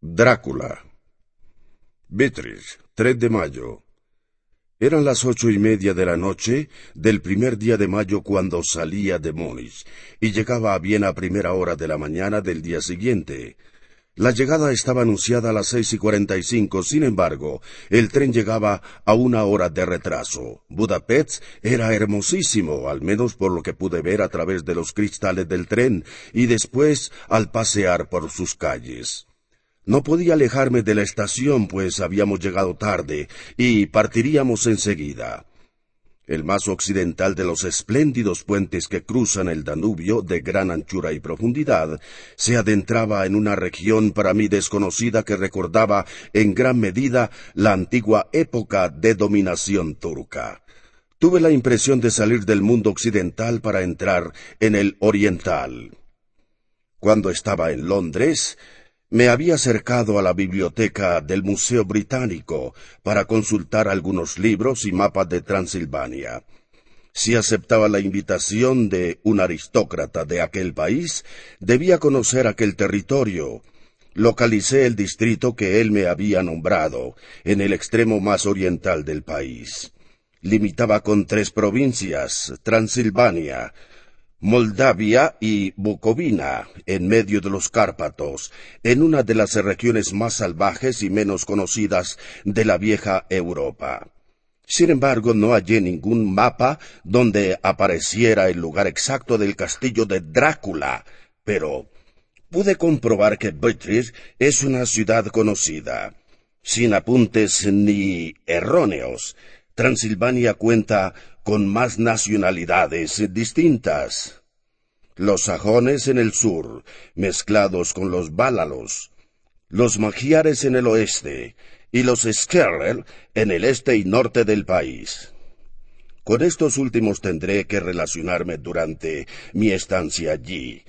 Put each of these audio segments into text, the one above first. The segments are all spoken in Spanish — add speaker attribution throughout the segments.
Speaker 1: Drácula. Beatriz, 3 de mayo. Eran las ocho y media de la noche del primer día de mayo cuando salía de Monis y llegaba a Viena a primera hora de la mañana del día siguiente. La llegada estaba anunciada a las seis y cuarenta y cinco, sin embargo, el tren llegaba a una hora de retraso. Budapest era hermosísimo, al menos por lo que pude ver a través de los cristales del tren y después al pasear por sus calles. No podía alejarme de la estación, pues habíamos llegado tarde y partiríamos enseguida. El más occidental de los espléndidos puentes que cruzan el Danubio de gran anchura y profundidad, se adentraba en una región para mí desconocida que recordaba en gran medida la antigua época de dominación turca. Tuve la impresión de salir del mundo occidental para entrar en el oriental. Cuando estaba en Londres, me había acercado a la biblioteca del Museo Británico para consultar algunos libros y mapas de Transilvania. Si aceptaba la invitación de un aristócrata de aquel país, debía conocer aquel territorio. Localicé el distrito que él me había nombrado, en el extremo más oriental del país. Limitaba con tres provincias, Transilvania, Moldavia y Bucovina, en medio de los Cárpatos, en una de las regiones más salvajes y menos conocidas de la vieja Europa. Sin embargo, no hallé ningún mapa donde apareciera el lugar exacto del castillo de Drácula, pero pude comprobar que Beatrice es una ciudad conocida, sin apuntes ni erróneos. Transilvania cuenta con más nacionalidades distintas. Los sajones en el sur, mezclados con los bálalos, los magiares en el oeste y los Skerler en el este y norte del país. Con estos últimos tendré que relacionarme durante mi estancia allí.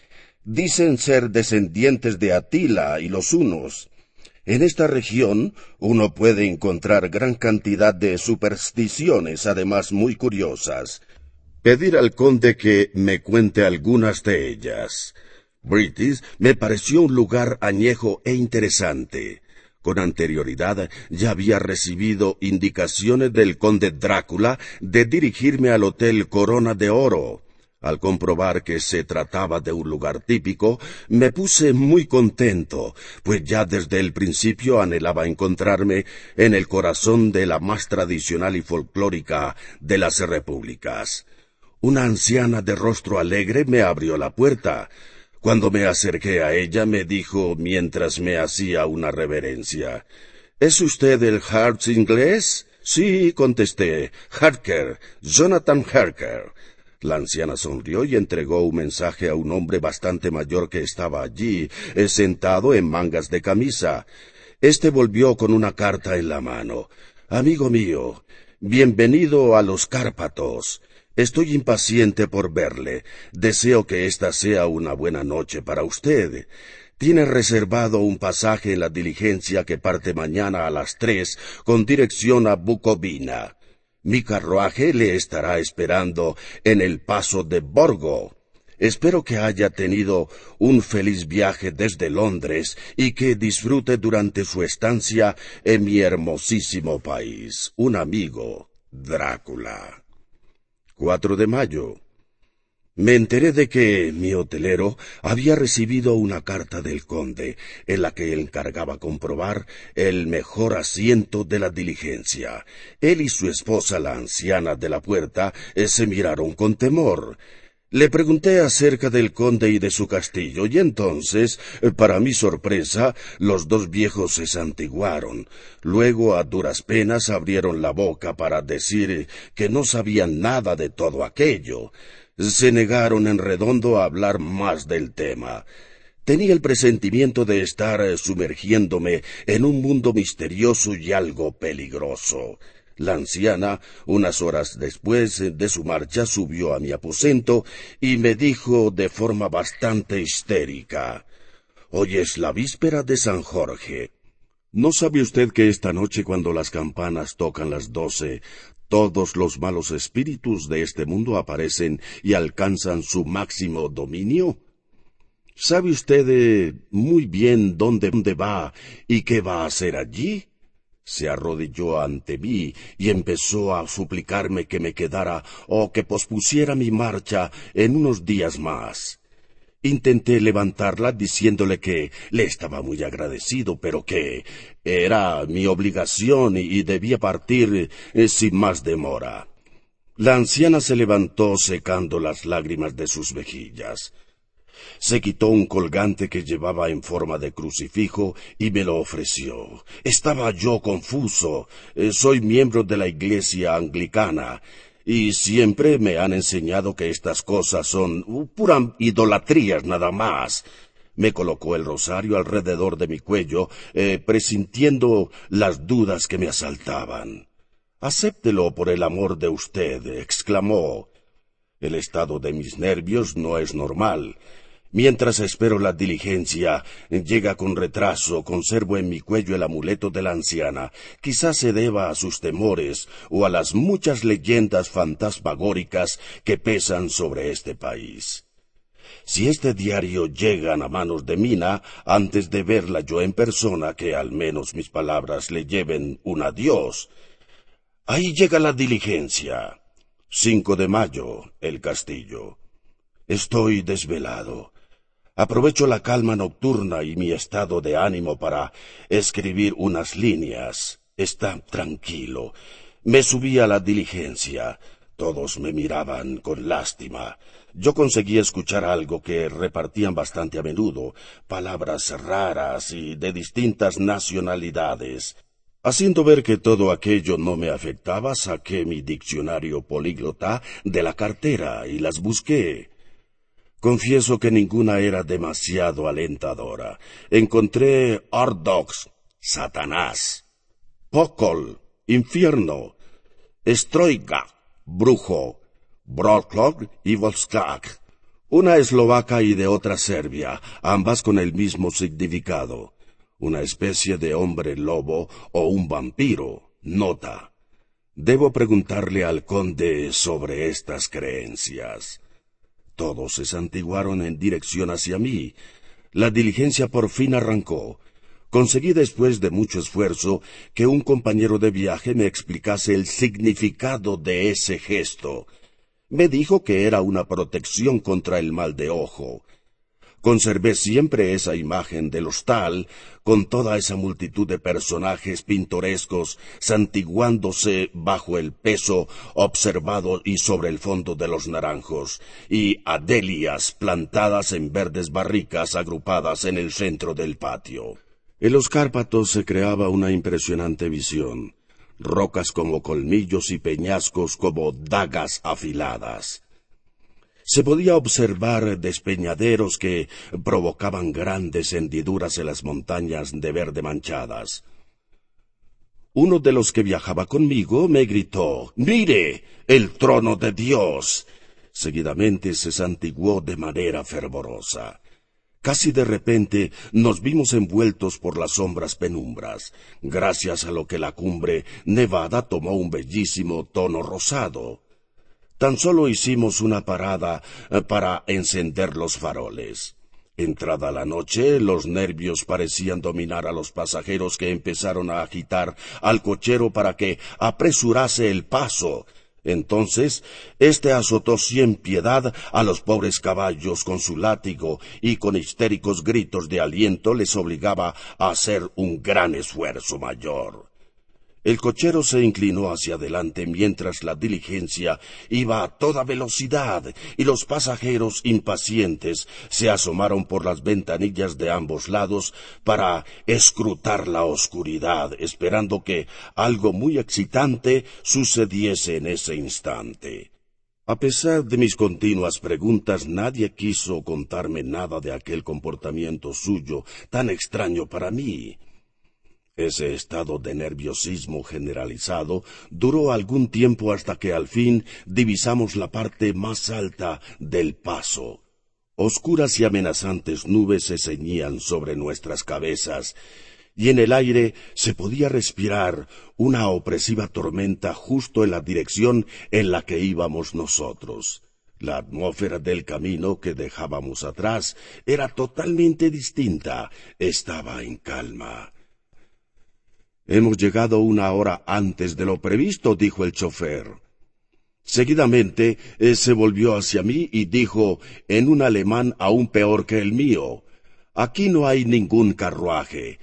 Speaker 1: Dicen ser descendientes de Atila y los hunos, en esta región uno puede encontrar gran cantidad de supersticiones, además muy curiosas. Pedir al conde que me cuente algunas de ellas. British me pareció un lugar añejo e interesante. Con anterioridad ya había recibido indicaciones del conde Drácula de dirigirme al Hotel Corona de Oro, al comprobar que se trataba de un lugar típico, me puse muy contento, pues ya desde el principio anhelaba encontrarme en el corazón de la más tradicional y folclórica de las repúblicas. Una anciana de rostro alegre me abrió la puerta. Cuando me acerqué a ella me dijo mientras me hacía una reverencia ¿Es usted el Harps inglés? Sí, contesté. Harker, Jonathan Harker. La anciana sonrió y entregó un mensaje a un hombre bastante mayor que estaba allí, eh, sentado en mangas de camisa. Este volvió con una carta en la mano. Amigo mío, bienvenido a los Cárpatos. Estoy impaciente por verle. Deseo que esta sea una buena noche para usted. Tiene reservado un pasaje en la diligencia que parte mañana a las tres con dirección a Bucovina. Mi carruaje le estará esperando en el paso de Borgo. Espero que haya tenido un feliz viaje desde Londres y que disfrute durante su estancia en mi hermosísimo país. Un amigo, Drácula. 4 de mayo. Me enteré de que mi hotelero había recibido una carta del conde en la que encargaba comprobar el mejor asiento de la diligencia. Él y su esposa, la anciana de la puerta, eh, se miraron con temor. Le pregunté acerca del conde y de su castillo, y entonces, eh, para mi sorpresa, los dos viejos se santiguaron. Luego, a duras penas, abrieron la boca para decir que no sabían nada de todo aquello se negaron en redondo a hablar más del tema. Tenía el presentimiento de estar sumergiéndome en un mundo misterioso y algo peligroso. La anciana, unas horas después de su marcha, subió a mi aposento y me dijo de forma bastante histérica Hoy es la víspera de San Jorge. ¿No sabe usted que esta noche cuando las campanas tocan las doce, todos los malos espíritus de este mundo aparecen y alcanzan su máximo dominio? ¿Sabe usted eh, muy bien dónde, dónde va y qué va a hacer allí? Se arrodilló ante mí y empezó a suplicarme que me quedara o que pospusiera mi marcha en unos días más. Intenté levantarla diciéndole que le estaba muy agradecido, pero que era mi obligación y, debía partir eh, sin más demora. La anciana se levantó secando las lágrimas de sus mejillas. Se quitó un colgante que llevaba en forma de crucifijo y me lo ofreció. Estaba yo confuso. Eh, soy miembro de la iglesia anglicana y siempre me han enseñado que estas cosas son pura idolatrías nada más. Me colocó el rosario alrededor de mi cuello, eh, presintiendo las dudas que me asaltaban. Acéptelo por el amor de usted, exclamó. El estado de mis nervios no es normal. Mientras espero la diligencia, llega con retraso, conservo en mi cuello el amuleto de la anciana. Quizás se deba a sus temores o a las muchas leyendas fantasmagóricas que pesan sobre este país. Si este diario llega a manos de Mina, antes de verla yo en persona, que al menos mis palabras le lleven un adiós. Ahí llega la diligencia. 5 de mayo, el castillo. Estoy desvelado. Aprovecho la calma nocturna y mi estado de ánimo para escribir unas líneas. Está tranquilo. Me subí a la diligencia. Todos me miraban con lástima. Yo conseguí escuchar algo que repartían bastante a menudo, palabras raras y de distintas nacionalidades. Haciendo ver que todo aquello no me afectaba, saqué mi diccionario políglota de la cartera y las busqué. Confieso que ninguna era demasiado alentadora. Encontré Ardox, Satanás, Pokol, Infierno, Stroika, Brujo, Broklog y Volskak, una eslovaca y de otra serbia, ambas con el mismo significado, una especie de hombre lobo o un vampiro, nota. Debo preguntarle al conde sobre estas creencias. Todos se santiguaron en dirección hacia mí. La diligencia por fin arrancó. Conseguí después de mucho esfuerzo que un compañero de viaje me explicase el significado de ese gesto. Me dijo que era una protección contra el mal de ojo, Conservé siempre esa imagen del hostal, con toda esa multitud de personajes pintorescos santiguándose bajo el peso observado y sobre el fondo de los naranjos, y adelias plantadas en verdes barricas agrupadas en el centro del patio. En los Cárpatos se creaba una impresionante visión, rocas como colmillos y peñascos como dagas afiladas se podía observar despeñaderos que provocaban grandes hendiduras en las montañas de verde manchadas. Uno de los que viajaba conmigo me gritó Mire, el trono de Dios. Seguidamente se santiguó de manera fervorosa. Casi de repente nos vimos envueltos por las sombras penumbras, gracias a lo que la cumbre nevada tomó un bellísimo tono rosado. Tan solo hicimos una parada eh, para encender los faroles. Entrada la noche, los nervios parecían dominar a los pasajeros que empezaron a agitar al cochero para que apresurase el paso. Entonces, éste azotó sin piedad a los pobres caballos con su látigo y con histéricos gritos de aliento les obligaba a hacer un gran esfuerzo mayor. El cochero se inclinó hacia adelante mientras la diligencia iba a toda velocidad y los pasajeros impacientes se asomaron por las ventanillas de ambos lados para escrutar la oscuridad, esperando que algo muy excitante sucediese en ese instante. A pesar de mis continuas preguntas, nadie quiso contarme nada de aquel comportamiento suyo tan extraño para mí. Ese estado de nerviosismo generalizado duró algún tiempo hasta que al fin divisamos la parte más alta del paso. Oscuras y amenazantes nubes se ceñían sobre nuestras cabezas, y en el aire se podía respirar una opresiva tormenta justo en la dirección en la que íbamos nosotros. La atmósfera del camino que dejábamos atrás era totalmente distinta. Estaba en calma. Hemos llegado una hora antes de lo previsto, dijo el chofer. Seguidamente eh, se volvió hacia mí y dijo en un alemán aún peor que el mío Aquí no hay ningún carruaje.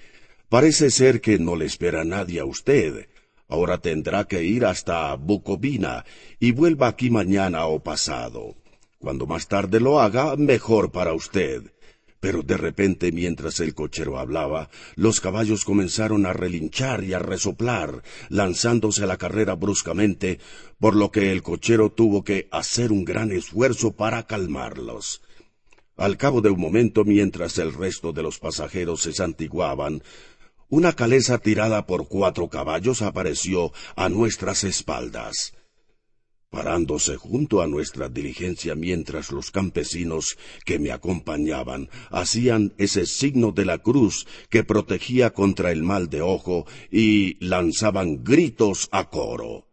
Speaker 1: Parece ser que no le espera nadie a usted. Ahora tendrá que ir hasta Bucovina y vuelva aquí mañana o pasado. Cuando más tarde lo haga, mejor para usted. Pero de repente, mientras el cochero hablaba, los caballos comenzaron a relinchar y a resoplar, lanzándose a la carrera bruscamente, por lo que el cochero tuvo que hacer un gran esfuerzo para calmarlos. Al cabo de un momento, mientras el resto de los pasajeros se santiguaban, una caleza tirada por cuatro caballos apareció a nuestras espaldas. Parándose junto a nuestra diligencia mientras los campesinos que me acompañaban hacían ese signo de la cruz que protegía contra el mal de ojo y lanzaban gritos a coro.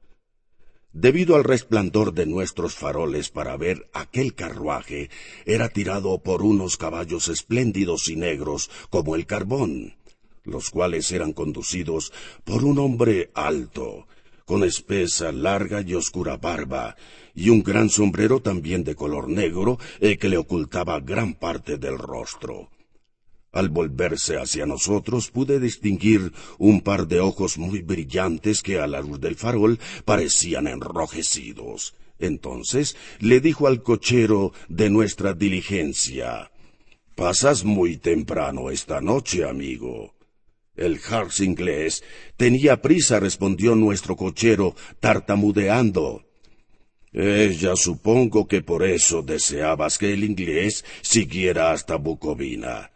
Speaker 1: Debido al resplandor de nuestros faroles para ver aquel carruaje, era tirado por unos caballos espléndidos y negros como el carbón los cuales eran conducidos por un hombre alto, con espesa, larga y oscura barba, y un gran sombrero también de color negro eh, que le ocultaba gran parte del rostro. Al volverse hacia nosotros pude distinguir un par de ojos muy brillantes que a la luz del farol parecían enrojecidos. Entonces le dijo al cochero de nuestra diligencia Pasas muy temprano esta noche, amigo. El Harz inglés tenía prisa, respondió nuestro cochero, tartamudeando. Eh, ya supongo que por eso deseabas que el inglés siguiera hasta Bucovina.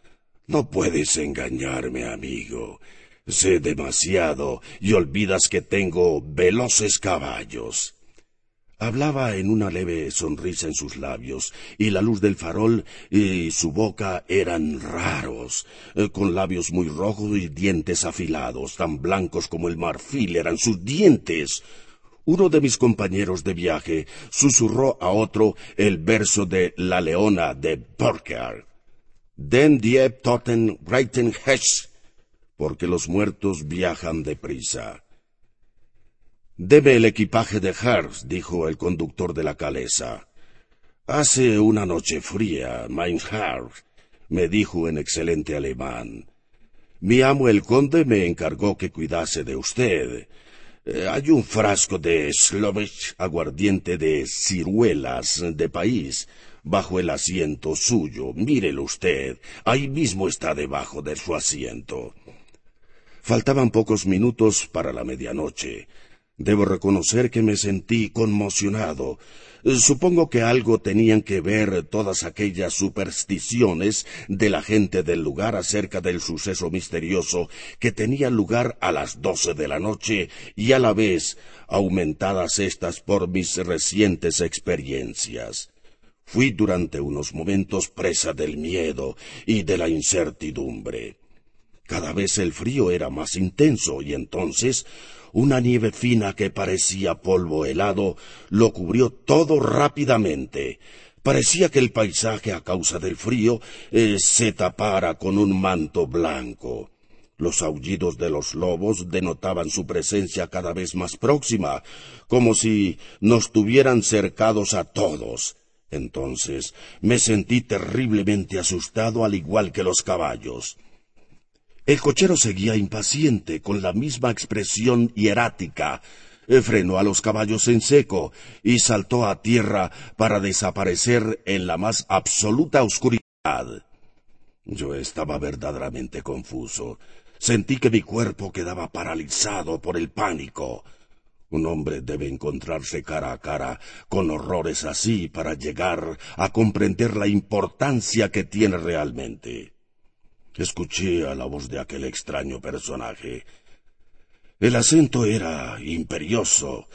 Speaker 1: No puedes engañarme, amigo. Sé demasiado y olvidas que tengo veloces caballos. Hablaba en una leve sonrisa en sus labios, y la luz del farol y su boca eran raros, eh, con labios muy rojos y dientes afilados, tan blancos como el marfil eran sus dientes. Uno de mis compañeros de viaje susurró a otro el verso de La Leona de Burker. Den die Toten reiten hesch, porque los muertos viajan deprisa. Debe el equipaje de Herz, dijo el conductor de la calesa. Hace una noche fría, mein Herr, me dijo en excelente alemán. Mi amo el conde me encargó que cuidase de usted. Eh, hay un frasco de Slovich aguardiente de ciruelas de país bajo el asiento suyo. Mírelo usted. Ahí mismo está debajo de su asiento. Faltaban pocos minutos para la medianoche. Debo reconocer que me sentí conmocionado. Supongo que algo tenían que ver todas aquellas supersticiones de la gente del lugar acerca del suceso misterioso que tenía lugar a las doce de la noche y a la vez aumentadas estas por mis recientes experiencias. Fui durante unos momentos presa del miedo y de la incertidumbre. Cada vez el frío era más intenso y entonces una nieve fina que parecía polvo helado lo cubrió todo rápidamente. Parecía que el paisaje a causa del frío eh, se tapara con un manto blanco. Los aullidos de los lobos denotaban su presencia cada vez más próxima, como si nos tuvieran cercados a todos. Entonces me sentí terriblemente asustado al igual que los caballos. El cochero seguía impaciente, con la misma expresión hierática. Eh, frenó a los caballos en seco y saltó a tierra para desaparecer en la más absoluta oscuridad. Yo estaba verdaderamente confuso. Sentí que mi cuerpo quedaba paralizado por el pánico. Un hombre debe encontrarse cara a cara con horrores así para llegar a comprender la importancia que tiene realmente. Escuché a la voz de aquel extraño personaje. El acento era imperioso.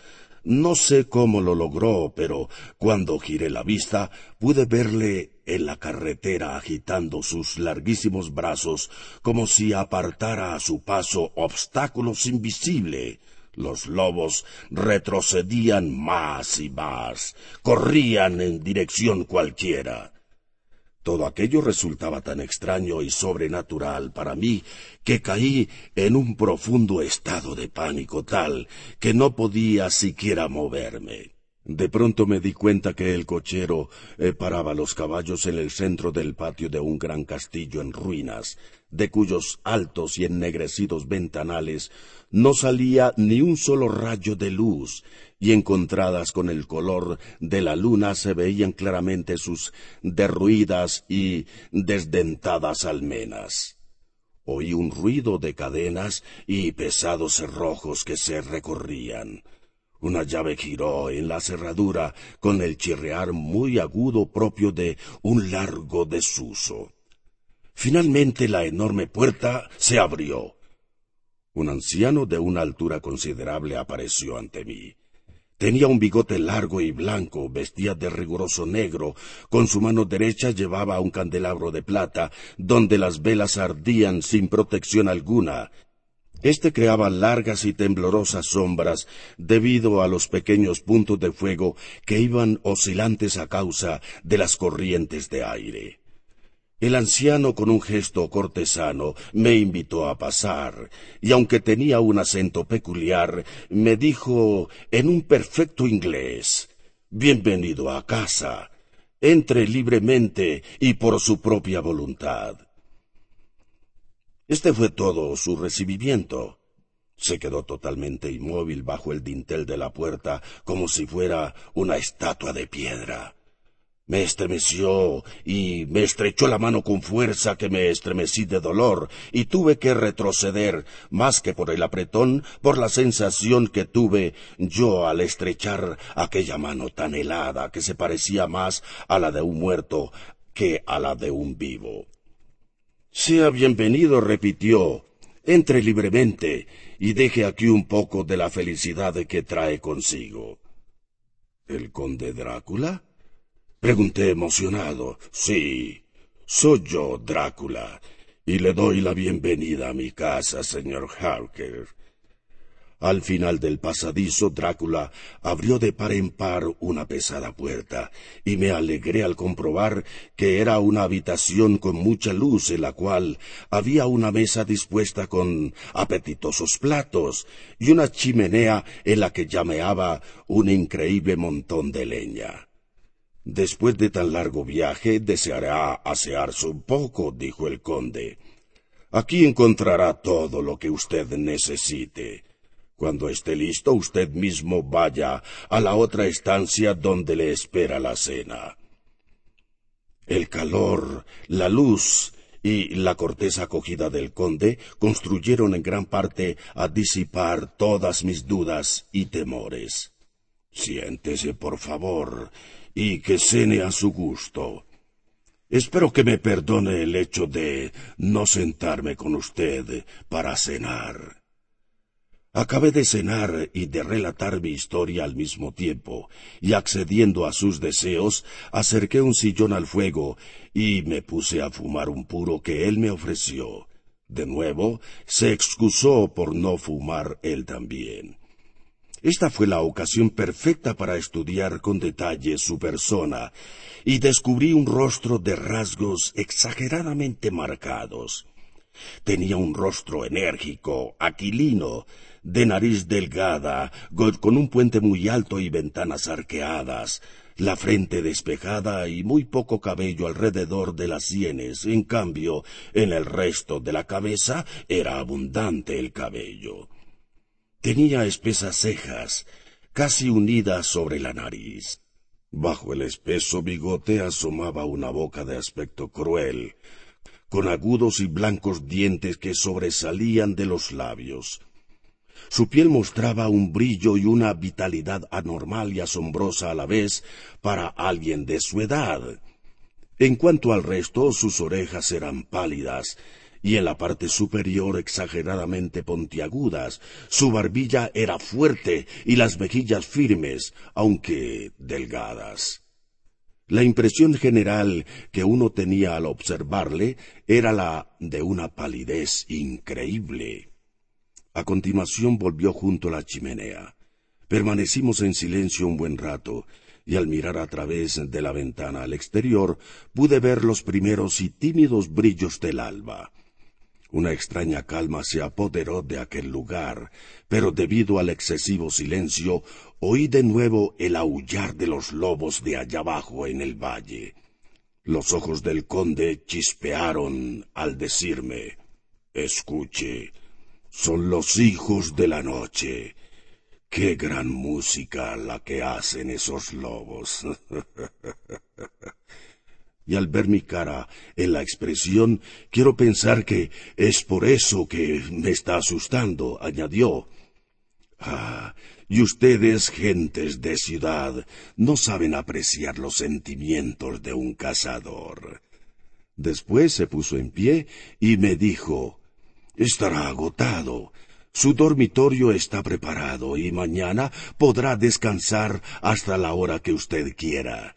Speaker 1: No sé cómo lo logró, pero cuando giré la vista pude verle en la carretera agitando sus larguísimos brazos como si apartara a su paso obstáculos invisibles. Los lobos retrocedían más y más, corrían en dirección cualquiera. Todo aquello resultaba tan extraño y sobrenatural para mí que caí en un profundo estado de pánico tal que no podía siquiera moverme. De pronto me di cuenta que el cochero eh, paraba los caballos en el centro del patio de un gran castillo en ruinas, de cuyos altos y ennegrecidos ventanales no salía ni un solo rayo de luz, y encontradas con el color de la luna se veían claramente sus derruidas y desdentadas almenas. Oí un ruido de cadenas y pesados cerrojos que se recorrían. Una llave giró en la cerradura con el chirrear muy agudo propio de un largo desuso. Finalmente la enorme puerta se abrió. Un anciano de una altura considerable apareció ante mí. Tenía un bigote largo y blanco, vestía de riguroso negro, con su mano derecha llevaba un candelabro de plata, donde las velas ardían sin protección alguna, este creaba largas y temblorosas sombras debido a los pequeños puntos de fuego que iban oscilantes a causa de las corrientes de aire. El anciano con un gesto cortesano me invitó a pasar, y aunque tenía un acento peculiar, me dijo en un perfecto inglés Bienvenido a casa. Entre libremente y por su propia voluntad. Este fue todo su recibimiento. Se quedó totalmente inmóvil bajo el dintel de la puerta, como si fuera una estatua de piedra. Me estremeció y me estrechó la mano con fuerza que me estremecí de dolor y tuve que retroceder, más que por el apretón, por la sensación que tuve yo al estrechar aquella mano tan helada que se parecía más a la de un muerto que a la de un vivo. Sea bienvenido, repitió. Entre libremente y deje aquí un poco de la felicidad que trae consigo. ¿El conde Drácula? Pregunté emocionado. Sí, soy yo, Drácula, y le doy la bienvenida a mi casa, señor Harker. Al final del pasadizo, Drácula abrió de par en par una pesada puerta, y me alegré al comprobar que era una habitación con mucha luz en la cual había una mesa dispuesta con apetitosos platos y una chimenea en la que llameaba un increíble montón de leña. Después de tan largo viaje deseará asearse un poco, dijo el conde. Aquí encontrará todo lo que usted necesite. Cuando esté listo, usted mismo vaya a la otra estancia donde le espera la cena. El calor, la luz y la cortés acogida del conde construyeron en gran parte a disipar todas mis dudas y temores. Siéntese, por favor, y que cene a su gusto. Espero que me perdone el hecho de no sentarme con usted para cenar. Acabé de cenar y de relatar mi historia al mismo tiempo, y accediendo a sus deseos, acerqué un sillón al fuego y me puse a fumar un puro que él me ofreció. De nuevo, se excusó por no fumar él también. Esta fue la ocasión perfecta para estudiar con detalle su persona, y descubrí un rostro de rasgos exageradamente marcados. Tenía un rostro enérgico, aquilino, de nariz delgada, con un puente muy alto y ventanas arqueadas, la frente despejada y muy poco cabello alrededor de las sienes. En cambio, en el resto de la cabeza era abundante el cabello. Tenía espesas cejas, casi unidas sobre la nariz. Bajo el espeso bigote asomaba una boca de aspecto cruel, con agudos y blancos dientes que sobresalían de los labios. Su piel mostraba un brillo y una vitalidad anormal y asombrosa a la vez para alguien de su edad. En cuanto al resto, sus orejas eran pálidas y en la parte superior exageradamente pontiagudas. Su barbilla era fuerte y las mejillas firmes, aunque delgadas. La impresión general que uno tenía al observarle era la de una palidez increíble. A continuación volvió junto a la chimenea. Permanecimos en silencio un buen rato, y al mirar a través de la ventana al exterior pude ver los primeros y tímidos brillos del alba. Una extraña calma se apoderó de aquel lugar, pero debido al excesivo silencio oí de nuevo el aullar de los lobos de allá abajo en el valle. Los ojos del conde chispearon al decirme Escuche, son los hijos de la noche. Qué gran música la que hacen esos lobos. y al ver mi cara en la expresión, quiero pensar que es por eso que me está asustando, añadió. Ah, y ustedes, gentes de ciudad, no saben apreciar los sentimientos de un cazador. Después se puso en pie y me dijo, Estará agotado. Su dormitorio está preparado y mañana podrá descansar hasta la hora que usted quiera.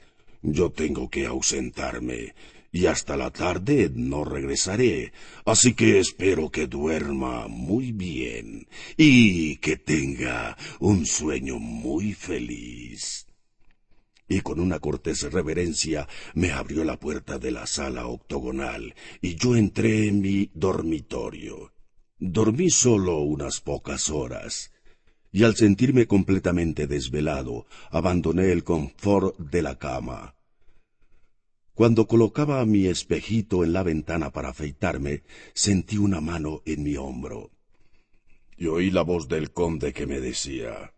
Speaker 1: Yo tengo que ausentarme y hasta la tarde no regresaré, así que espero que duerma muy bien y que tenga un sueño muy feliz. Y con una cortés reverencia me abrió la puerta de la sala octogonal y yo entré en mi dormitorio. Dormí solo unas pocas horas, y al sentirme completamente desvelado, abandoné el confort de la cama. Cuando colocaba mi espejito en la ventana para afeitarme, sentí una mano en mi hombro. Y oí la voz del conde que me decía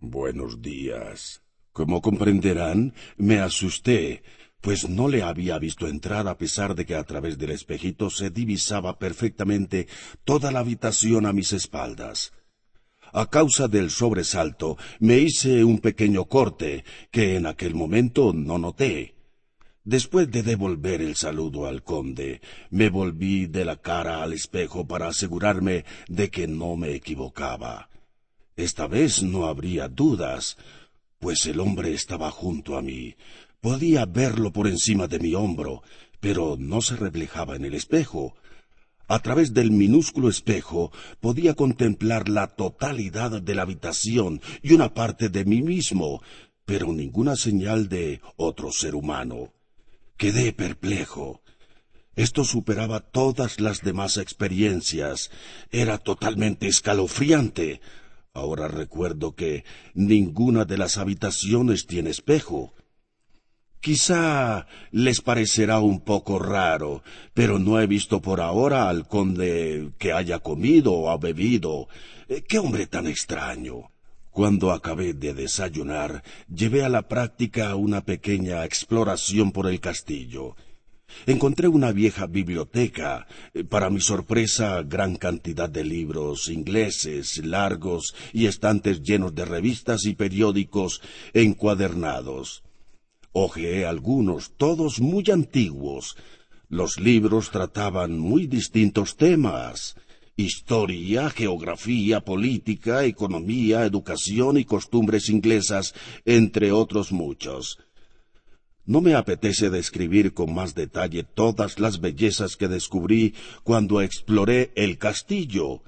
Speaker 1: Buenos días. Como comprenderán, me asusté, pues no le había visto entrar a pesar de que a través del espejito se divisaba perfectamente toda la habitación a mis espaldas. A causa del sobresalto me hice un pequeño corte que en aquel momento no noté. Después de devolver el saludo al conde, me volví de la cara al espejo para asegurarme de que no me equivocaba. Esta vez no habría dudas, pues el hombre estaba junto a mí, Podía verlo por encima de mi hombro, pero no se reflejaba en el espejo. A través del minúsculo espejo podía contemplar la totalidad de la habitación y una parte de mí mismo, pero ninguna señal de otro ser humano. Quedé perplejo. Esto superaba todas las demás experiencias. Era totalmente escalofriante. Ahora recuerdo que ninguna de las habitaciones tiene espejo. Quizá les parecerá un poco raro, pero no he visto por ahora al conde que haya comido o ha bebido. Eh, ¡Qué hombre tan extraño! Cuando acabé de desayunar, llevé a la práctica una pequeña exploración por el castillo. Encontré una vieja biblioteca, eh, para mi sorpresa gran cantidad de libros ingleses, largos y estantes llenos de revistas y periódicos encuadernados. Ojeé algunos, todos muy antiguos. Los libros trataban muy distintos temas historia, geografía, política, economía, educación y costumbres inglesas, entre otros muchos. No me apetece describir con más detalle todas las bellezas que descubrí cuando exploré el castillo.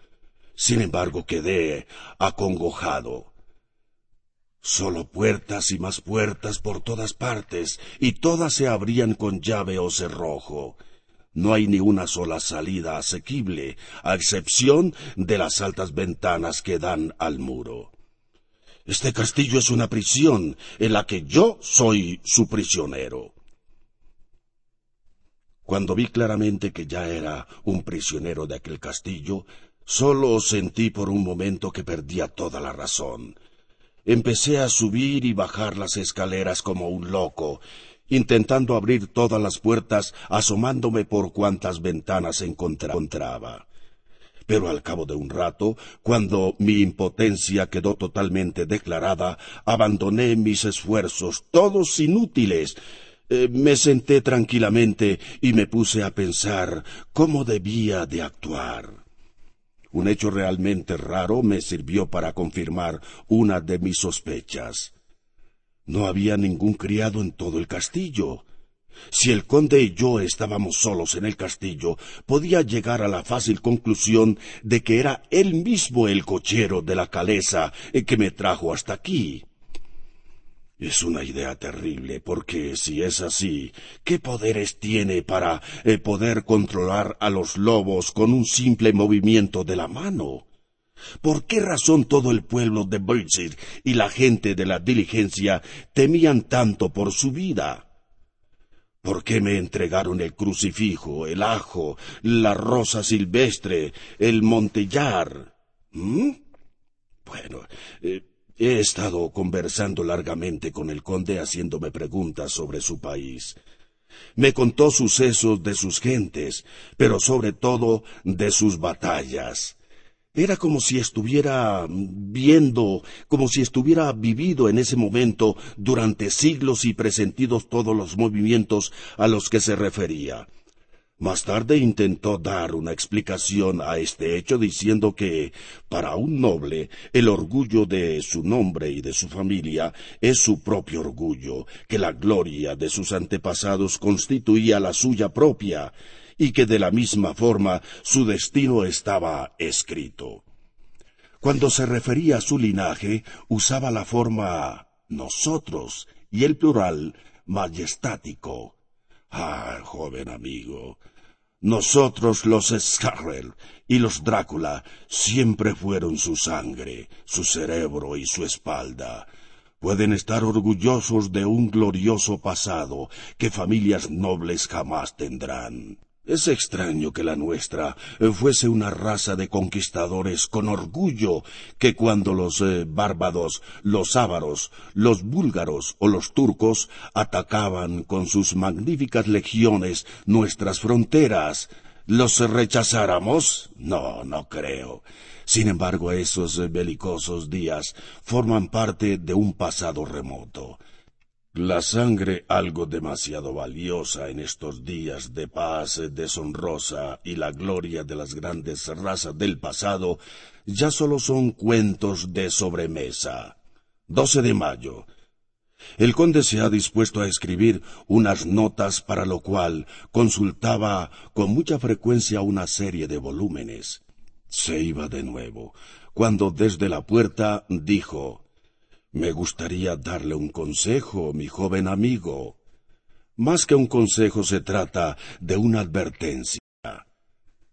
Speaker 1: Sin embargo, quedé acongojado. Solo puertas y más puertas por todas partes, y todas se abrían con llave o cerrojo. No hay ni una sola salida asequible, a excepción de las altas ventanas que dan al muro. Este castillo es una prisión en la que yo soy su prisionero. Cuando vi claramente que ya era un prisionero de aquel castillo, solo sentí por un momento que perdía toda la razón Empecé a subir y bajar las escaleras como un loco, intentando abrir todas las puertas, asomándome por cuantas ventanas encontraba. Pero al cabo de un rato, cuando mi impotencia quedó totalmente declarada, abandoné mis esfuerzos, todos inútiles. Eh, me senté tranquilamente y me puse a pensar cómo debía de actuar. Un hecho realmente raro me sirvió para confirmar una de mis sospechas. No había ningún criado en todo el castillo. Si el conde y yo estábamos solos en el castillo, podía llegar a la fácil conclusión de que era él mismo el cochero de la caleza que me trajo hasta aquí. Es una idea terrible, porque si es así, ¿qué poderes tiene para eh, poder controlar a los lobos con un simple movimiento de la mano? ¿Por qué razón todo el pueblo de Birdsey y la gente de la diligencia temían tanto por su vida? ¿Por qué me entregaron el crucifijo, el ajo, la rosa silvestre, el montellar? ¿Mm? Bueno, eh, he estado conversando largamente con el conde haciéndome preguntas sobre su país. Me contó sucesos de sus gentes, pero sobre todo de sus batallas. Era como si estuviera viendo, como si estuviera vivido en ese momento durante siglos y presentidos todos los movimientos a los que se refería. Más tarde intentó dar una explicación a este hecho diciendo que, para un noble, el orgullo de su nombre y de su familia es su propio orgullo, que la gloria de sus antepasados constituía la suya propia, y que de la misma forma su destino estaba escrito. Cuando se refería a su linaje, usaba la forma nosotros y el plural majestático. Ah, joven amigo, nosotros los Scarrel y los Drácula siempre fueron su sangre, su cerebro y su espalda. Pueden estar orgullosos de un glorioso pasado que familias nobles jamás tendrán. Es extraño que la nuestra eh, fuese una raza de conquistadores con orgullo que cuando los eh, bárbaros, los ávaros, los búlgaros o los turcos atacaban con sus magníficas legiones nuestras fronteras, los rechazáramos? No, no creo. Sin embargo, esos eh, belicosos días forman parte de un pasado remoto. La sangre algo demasiado valiosa en estos días de paz deshonrosa y la gloria de las grandes razas del pasado ya solo son cuentos de sobremesa. 12 de mayo. El conde se ha dispuesto a escribir unas notas para lo cual consultaba con mucha frecuencia una serie de volúmenes. Se iba de nuevo, cuando desde la puerta dijo me gustaría darle un consejo, mi joven amigo. Más que un consejo se trata de una advertencia.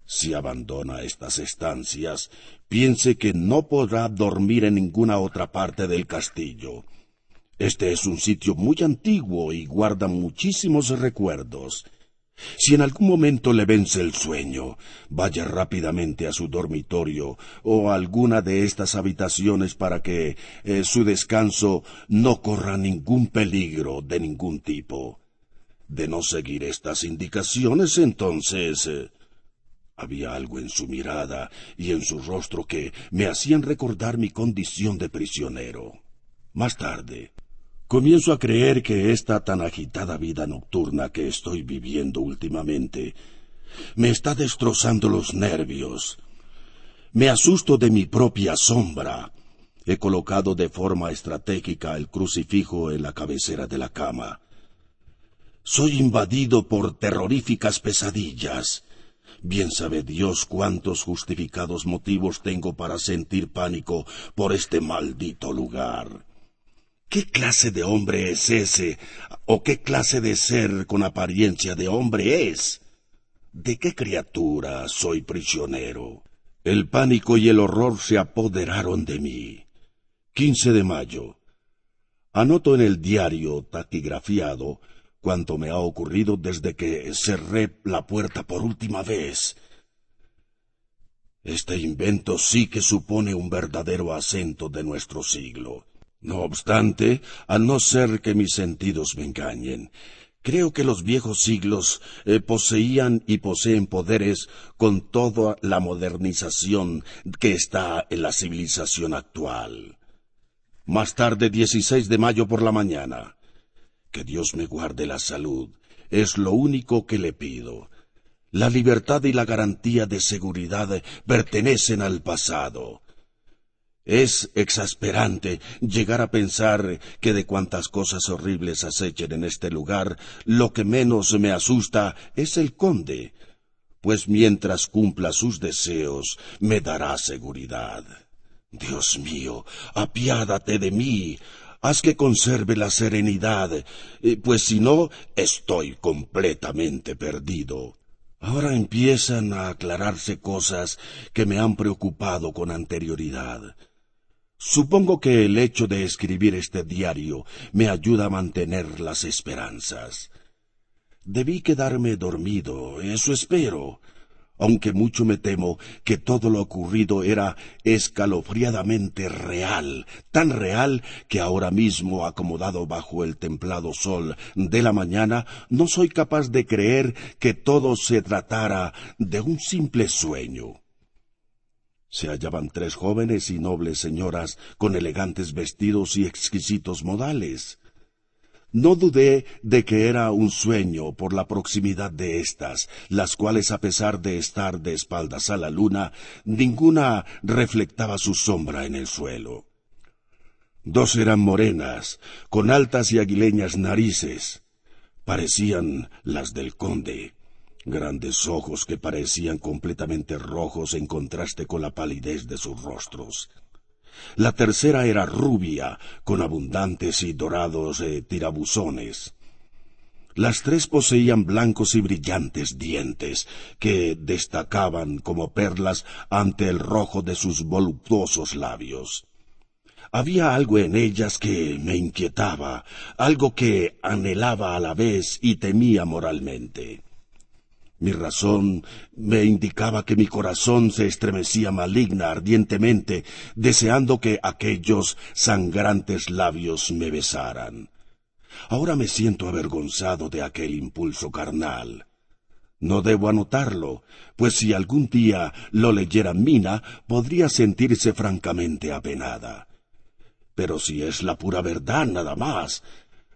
Speaker 1: Si abandona estas estancias, piense que no podrá dormir en ninguna otra parte del castillo. Este es un sitio muy antiguo y guarda muchísimos recuerdos. Si en algún momento le vence el sueño, vaya rápidamente a su dormitorio o a alguna de estas habitaciones para que eh, su descanso no corra ningún peligro de ningún tipo. De no seguir estas indicaciones, entonces... Eh, había algo en su mirada y en su rostro que me hacían recordar mi condición de prisionero. Más tarde, Comienzo a creer que esta tan agitada vida nocturna que estoy viviendo últimamente me está destrozando los nervios. Me asusto de mi propia sombra. He colocado de forma estratégica el crucifijo en la cabecera de la cama. Soy invadido por terroríficas pesadillas. Bien sabe Dios cuántos justificados motivos tengo para sentir pánico por este maldito lugar. ¿Qué clase de hombre es ese? ¿O qué clase de ser con apariencia de hombre es? ¿De qué criatura soy prisionero? El pánico y el horror se apoderaron de mí. 15 de mayo. Anoto en el diario taquigrafiado cuanto me ha ocurrido desde que cerré la puerta por última vez. Este invento sí que supone un verdadero acento de nuestro siglo. No obstante, a no ser que mis sentidos me engañen, creo que los viejos siglos eh, poseían y poseen poderes con toda la modernización que está en la civilización actual. Más tarde, 16 de mayo por la mañana. Que Dios me guarde la salud, es lo único que le pido. La libertad y la garantía de seguridad pertenecen al pasado. Es exasperante llegar a pensar que de cuantas cosas horribles acechen en este lugar, lo que menos me asusta es el conde, pues mientras cumpla sus deseos me dará seguridad. Dios mío, apiádate de mí, haz que conserve la serenidad, eh, pues si no, estoy completamente perdido. Ahora empiezan a aclararse cosas que me han preocupado con anterioridad. Supongo que el hecho de escribir este diario me ayuda a mantener las esperanzas. Debí quedarme dormido, eso espero, aunque mucho me temo que todo lo ocurrido era escalofriadamente real, tan real que ahora mismo, acomodado bajo el templado sol de la mañana, no soy capaz de creer que todo se tratara de un simple sueño se hallaban tres jóvenes y nobles señoras con elegantes vestidos y exquisitos modales. No dudé de que era un sueño por la proximidad de éstas, las cuales a pesar de estar de espaldas a la luna, ninguna reflectaba su sombra en el suelo. Dos eran morenas, con altas y aguileñas narices. Parecían las del conde grandes ojos que parecían completamente rojos en contraste con la palidez de sus rostros. La tercera era rubia, con abundantes y dorados eh, tirabuzones. Las tres poseían blancos y brillantes dientes, que destacaban como perlas ante el rojo de sus voluptuosos labios. Había algo en ellas que me inquietaba, algo que anhelaba a la vez y temía moralmente. Mi razón me indicaba que mi corazón se estremecía maligna ardientemente, deseando que aquellos sangrantes labios me besaran. Ahora me siento avergonzado de aquel impulso carnal. No debo anotarlo, pues si algún día lo leyera Mina, podría sentirse francamente apenada. Pero si es la pura verdad nada más.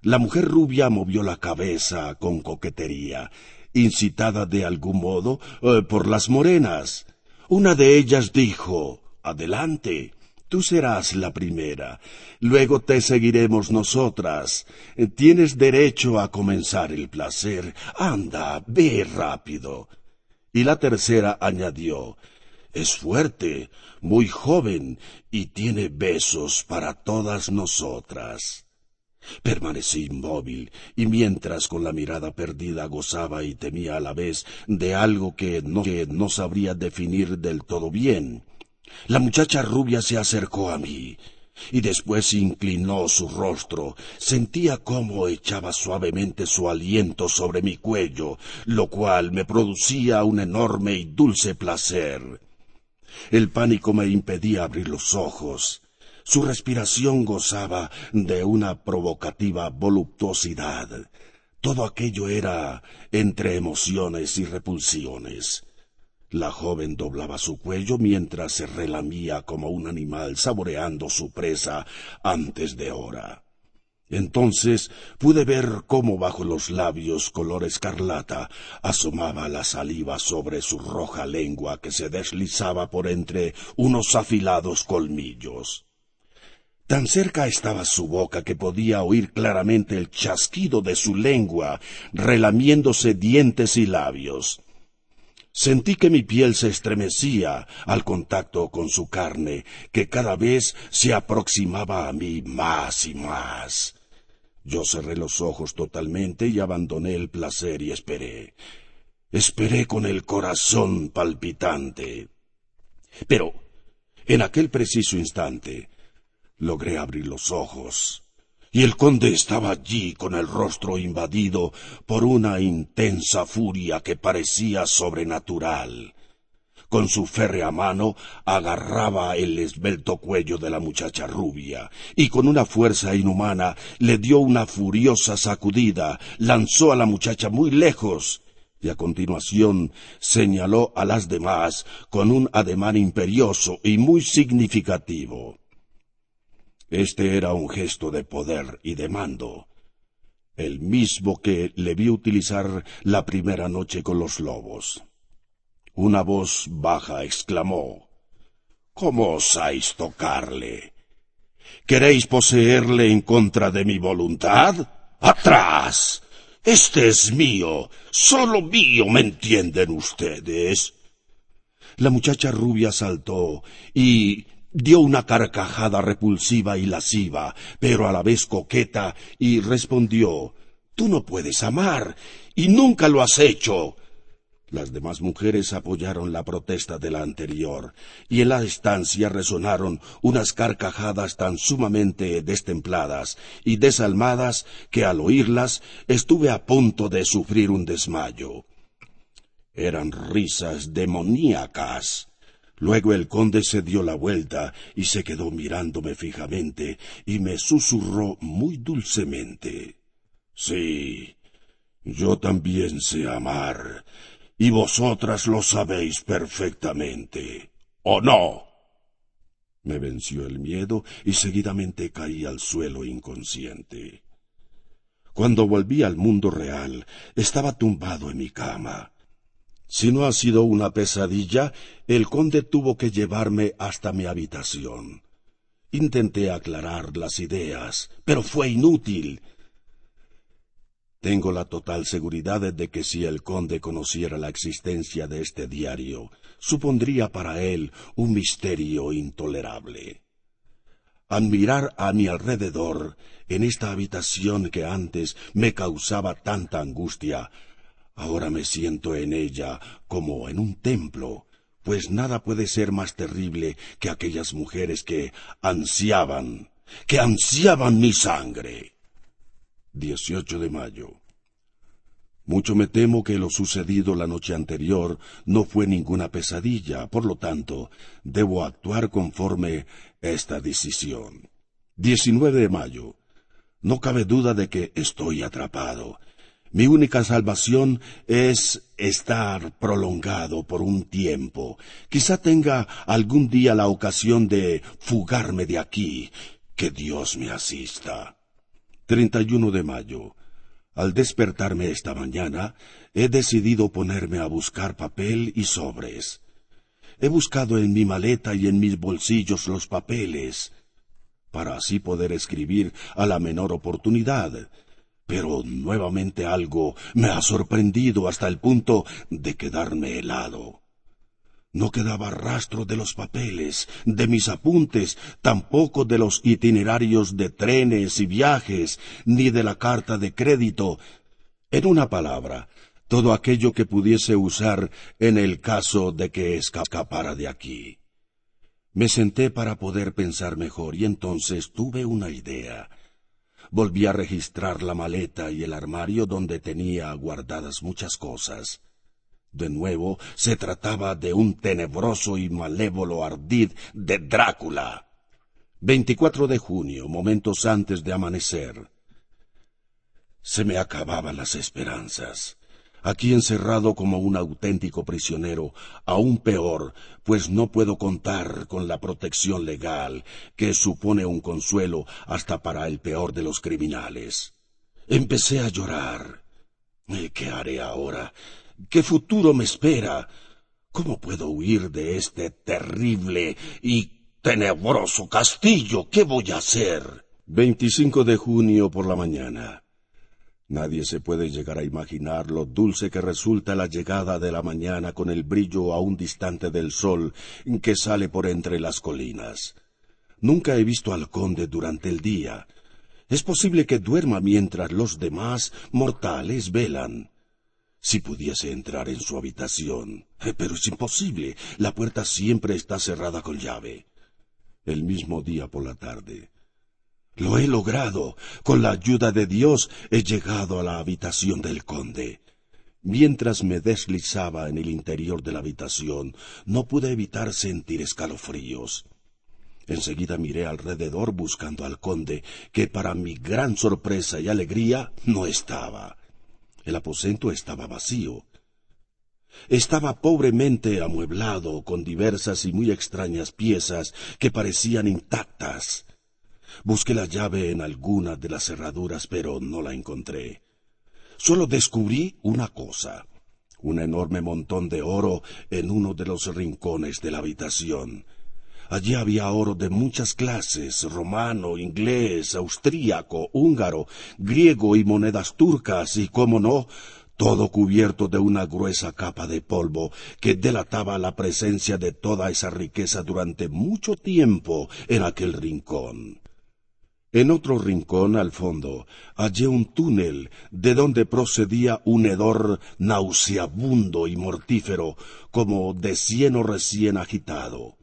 Speaker 1: La mujer rubia movió la cabeza con coquetería, incitada de algún modo eh, por las morenas. Una de ellas dijo Adelante, tú serás la primera, luego te seguiremos nosotras. Tienes derecho a comenzar el placer. Anda, ve rápido. Y la tercera añadió Es fuerte, muy joven, y tiene besos para todas nosotras. Permanecí inmóvil, y mientras con la mirada perdida gozaba y temía a la vez de algo que no, que no sabría definir del todo bien, la muchacha rubia se acercó a mí, y después inclinó su rostro. Sentía cómo echaba suavemente su aliento sobre mi cuello, lo cual me producía un enorme y dulce placer. El pánico me impedía abrir los ojos. Su respiración gozaba de una provocativa voluptuosidad. Todo aquello era entre emociones y repulsiones. La joven doblaba su cuello mientras se relamía como un animal saboreando su presa antes de hora. Entonces pude ver cómo bajo los labios color escarlata asomaba la saliva sobre su roja lengua que se deslizaba por entre unos afilados colmillos. Tan cerca estaba su boca que podía oír claramente el chasquido de su lengua, relamiéndose dientes y labios. Sentí que mi piel se estremecía al contacto con su carne, que cada vez se aproximaba a mí más y más. Yo cerré los ojos totalmente y abandoné el placer y esperé. Esperé con el corazón palpitante. Pero, en aquel preciso instante, Logré abrir los ojos, y el conde estaba allí con el rostro invadido por una intensa furia que parecía sobrenatural. Con su férrea mano agarraba el esbelto cuello de la muchacha rubia, y con una fuerza inhumana le dio una furiosa sacudida, lanzó a la muchacha muy lejos, y a continuación señaló a las demás con un ademán imperioso y muy significativo. Este era un gesto de poder y de mando, el mismo que le vi utilizar la primera noche con los lobos. Una voz baja exclamó ¿Cómo osáis tocarle? ¿Queréis poseerle en contra de mi voluntad? ¡Atrás! Este es mío, solo mío, ¿me entienden ustedes? La muchacha rubia saltó y dio una carcajada repulsiva y lasciva, pero a la vez coqueta, y respondió Tú no puedes amar, y nunca lo has hecho. Las demás mujeres apoyaron la protesta de la anterior, y en la estancia resonaron unas carcajadas tan sumamente destempladas y desalmadas que al oírlas estuve a punto de sufrir un desmayo. Eran risas demoníacas. Luego el conde se dio la vuelta y se quedó mirándome fijamente y me susurró muy dulcemente. Sí, yo también sé amar y vosotras lo sabéis perfectamente. ¿O no? Me venció el miedo y seguidamente caí al suelo inconsciente. Cuando volví al mundo real, estaba tumbado en mi cama. Si no ha sido una pesadilla, el conde tuvo que llevarme hasta mi habitación. Intenté aclarar las ideas, pero fue inútil. Tengo la total seguridad de que si el conde conociera la existencia de este diario, supondría para él un misterio intolerable. Al mirar a mi alrededor, en esta habitación que antes me causaba tanta angustia, ahora me siento en ella como en un templo, pues nada puede ser más terrible que aquellas mujeres que ansiaban, que ansiaban mi sangre. 18 de mayo. Mucho me temo que lo sucedido la noche anterior no fue ninguna pesadilla, por lo tanto, debo actuar conforme esta decisión. 19 de mayo. No cabe duda de que estoy atrapado. Mi única salvación es estar prolongado por un tiempo. Quizá tenga algún día la ocasión de fugarme de aquí. Que Dios me asista. 31 de mayo. Al despertarme esta mañana, he decidido ponerme a buscar papel y sobres. He buscado en mi maleta y en mis bolsillos los papeles, para así poder escribir a la menor oportunidad. Pero nuevamente algo me ha sorprendido hasta el punto de quedarme helado. No quedaba rastro de los papeles, de mis apuntes, tampoco de los itinerarios de trenes y viajes, ni de la carta de crédito. En una palabra, todo aquello que pudiese usar en el caso de que escapara de aquí. Me senté para poder pensar mejor y entonces tuve una idea. Volví a registrar la maleta y el armario donde tenía guardadas muchas cosas. De nuevo se trataba de un tenebroso y malévolo ardid de Drácula. 24 de junio, momentos antes de amanecer. Se me acababan las esperanzas. Aquí encerrado como un auténtico prisionero, aún peor, pues no puedo contar con la protección legal, que supone un consuelo hasta para el peor de los criminales. Empecé a llorar. ¿Qué haré ahora? ¿Qué futuro me espera? ¿Cómo puedo huir de este terrible y tenebroso castillo? ¿Qué voy a hacer? 25 de junio por la mañana. Nadie se puede llegar a imaginar lo dulce que resulta la llegada de la mañana con el brillo aún distante del sol que sale por entre las colinas. Nunca he visto al conde durante el día. Es posible que duerma mientras los demás mortales velan. Si pudiese entrar en su habitación. Eh, pero es imposible. La puerta siempre está cerrada con llave. El mismo día por la tarde. Lo he logrado. Con la ayuda de Dios he llegado a la habitación del conde. Mientras me deslizaba en el interior de la habitación, no pude evitar sentir escalofríos. Enseguida miré alrededor buscando al conde, que para mi gran sorpresa y alegría no estaba. El aposento estaba vacío. Estaba pobremente amueblado con diversas y muy extrañas piezas que parecían intactas. Busqué la llave en alguna de las cerraduras, pero no la encontré. Solo descubrí una cosa, un enorme montón de oro en uno de los rincones de la habitación. Allí había oro de muchas clases, romano, inglés, austríaco, húngaro, griego y monedas turcas, y, cómo no, todo cubierto de una gruesa capa de polvo que delataba la presencia de toda esa riqueza durante mucho tiempo en aquel rincón. En otro rincón al fondo hallé un túnel de donde procedía un hedor nauseabundo y mortífero como de cieno recién agitado.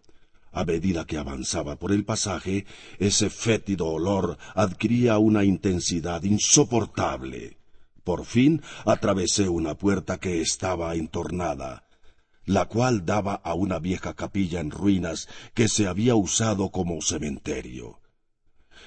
Speaker 1: A medida que avanzaba por el pasaje, ese fétido olor adquiría una intensidad insoportable. Por fin atravesé una puerta que estaba entornada, la cual daba a una vieja capilla en ruinas que se había usado como cementerio.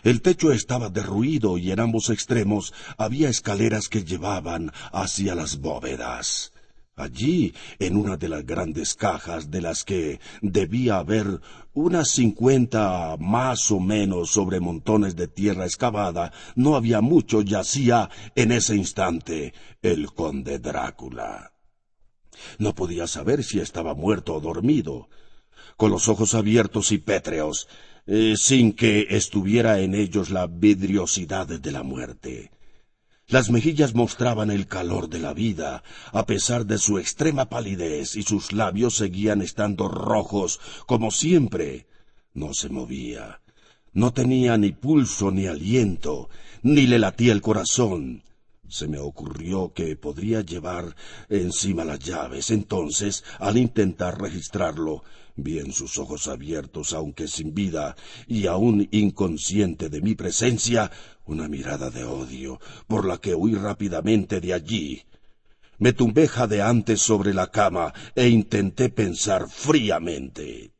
Speaker 1: El techo estaba derruido y en ambos extremos había escaleras que llevaban hacia las bóvedas. Allí, en una de las grandes cajas de las que debía haber unas cincuenta más o menos sobre montones de tierra excavada, no había mucho, yacía en ese instante el conde Drácula. No podía saber si estaba muerto o dormido. Con los ojos abiertos y pétreos, eh, sin que estuviera en ellos la vidriosidad de la muerte. Las mejillas mostraban el calor de la vida, a pesar de su extrema palidez, y sus labios seguían estando rojos, como siempre. No se movía. No tenía ni pulso ni aliento, ni le latía el corazón. Se me ocurrió que podría llevar encima las llaves. Entonces, al intentar registrarlo, bien sus ojos abiertos, aunque sin vida, y aún inconsciente de mi presencia, una mirada de odio, por la que huí rápidamente de allí. Me tumbé jadeante sobre la cama e intenté pensar fríamente.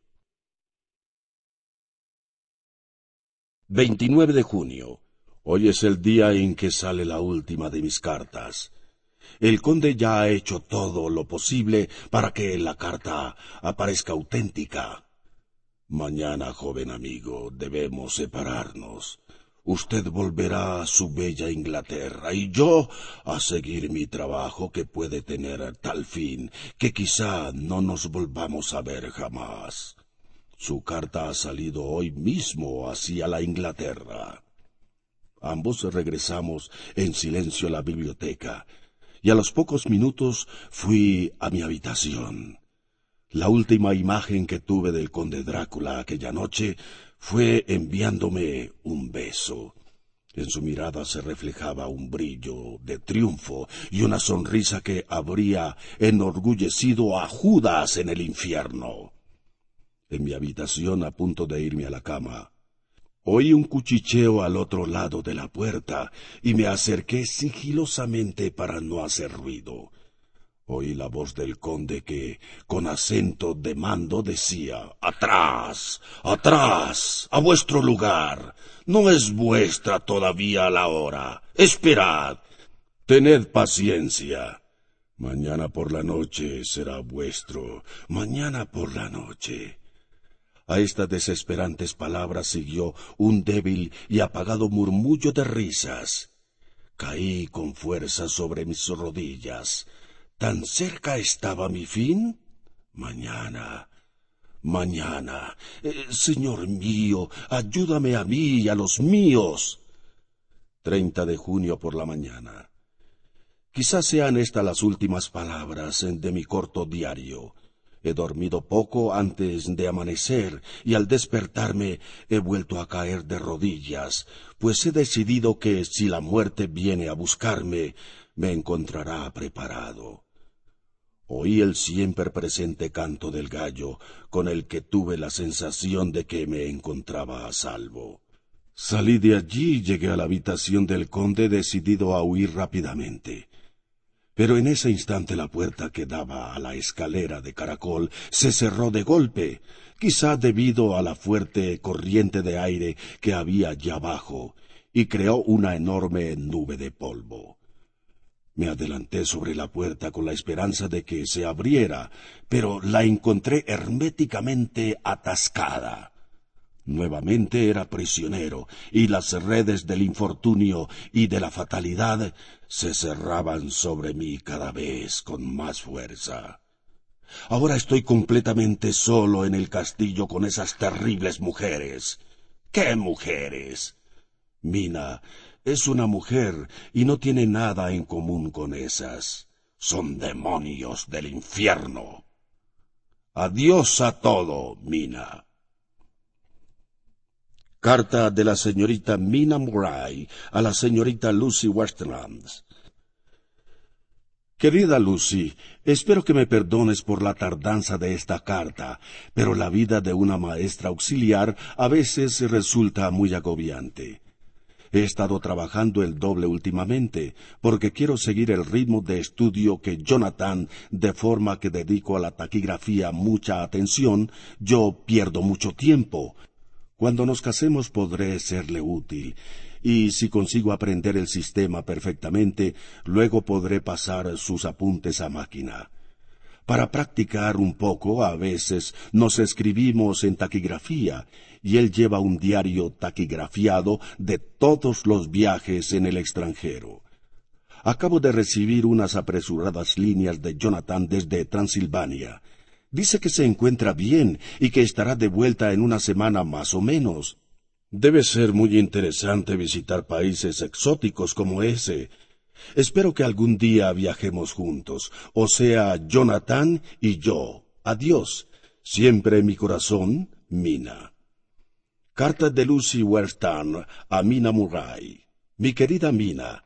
Speaker 1: 29 de junio. Hoy es el día en que sale la última de mis cartas. El conde ya ha hecho todo lo posible para que la carta aparezca auténtica. Mañana, joven amigo, debemos separarnos. Usted volverá a su bella Inglaterra y yo a seguir mi trabajo que puede tener tal fin que quizá no nos volvamos a ver jamás. Su carta ha salido hoy mismo hacia la Inglaterra. Ambos regresamos en silencio a la biblioteca y a los pocos minutos fui a mi habitación. La última imagen que tuve del conde Drácula aquella noche fue enviándome un beso. En su mirada se reflejaba un brillo de triunfo y una sonrisa que habría enorgullecido a Judas en el infierno. En mi habitación, a punto de irme a la cama, Oí un cuchicheo al otro lado de la puerta y me acerqué sigilosamente para no hacer ruido. Oí la voz del conde que, con acento de mando, decía Atrás. Atrás. a vuestro lugar. No es vuestra todavía la hora. Esperad. Tened paciencia. Mañana por la noche será vuestro. Mañana por la noche. A estas desesperantes palabras siguió un débil y apagado murmullo de risas. Caí con fuerza sobre mis rodillas. ¿Tan cerca estaba mi fin? Mañana. Mañana. Eh, señor mío, ayúdame a mí y a los míos. Treinta de junio por la mañana. Quizás sean estas las últimas palabras de mi corto diario. He dormido poco antes de amanecer y al despertarme he vuelto a caer de rodillas, pues he decidido que si la muerte viene a buscarme, me encontrará preparado. Oí el siempre presente canto del gallo, con el que tuve la sensación de que me encontraba a salvo. Salí de allí y llegué a la habitación del conde decidido a huir rápidamente. Pero en ese instante la puerta que daba a la escalera de caracol se cerró de golpe, quizá debido a la fuerte corriente de aire que había allá abajo, y creó una enorme nube de polvo. Me adelanté sobre la puerta con la esperanza de que se abriera, pero la encontré herméticamente atascada. Nuevamente era prisionero, y las redes del infortunio y de la fatalidad se cerraban sobre mí cada vez con más fuerza. Ahora estoy completamente solo en el castillo con esas terribles mujeres. ¿Qué mujeres? Mina es una mujer y no tiene nada en común con esas. Son demonios del infierno. Adiós a todo, Mina. Carta de la señorita Mina Murray a la señorita Lucy Westlands. Querida Lucy, espero que me perdones por la tardanza de esta carta, pero la vida de una maestra auxiliar a veces resulta muy agobiante. He estado trabajando el doble últimamente, porque quiero seguir el ritmo de estudio que Jonathan, de forma que dedico a la taquigrafía mucha atención, yo pierdo mucho tiempo. Cuando nos casemos podré serle útil, y si consigo aprender el sistema perfectamente, luego podré pasar sus apuntes a máquina. Para practicar un poco, a veces nos escribimos en taquigrafía, y él lleva un diario taquigrafiado de todos los viajes en el extranjero. Acabo de recibir unas apresuradas líneas de Jonathan desde Transilvania. Dice que se encuentra bien y que estará de vuelta en una semana más o menos. Debe ser muy interesante visitar países exóticos como ese. Espero que algún día viajemos juntos, o sea, Jonathan y yo. Adiós. Siempre en mi corazón, Mina. Carta de Lucy Weston a Mina Murray. Mi querida Mina,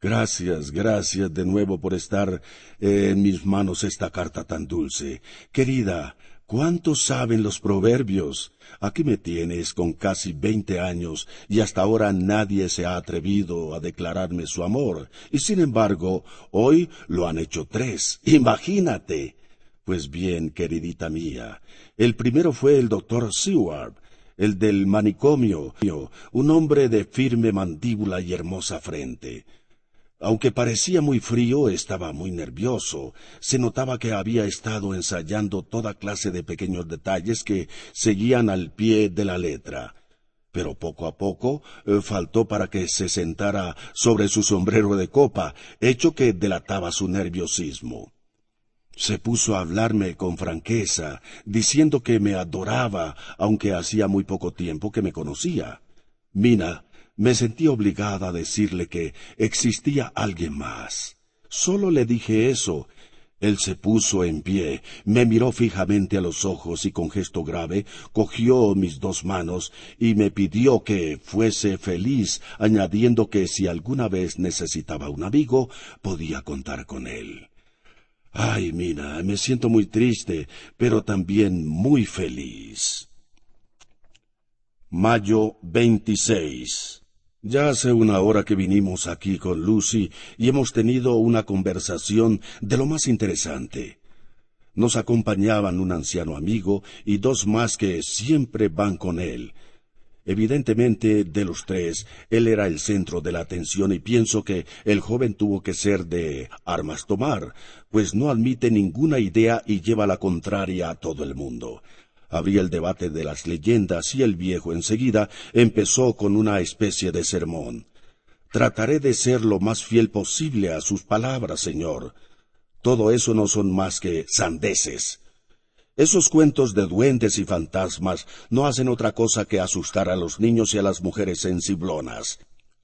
Speaker 1: Gracias, gracias de nuevo por estar en mis manos esta carta tan dulce. Querida, ¿Cuánto saben los proverbios? Aquí me tienes con casi veinte años y hasta ahora nadie se ha atrevido a declararme su amor. Y sin embargo, hoy lo han hecho tres. Imagínate. Pues bien, queridita mía, el primero fue el doctor Seward, el del manicomio, un hombre de firme mandíbula y hermosa frente. Aunque parecía muy frío, estaba muy nervioso. Se notaba que había estado ensayando toda clase de pequeños detalles que seguían al pie de la letra. Pero poco a poco eh, faltó para que se sentara sobre su sombrero de copa, hecho que delataba su nerviosismo. Se puso a hablarme con franqueza, diciendo que me adoraba, aunque hacía muy poco tiempo que me conocía. Mina, me sentí obligada a decirle que existía alguien más. Solo le dije eso. Él se puso en pie, me miró fijamente a los ojos y con gesto grave cogió mis dos manos y me pidió que fuese feliz, añadiendo que si alguna vez necesitaba un amigo, podía contar con él. Ay, Mina, me siento muy triste, pero también muy feliz. Mayo 26 ya hace una hora que vinimos aquí con Lucy y hemos tenido una conversación de lo más interesante. Nos acompañaban un anciano amigo y dos más que siempre van con él. Evidentemente, de los tres, él era el centro de la atención y pienso que el joven tuvo que ser de armas tomar, pues no admite ninguna idea y lleva la contraria a todo el mundo. Habría el debate de las leyendas y el viejo enseguida empezó con una especie de sermón. Trataré de ser lo más fiel posible a sus palabras, señor. Todo eso no son más que sandeces. Esos cuentos de duendes y fantasmas no hacen otra cosa que asustar a los niños y a las mujeres sensiblonas.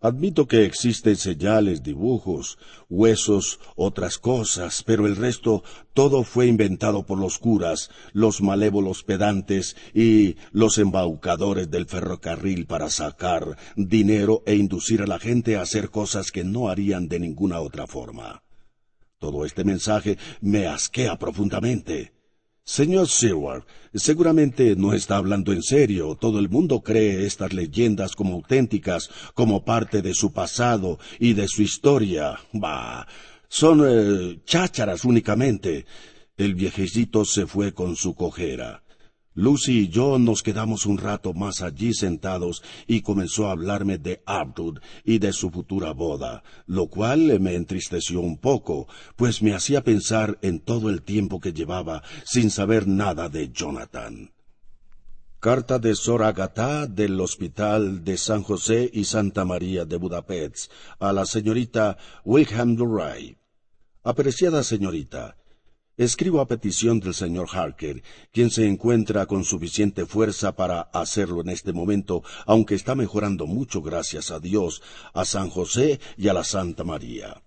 Speaker 1: Admito que existen señales, dibujos, huesos, otras cosas, pero el resto todo fue inventado por los curas, los malévolos pedantes y los embaucadores del ferrocarril para sacar dinero e inducir a la gente a hacer cosas que no harían de ninguna otra forma. Todo este mensaje me asquea profundamente. Señor Seward, seguramente no está hablando en serio. Todo el mundo cree estas leyendas como auténticas, como parte de su pasado y de su historia. Bah, son eh, chácharas únicamente. El viejecito se fue con su cojera. Lucy y yo nos quedamos un rato más allí sentados y comenzó a hablarme de Abdul y de su futura boda, lo cual me entristeció un poco, pues me hacía pensar en todo el tiempo que llevaba sin saber nada de Jonathan. Carta de Sor Agatha del Hospital de San José y Santa María de Budapest a la señorita Wilhelm Duray. Apreciada señorita, Escribo a petición del señor Harker, quien se encuentra con suficiente fuerza para hacerlo en este momento, aunque está mejorando mucho gracias a Dios, a San José y a la Santa María.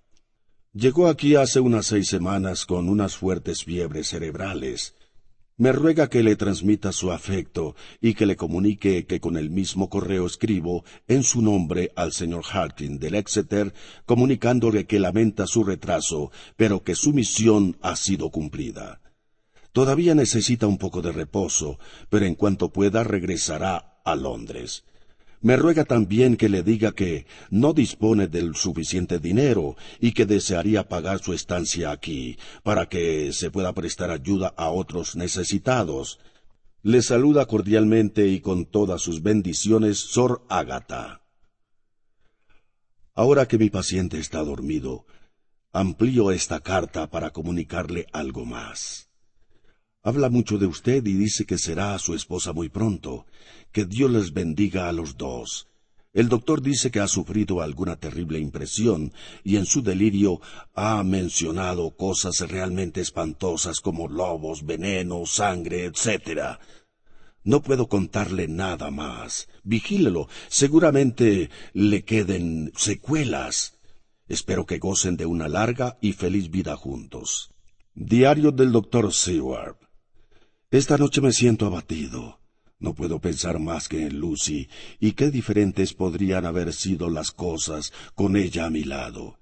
Speaker 1: Llegó aquí hace unas seis semanas con unas fuertes fiebres cerebrales. Me ruega que le transmita su afecto y que le comunique que con el mismo correo escribo en su nombre al señor Harkin del Exeter, comunicándole que lamenta su retraso, pero que su misión ha sido cumplida. Todavía necesita un poco de reposo, pero en cuanto pueda regresará a Londres. Me ruega también que le diga que no dispone del suficiente dinero y que desearía pagar su estancia aquí, para que se pueda prestar ayuda a otros necesitados. Le saluda cordialmente y con todas sus bendiciones Sor Ágata. Ahora que mi paciente está dormido, amplío esta carta para comunicarle algo más. Habla mucho de usted y dice que será su esposa muy pronto. Que Dios les bendiga a los dos. El doctor dice que ha sufrido alguna terrible impresión y en su delirio ha mencionado cosas realmente espantosas como lobos, veneno, sangre, etc. No puedo contarle nada más. Vigílelo. Seguramente le queden secuelas. Espero que gocen de una larga y feliz vida juntos. Diario del doctor Seward. Esta noche me siento abatido. No puedo pensar más que en Lucy y qué diferentes podrían haber sido las cosas con ella a mi lado.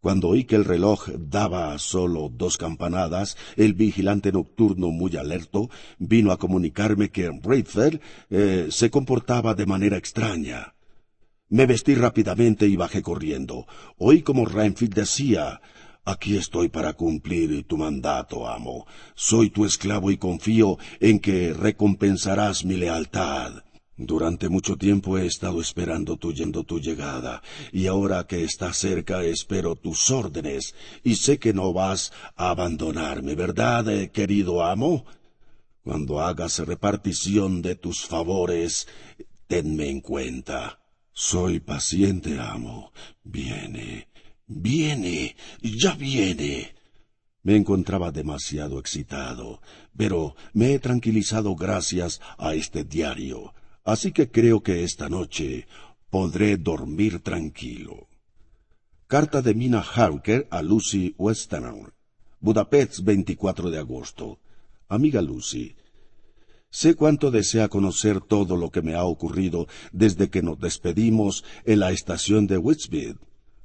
Speaker 1: Cuando oí que el reloj daba solo dos campanadas, el vigilante nocturno muy alerto vino a comunicarme que Braithwaite eh, se comportaba de manera extraña. Me vestí rápidamente y bajé corriendo. Oí como Renfield decía Aquí estoy para cumplir tu mandato, amo. Soy tu esclavo y confío en que recompensarás mi lealtad. Durante mucho tiempo he estado esperando tu yendo tu llegada, y ahora que estás cerca espero tus órdenes, y sé que no vas a abandonarme, ¿verdad, eh, querido amo? Cuando hagas repartición de tus favores, tenme en cuenta. Soy paciente, amo. Viene, Viene, ya viene. Me encontraba demasiado excitado, pero me he tranquilizado gracias a este diario, así que creo que esta noche podré dormir tranquilo. Carta de Mina Harker a Lucy Westenauer. Budapest, 24 de agosto. Amiga Lucy, sé cuánto desea conocer todo lo que me ha ocurrido desde que nos despedimos en la estación de Whitsbid.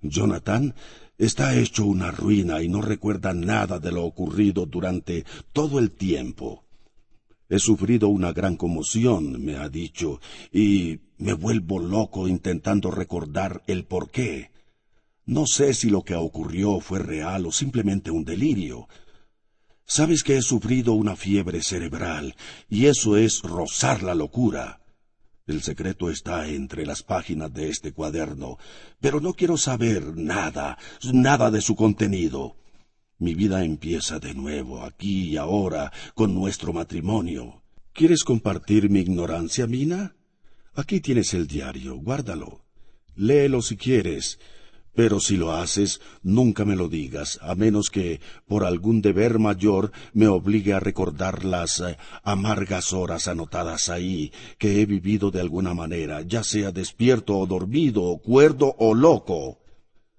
Speaker 1: Jonathan está hecho una ruina y no recuerda nada de lo ocurrido durante todo el tiempo. He sufrido una gran conmoción, me ha dicho, y me vuelvo loco intentando recordar el por qué. No sé si lo que ocurrió fue real o simplemente un delirio. Sabes que he sufrido una fiebre cerebral, y eso es rozar la locura. El secreto está entre las páginas de este cuaderno, pero no quiero saber nada, nada de su contenido. Mi vida empieza de nuevo, aquí y ahora, con nuestro matrimonio. ¿Quieres compartir mi ignorancia, Mina? Aquí tienes el diario, guárdalo. Léelo si quieres, pero si lo haces, nunca me lo digas, a menos que por algún deber mayor me obligue a recordar las eh, amargas horas anotadas ahí, que he vivido de alguna manera, ya sea despierto o dormido, cuerdo o loco.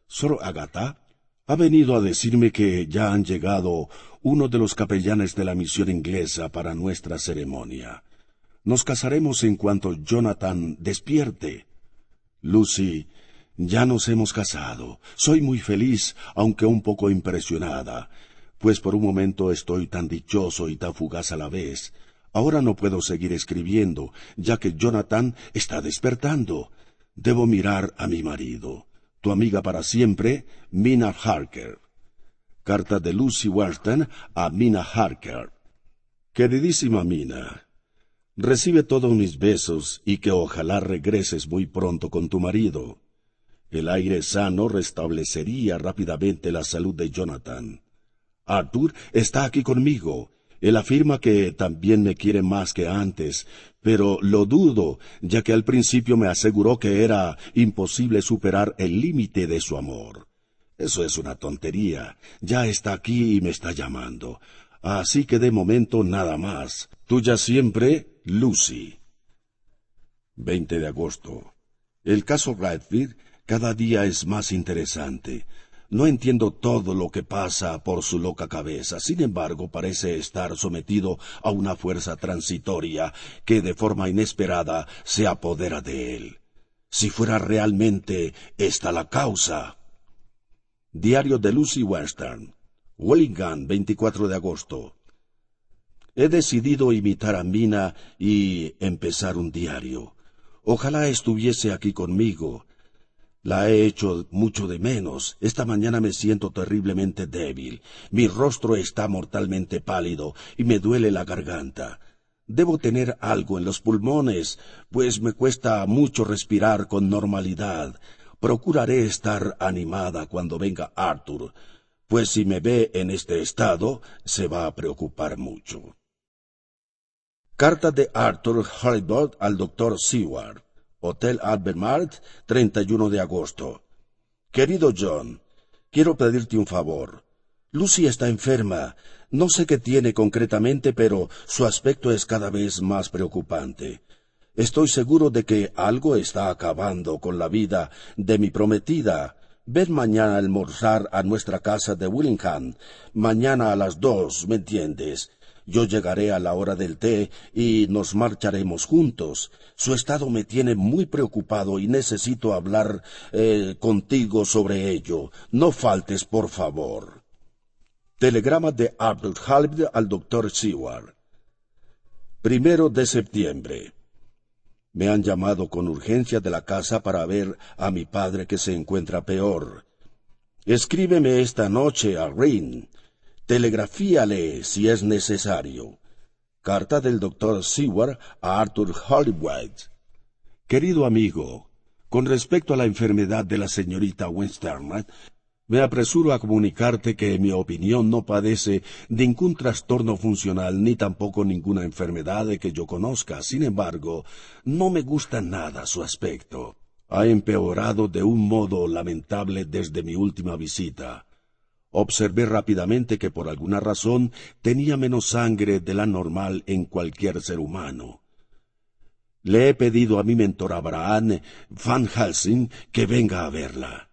Speaker 1: Sor Agata ha venido a decirme que ya han llegado uno de los capellanes de la misión inglesa para nuestra ceremonia. Nos casaremos en cuanto Jonathan despierte. Lucy ya nos hemos casado. Soy muy feliz, aunque un poco impresionada, pues por un momento estoy tan dichoso y tan fugaz a la vez. Ahora no puedo seguir escribiendo, ya que Jonathan está despertando. Debo mirar a mi marido. Tu amiga para siempre, Mina Harker. Carta de Lucy Wharton a Mina Harker. Queridísima Mina, recibe todos mis besos y que ojalá regreses muy pronto con tu marido. El aire sano restablecería rápidamente la salud de Jonathan. Arthur está aquí conmigo. Él afirma que también me quiere más que antes, pero lo dudo, ya que al principio me aseguró que era imposible superar el límite de su amor. Eso es una tontería. Ya está aquí y me está llamando. Así que de momento nada más. Tuya siempre, Lucy. 20 de agosto. El caso Radfield cada día es más interesante. No entiendo todo lo que pasa por su loca cabeza, sin embargo parece estar sometido a una fuerza transitoria que de forma inesperada se apodera de él. Si fuera realmente esta la causa. Diario de Lucy Western. Wellingham, 24 de agosto. He decidido imitar a Mina y empezar un diario. Ojalá estuviese aquí conmigo. La he hecho mucho de menos. Esta mañana me siento terriblemente débil. Mi rostro está mortalmente pálido y me duele la garganta. Debo tener algo en los pulmones, pues me cuesta mucho respirar con normalidad. Procuraré estar animada cuando venga Arthur, pues si me ve en este estado, se va a preocupar mucho. Carta de Arthur Hollywood al doctor Seward. Hotel Albemarle, 31 de agosto. Querido John, quiero pedirte un favor. Lucy está enferma. No sé qué tiene concretamente, pero su aspecto es cada vez más preocupante. Estoy seguro de que algo está acabando con la vida de mi prometida. Ven mañana a almorzar a nuestra casa de Willingham. Mañana a las dos, ¿me entiendes? Yo llegaré a la hora del té y nos marcharemos juntos. Su estado me tiene muy preocupado y necesito hablar eh, contigo sobre ello. No faltes, por favor. Telegrama de Abdul Halib al doctor Seward. Primero de septiembre. Me han llamado con urgencia de la casa para ver a mi padre que se encuentra peor. Escríbeme esta noche a Rin. Telegrafíale si es necesario. Carta del doctor Seward a Arthur Hollywood. Querido amigo, con respecto a la enfermedad de la señorita Western, me apresuro a comunicarte que mi opinión no padece ningún trastorno funcional ni tampoco ninguna enfermedad de que yo conozca. Sin embargo, no me gusta nada su aspecto. Ha empeorado de un modo lamentable desde mi última visita. Observé rápidamente que por alguna razón tenía menos sangre de la normal en cualquier ser humano. Le he pedido a mi mentor Abraham Van Helsing que venga a verla.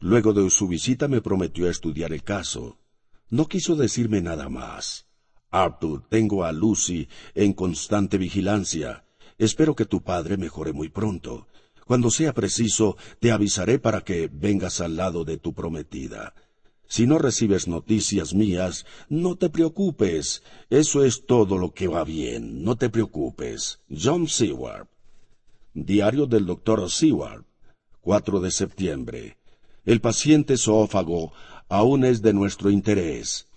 Speaker 1: Luego de su visita me prometió estudiar el caso. No quiso decirme nada más. Arthur, tengo a Lucy en constante vigilancia. Espero que tu padre mejore muy pronto. Cuando sea preciso, te avisaré para que vengas al lado de tu prometida. Si no recibes noticias mías, no te preocupes. Eso es todo lo que va bien. No te preocupes. John Seward. Diario del doctor Seward. 4 de septiembre. El paciente zoófago aún es de nuestro interés.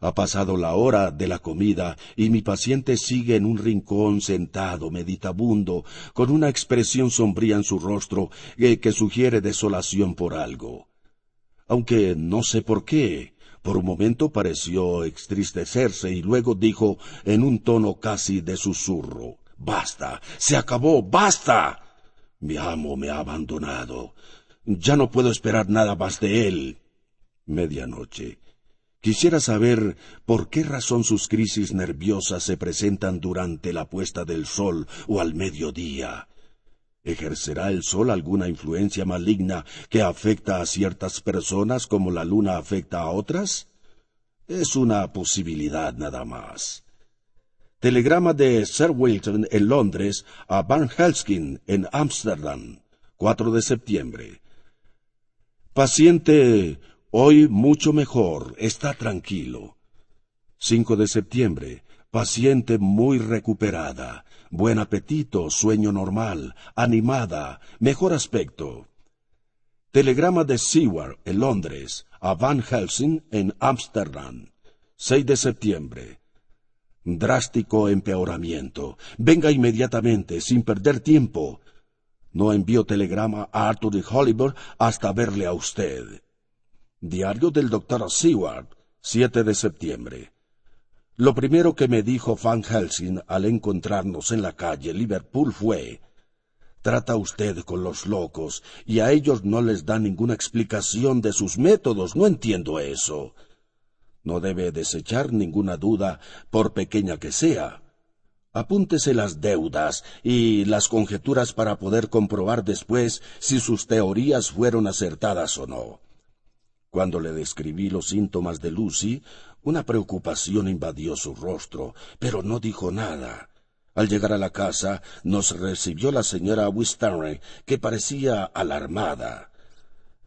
Speaker 1: Ha pasado la hora de la comida y mi paciente sigue en un rincón sentado, meditabundo, con una expresión sombría en su rostro eh, que sugiere desolación por algo aunque no sé por qué. Por un momento pareció extristecerse y luego dijo en un tono casi de susurro Basta. Se acabó. Basta. Mi amo me ha abandonado. Ya no puedo esperar nada más de él. Medianoche. Quisiera saber por qué razón sus crisis nerviosas se presentan durante la puesta del sol o al mediodía. ¿Ejercerá el sol alguna influencia maligna que afecta a ciertas personas como la luna afecta a otras? Es una posibilidad nada más. Telegrama de Sir Wilton en Londres a Van Helskin en Ámsterdam, 4 de septiembre. Paciente, hoy mucho mejor, está tranquilo. 5 de septiembre. Paciente muy recuperada buen apetito, sueño normal, animada, mejor aspecto. Telegrama de Seward en Londres a Van Helsing en Ámsterdam. 6 de septiembre. Drástico empeoramiento. Venga inmediatamente, sin perder tiempo. No envío telegrama a Arthur de Hollywood hasta verle a usted. Diario del doctor Seward, 7 de septiembre. Lo primero que me dijo Van Helsing al encontrarnos en la calle Liverpool fue Trata usted con los locos y a ellos no les da ninguna explicación de sus métodos. No entiendo eso. No debe desechar ninguna duda, por pequeña que sea. Apúntese las deudas y las conjeturas para poder comprobar después si sus teorías fueron acertadas o no. Cuando le describí los síntomas de Lucy, una preocupación invadió su rostro, pero no dijo nada. Al llegar a la casa, nos recibió la señora Wistanley, que parecía alarmada.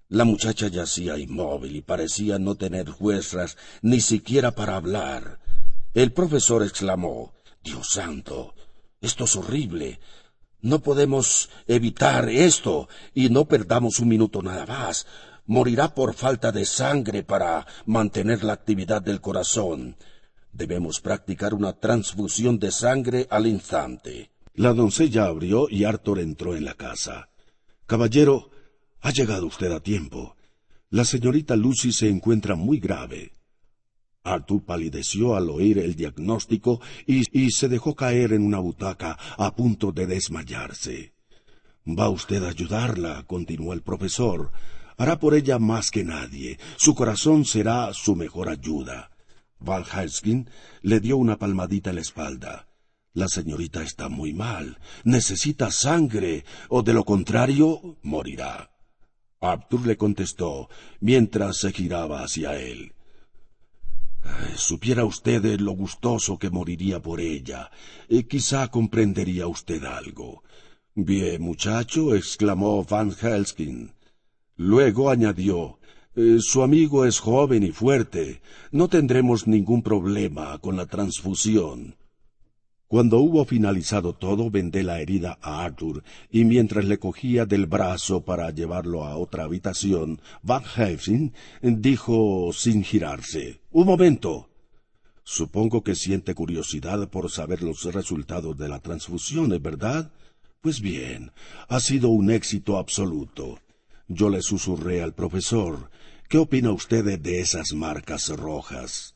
Speaker 1: La muchacha yacía inmóvil y parecía no tener fuerzas ni siquiera para hablar. El profesor exclamó Dios santo, esto es horrible. No podemos evitar esto y no perdamos un minuto nada más morirá por falta de sangre para mantener la actividad del corazón. Debemos practicar una transfusión de sangre al instante. La doncella abrió y Arthur entró en la casa. Caballero, ha llegado usted a tiempo. La señorita Lucy se encuentra muy grave. Arthur palideció al oír el diagnóstico y, y, se dejó caer en una butaca a punto de desmayarse. Va usted a ayudarla, continuó el profesor hará por ella más que nadie. Su corazón será su mejor ayuda. Van Helskin le dio una palmadita en la espalda. La señorita está muy mal. Necesita sangre, o de lo contrario, morirá. Arthur le contestó, mientras se giraba hacia él. Supiera usted lo gustoso que moriría por ella. Eh, quizá comprendería usted algo. Bien, muchacho, exclamó Van Helskin. Luego añadió eh, Su amigo es joven y fuerte. No tendremos ningún problema con la transfusión. Cuando hubo finalizado todo, vendé la herida a Arthur, y mientras le cogía del brazo para llevarlo a otra habitación, Van Helsing dijo sin girarse Un momento. Supongo que siente curiosidad por saber los resultados de la transfusión, ¿verdad? Pues bien, ha sido un éxito absoluto. Yo le susurré al profesor, ¿qué opina usted de esas marcas rojas?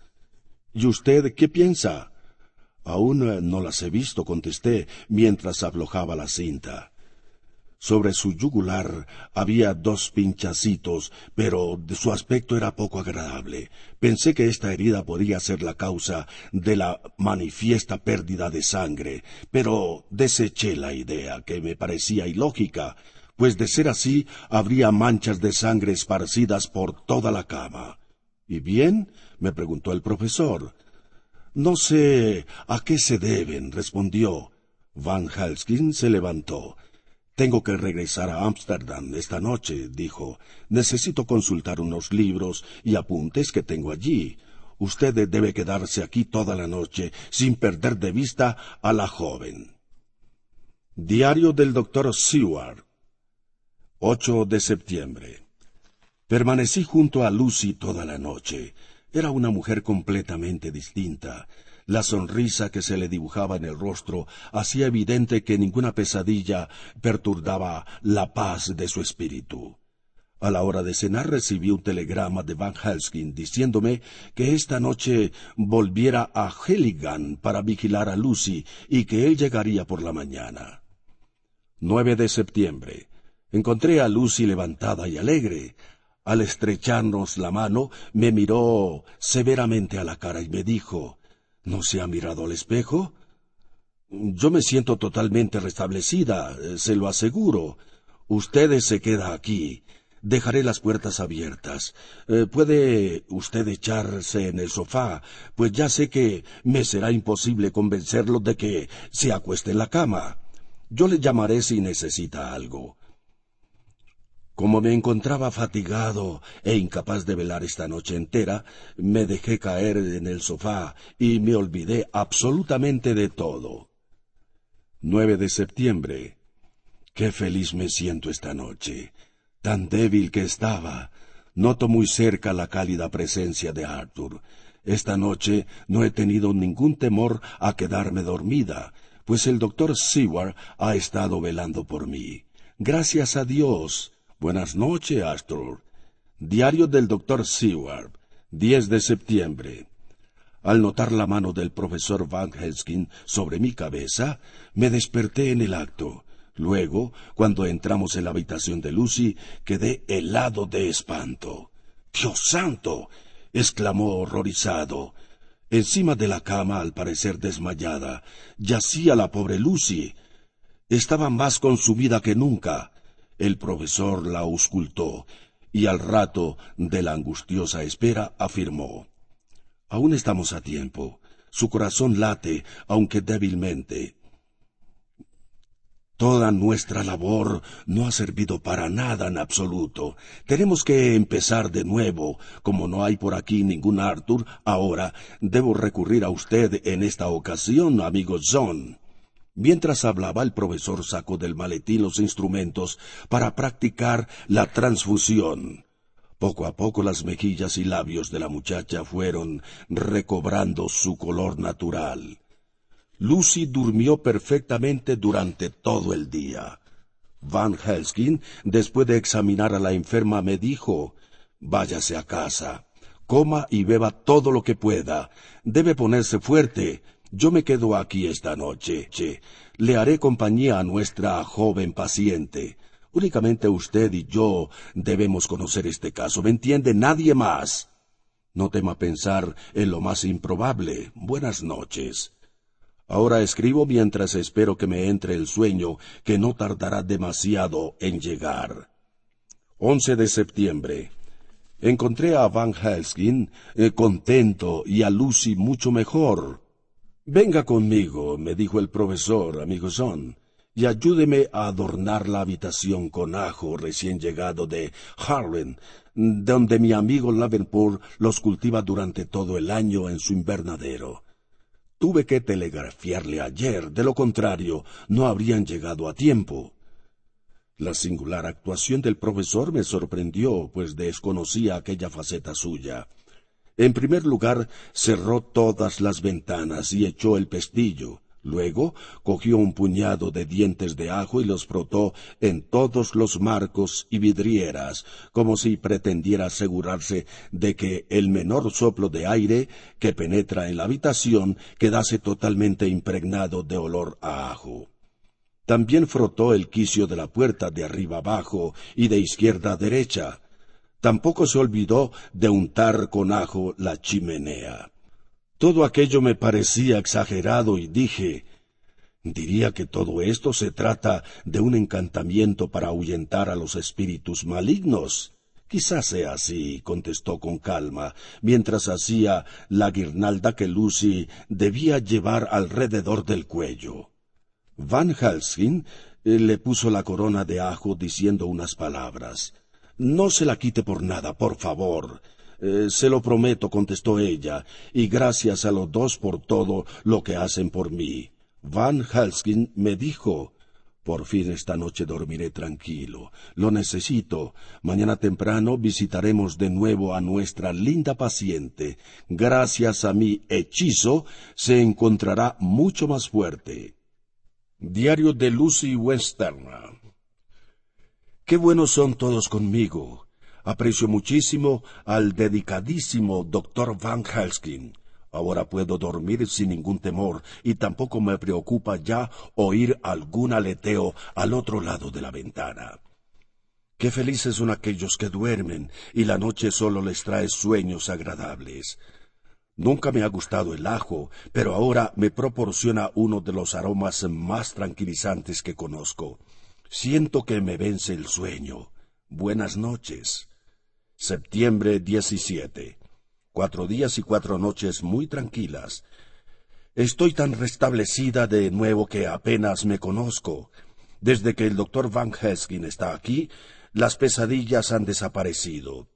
Speaker 1: ¿Y usted qué piensa? Aún eh, no las he visto, contesté, mientras aflojaba la cinta. Sobre su yugular había dos pinchacitos, pero su aspecto era poco agradable. Pensé que esta herida podía ser la causa de la manifiesta pérdida de sangre, pero deseché la idea, que me parecía ilógica, pues de ser así habría manchas de sangre esparcidas por toda la cama. ¿Y bien? me preguntó el profesor. No sé a qué se deben, respondió. Van Helskin se levantó. Tengo que regresar a Ámsterdam esta noche, dijo. Necesito consultar unos libros y apuntes que tengo allí. Usted debe quedarse aquí toda la noche sin perder de vista a la joven. Diario del doctor Seward. 8 de septiembre. Permanecí junto a Lucy toda la noche. Era una mujer completamente distinta. La sonrisa que se le dibujaba en el rostro hacía evidente que ninguna pesadilla perturbaba la paz de su espíritu. A la hora de cenar recibí un telegrama de Van Helskin diciéndome que esta noche volviera a Heligan para vigilar a Lucy y que él llegaría por la mañana. 9 de septiembre. Encontré a Lucy levantada y alegre. Al estrecharnos la mano, me miró severamente a la cara y me dijo ¿No se ha mirado al espejo? Yo me siento totalmente restablecida, se lo aseguro. Usted se queda aquí. Dejaré las puertas abiertas. Eh, puede usted echarse en el sofá, pues ya sé que me será imposible convencerlo de que se acueste en la cama. Yo le llamaré si necesita algo. Como me encontraba fatigado e incapaz de velar esta noche entera, me dejé caer en el sofá y me olvidé absolutamente de todo. 9 de septiembre. Qué feliz me siento esta noche. Tan débil que estaba. Noto muy cerca la cálida presencia de Arthur. Esta noche no he tenido ningún temor a quedarme dormida, pues el doctor Seward ha estado velando por mí. Gracias a Dios. Buenas noches, Astor. Diario del doctor Seward, 10 de septiembre. Al notar la mano del profesor Van Helskin sobre mi cabeza, me desperté en el acto. Luego, cuando entramos en la habitación de Lucy, quedé helado de espanto. Dios santo. exclamó horrorizado. Encima de la cama, al parecer desmayada, yacía la pobre Lucy. Estaba más consumida que nunca. El profesor la auscultó y al rato de la angustiosa espera afirmó Aún estamos a tiempo. Su corazón late, aunque débilmente. Toda nuestra labor no ha servido para nada en absoluto. Tenemos que empezar de nuevo. Como no hay por aquí ningún Arthur, ahora debo recurrir a usted en esta ocasión, amigo John. Mientras hablaba, el profesor sacó del maletín los instrumentos para practicar la transfusión. Poco a poco las mejillas y labios de la muchacha fueron recobrando su color natural. Lucy durmió perfectamente durante todo el día. Van Helskin, después de examinar a la enferma, me dijo Váyase a casa, coma y beba todo lo que pueda. Debe ponerse fuerte. Yo me quedo aquí esta noche. Che. Le haré compañía a nuestra joven paciente. Únicamente usted y yo debemos conocer este caso. ¿Me entiende? Nadie más. No tema pensar en lo más improbable. Buenas noches. Ahora escribo mientras espero que me entre el sueño, que no tardará demasiado en llegar. 11 de septiembre. Encontré a Van Helskin eh, contento y a Lucy mucho mejor. Venga conmigo, me dijo el profesor, amigo Son, y ayúdeme a adornar la habitación con ajo recién llegado de Harlem, donde mi amigo Lavenport los cultiva durante todo el año en su invernadero. Tuve que telegrafiarle ayer, de lo contrario, no habrían llegado a tiempo. La singular actuación del profesor me sorprendió, pues desconocía aquella faceta suya. En primer lugar, cerró todas las ventanas y echó el pestillo. Luego cogió un puñado de dientes de ajo y los frotó en todos los marcos y vidrieras, como si pretendiera asegurarse de que el menor soplo de aire que penetra en la habitación quedase totalmente impregnado de olor a ajo. También frotó el quicio de la puerta de arriba abajo y de izquierda a derecha. Tampoco se olvidó de untar con ajo la chimenea. Todo aquello me parecía exagerado y dije, diría que todo esto se trata de un encantamiento para ahuyentar a los espíritus malignos. Quizás sea así, contestó con calma, mientras hacía la guirnalda que Lucy debía llevar alrededor del cuello. Van Helsing eh, le puso la corona de ajo diciendo unas palabras. No se la quite por nada, por favor. Eh, se lo prometo, contestó ella, y gracias a los dos por todo lo que hacen por mí. Van Helskin me dijo, por fin esta noche dormiré tranquilo. Lo necesito. Mañana temprano visitaremos de nuevo a nuestra linda paciente. Gracias a mi hechizo se encontrará mucho más fuerte. Diario de Lucy Westerna. Qué buenos son todos conmigo. Aprecio muchísimo al dedicadísimo doctor Van Helskin. Ahora puedo dormir sin ningún temor y tampoco me preocupa ya oír algún aleteo al otro lado de la ventana. Qué felices son aquellos que duermen y la noche solo les trae sueños agradables. Nunca me ha gustado el ajo, pero ahora me proporciona uno de los aromas más tranquilizantes que conozco. Siento que me vence el sueño. Buenas noches. Septiembre 17. Cuatro días y cuatro noches muy tranquilas. Estoy tan restablecida de nuevo que apenas me conozco. Desde que el doctor Van Heskin está aquí, las pesadillas han desaparecido.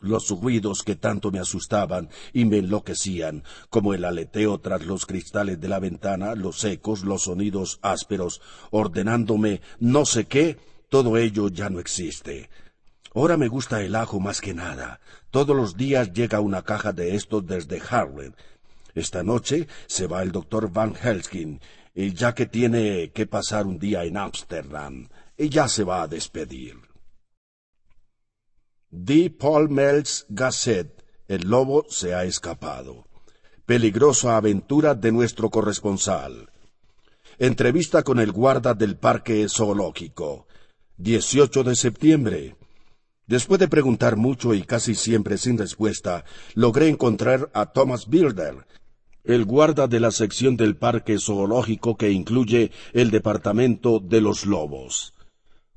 Speaker 1: Los ruidos que tanto me asustaban y me enloquecían, como el aleteo tras los cristales de la ventana, los ecos, los sonidos ásperos, ordenándome no sé qué, todo ello ya no existe. Ahora me gusta el ajo más que nada. Todos los días llega una caja de estos desde Harlem. Esta noche se va el doctor Van Helskin, ya que tiene que pasar un día en Ámsterdam, ya se va a despedir. D. Paul Mel's Gazette. El lobo se ha escapado. Peligrosa aventura de nuestro corresponsal. Entrevista con el guarda del parque zoológico. 18 de septiembre. Después de preguntar mucho y casi siempre sin respuesta, logré encontrar a Thomas Bilder, el guarda de la sección del parque zoológico que incluye el departamento de los lobos.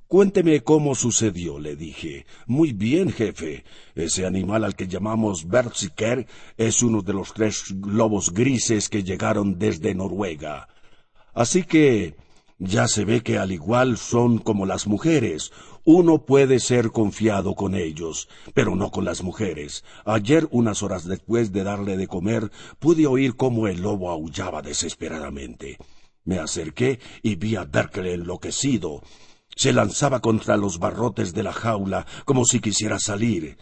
Speaker 1: Cuénteme cómo sucedió, le dije. Muy bien, jefe. Ese animal al que llamamos Berziker es uno de los tres lobos grises que llegaron desde Noruega. Así que ya se ve que al igual son como las mujeres. Uno puede ser confiado con ellos, pero no con las mujeres. Ayer, unas horas después de darle de comer, pude oír cómo el lobo aullaba desesperadamente. Me acerqué y vi a Berkeley enloquecido se lanzaba contra los barrotes de la jaula como si quisiera salir.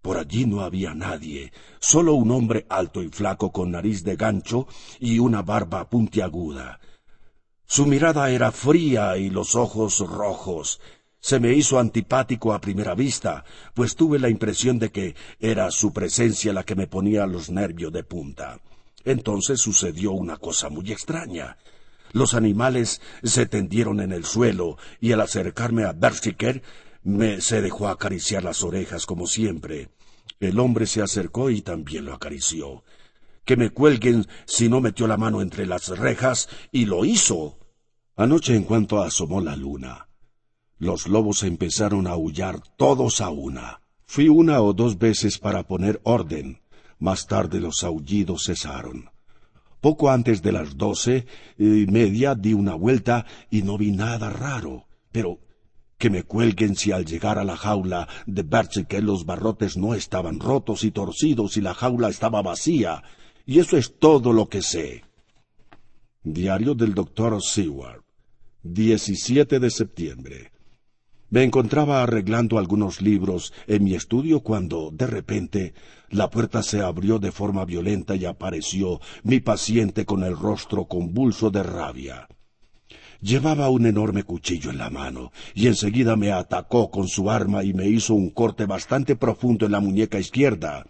Speaker 1: Por allí no había nadie, solo un hombre alto y flaco con nariz de gancho y una barba puntiaguda. Su mirada era fría y los ojos rojos. Se me hizo antipático a primera vista, pues tuve la impresión de que era su presencia la que me ponía los nervios de punta. Entonces sucedió una cosa muy extraña. Los animales se tendieron en el suelo y al acercarme a Bersiker me se dejó acariciar las orejas como siempre. El hombre se acercó y también lo acarició. Que me cuelguen si no metió la mano entre las rejas y lo hizo. Anoche en cuanto asomó la luna, los lobos empezaron a aullar todos a una. Fui una o dos veces para poner orden. Más tarde los aullidos cesaron. Poco antes de las doce y media di una vuelta y no vi nada raro, pero que me cuelguen si al llegar a la jaula de que los barrotes no estaban rotos y torcidos y la jaula estaba vacía, y eso es todo lo que sé. Diario del doctor Seward, 17 de septiembre. Me encontraba arreglando algunos libros en mi estudio cuando, de repente, la puerta se abrió de forma violenta y apareció mi paciente con el rostro convulso de rabia. Llevaba un enorme cuchillo en la mano, y enseguida me atacó con su arma y me hizo un corte bastante profundo en la muñeca izquierda.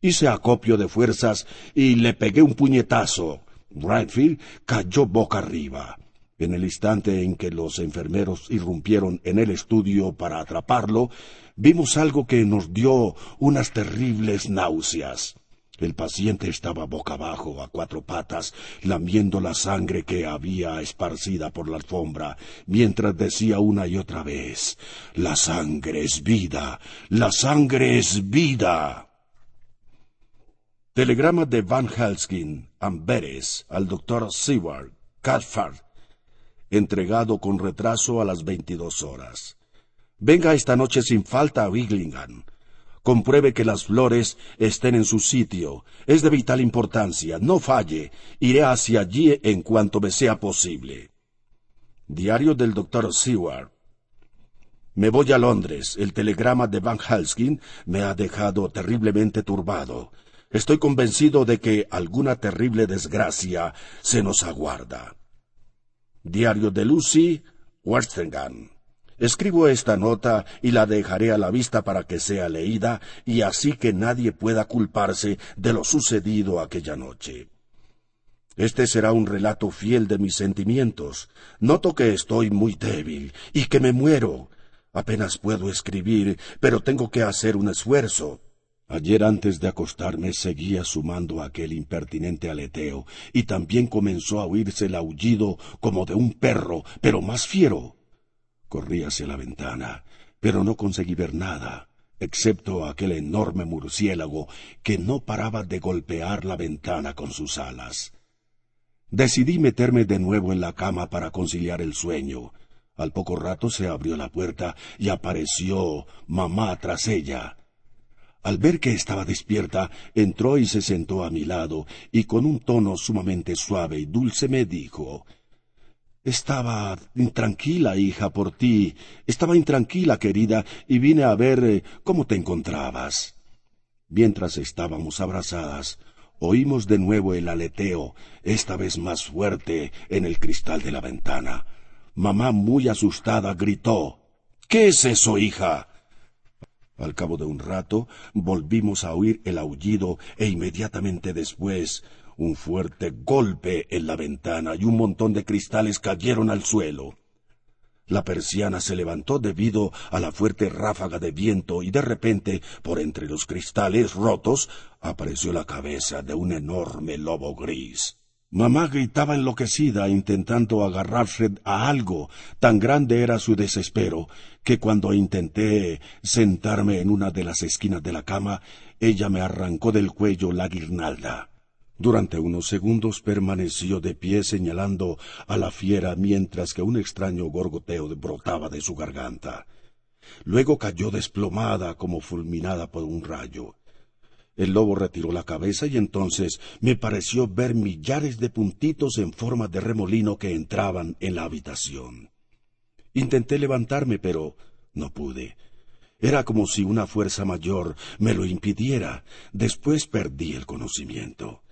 Speaker 1: Hice acopio de fuerzas y le pegué un puñetazo. Bradfield cayó boca arriba. En el instante en que los enfermeros irrumpieron en el estudio para atraparlo, vimos algo que nos dio unas terribles náuseas. El paciente estaba boca abajo, a cuatro patas, lamiendo la sangre que había esparcida por la alfombra, mientras decía una y otra vez La sangre es vida. La sangre es vida. Telegrama de Van Helskin, Amberes, al doctor Seward, Catford, entregado con retraso a las veintidós horas. Venga esta noche sin falta a Wiglingham. Compruebe que las flores estén en su sitio. Es de vital importancia. No falle. Iré hacia allí en cuanto me sea posible. Diario del doctor Seward. Me voy a Londres. El telegrama de Van Helskin me ha dejado terriblemente turbado. Estoy convencido de que alguna terrible desgracia se nos aguarda. Diario de Lucy, Westeringham. Escribo esta nota y la dejaré a la vista para que sea leída y así que nadie pueda culparse de lo sucedido aquella noche. Este será un relato fiel de mis sentimientos. Noto que estoy muy débil y que me muero. Apenas puedo escribir, pero tengo que hacer un esfuerzo. Ayer antes de acostarme seguía sumando aquel impertinente aleteo, y también comenzó a oírse el aullido como de un perro, pero más fiero. Corrí hacia la ventana, pero no conseguí ver nada, excepto aquel enorme murciélago que no paraba de golpear la ventana con sus alas. Decidí meterme de nuevo en la cama para conciliar el sueño. Al poco rato se abrió la puerta y apareció mamá tras ella. Al ver que estaba despierta, entró y se sentó a mi lado, y con un tono sumamente suave y dulce me dijo Estaba intranquila, hija, por ti. Estaba intranquila, querida, y vine a ver eh, cómo te encontrabas. Mientras estábamos abrazadas, oímos de nuevo el aleteo, esta vez más fuerte, en el cristal de la ventana. Mamá, muy asustada, gritó ¿Qué es eso, hija? Al cabo de un rato volvimos a oír el aullido e inmediatamente después Un fuerte golpe en la ventana y un montón de cristales cayeron al suelo. La persiana se levantó debido a la fuerte ráfaga de viento y de repente, por entre los cristales rotos, apareció la cabeza de un enorme lobo gris. Mamá gritaba enloquecida intentando agarrarse a algo. Tan grande era su desespero que cuando intenté sentarme en una de las esquinas de la cama, ella me arrancó del cuello la guirnalda. Durante unos segundos permaneció de pie señalando a la fiera mientras que un extraño gorgoteo brotaba de su garganta. Luego cayó desplomada como fulminada por un rayo. El lobo retiró la cabeza y entonces me pareció ver millares de puntitos en forma de remolino que entraban en la habitación. Intenté levantarme, pero no pude. Era como si una fuerza mayor me lo impidiera. Después perdí el conocimiento.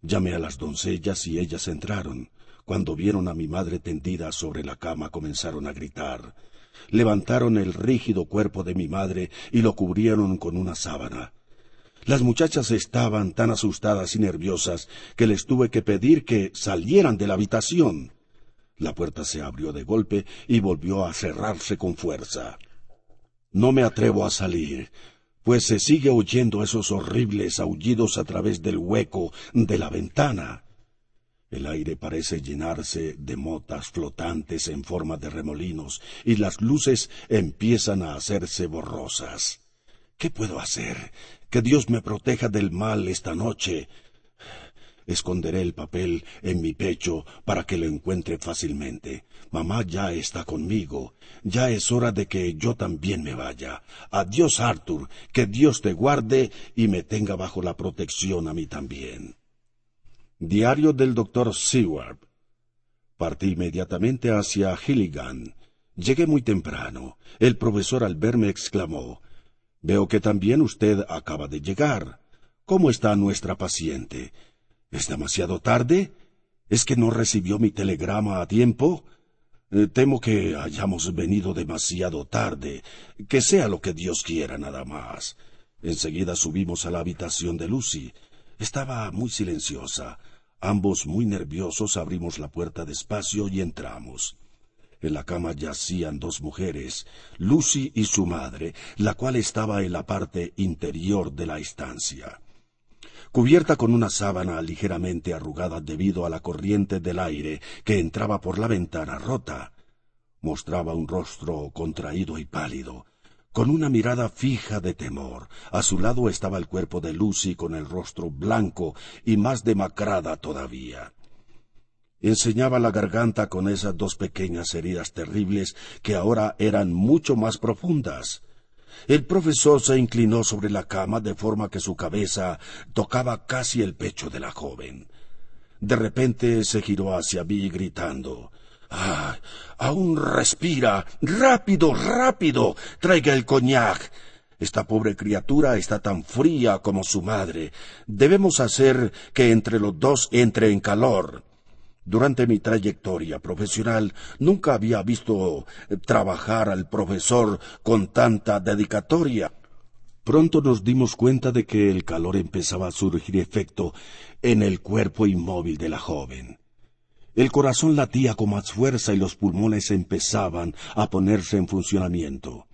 Speaker 1: Llamé a las doncellas y ellas entraron. Cuando vieron a mi madre tendida sobre la cama comenzaron a gritar. Levantaron el rígido cuerpo de mi madre y lo cubrieron con una sábana. Las muchachas estaban tan asustadas y nerviosas que les tuve que pedir que salieran de la habitación. La puerta se abrió de golpe y volvió a cerrarse con fuerza. No me atrevo a salir pues se sigue oyendo esos horribles aullidos a través del hueco de la ventana. El aire parece llenarse de motas flotantes en forma de remolinos y las luces empiezan a hacerse borrosas. ¿Qué puedo hacer? Que Dios me proteja del mal esta noche. Esconderé el papel en mi pecho para que lo encuentre fácilmente. Mamá ya está conmigo. Ya es hora de que yo también me vaya. Adiós, Arthur. Que Dios te guarde y me tenga bajo la protección a mí también. Diario del doctor Seward. Partí inmediatamente hacia Hilligan. Llegué muy temprano. El profesor al verme exclamó Veo que también usted acaba de llegar. ¿Cómo está nuestra paciente? ¿Es demasiado tarde? ¿Es que no recibió mi telegrama a tiempo? Eh, temo que hayamos venido demasiado tarde. Que sea lo que Dios quiera nada más. Enseguida subimos a la habitación de Lucy. Estaba muy silenciosa. Ambos muy nerviosos abrimos la puerta despacio y entramos. En la cama yacían dos mujeres, Lucy y su madre, la cual estaba en la parte interior de la estancia cubierta con una sábana ligeramente arrugada debido a la corriente del aire que entraba por la ventana rota. Mostraba un rostro contraído y pálido, con una mirada fija de temor. A su lado estaba el cuerpo de Lucy con el rostro blanco y más demacrada todavía. Enseñaba la garganta con esas dos pequeñas heridas terribles que ahora eran mucho más profundas. El profesor se inclinó sobre la cama de forma que su cabeza tocaba casi el pecho de la joven. De repente se giró hacia mí gritando Ah. aún respira. Rápido, rápido. Traiga el coñac. Esta pobre criatura está tan fría como su madre. Debemos hacer que entre los dos entre en calor. Durante mi trayectoria profesional nunca había visto eh, trabajar al profesor con tanta dedicatoria. Pronto nos dimos cuenta de que el calor empezaba a surgir efecto en el cuerpo inmóvil de la joven. El corazón latía con más fuerza y los pulmones empezaban a ponerse en funcionamiento.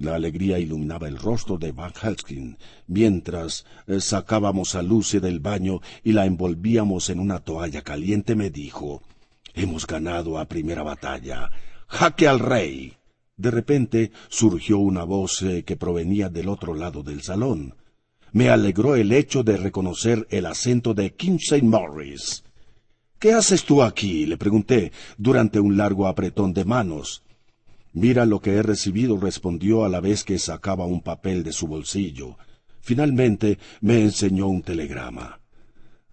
Speaker 1: La alegría iluminaba el rostro de Van Helsing mientras eh, sacábamos a Lucy del baño y la envolvíamos en una toalla caliente. Me dijo: Hemos ganado a primera batalla. ¡Jaque al rey! De repente surgió una voz eh, que provenía del otro lado del salón. Me alegró el hecho de reconocer el acento de King St. Morris. ¿Qué haces tú aquí? le pregunté durante un largo apretón de manos. Mira lo que he recibido, respondió a la vez que sacaba un papel de su bolsillo. Finalmente me enseñó un telegrama.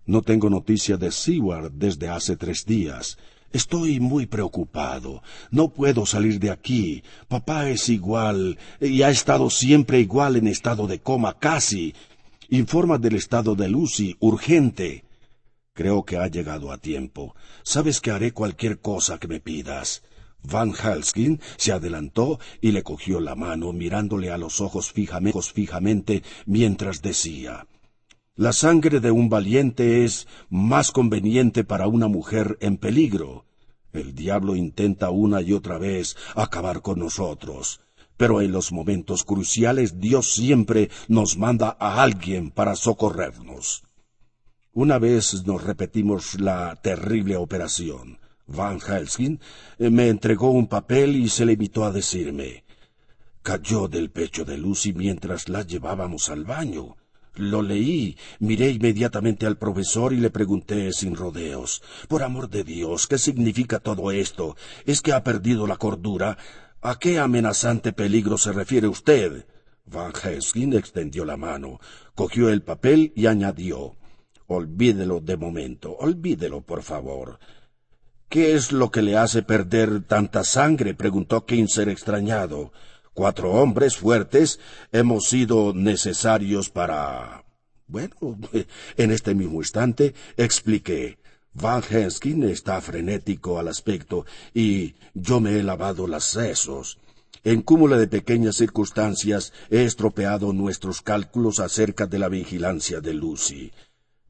Speaker 1: No tengo noticia de Seward desde hace tres días. Estoy muy preocupado. No puedo salir de aquí. Papá es igual y ha estado siempre igual en estado de coma casi. Informa del estado de Lucy, urgente. Creo que ha llegado a tiempo. Sabes que haré cualquier cosa que me pidas. Van Helskin se adelantó y le cogió la mano mirándole a los ojos fijamente, mientras decía La sangre de un valiente es más conveniente para una mujer en peligro. El diablo intenta una y otra vez acabar con nosotros, pero en los momentos cruciales Dios siempre nos manda a alguien para socorrernos. Una vez nos repetimos la terrible operación. Van Helsing eh, me entregó un papel y se limitó a decirme Cayó del pecho de Lucy mientras la llevábamos al baño. Lo leí, miré inmediatamente al profesor y le pregunté sin rodeos. Por amor de Dios, ¿qué significa todo esto? ¿Es que ha perdido la cordura? ¿A qué amenazante peligro se refiere usted? Van Helsing extendió la mano, cogió el papel y añadió Olvídelo de momento, olvídelo, por favor. ¿Qué es lo que le hace perder tanta sangre? preguntó Kinser extrañado. Cuatro hombres fuertes hemos sido necesarios para... Bueno, en este mismo instante expliqué. Van Henskin está frenético al aspecto y yo me he lavado las sesos. En cúmulo de pequeñas circunstancias he estropeado nuestros cálculos acerca de la vigilancia de Lucy.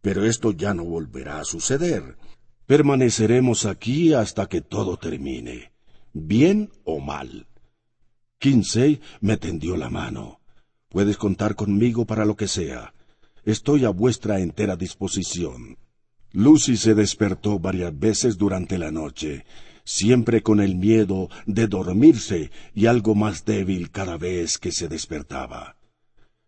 Speaker 1: Pero esto ya no volverá a suceder. Permaneceremos aquí hasta que todo termine, bien o mal. Kinsey me tendió la mano. Puedes contar conmigo para lo que sea. Estoy a vuestra entera disposición. Lucy se despertó varias veces durante la noche, siempre con el miedo de dormirse y algo más débil cada vez que se despertaba.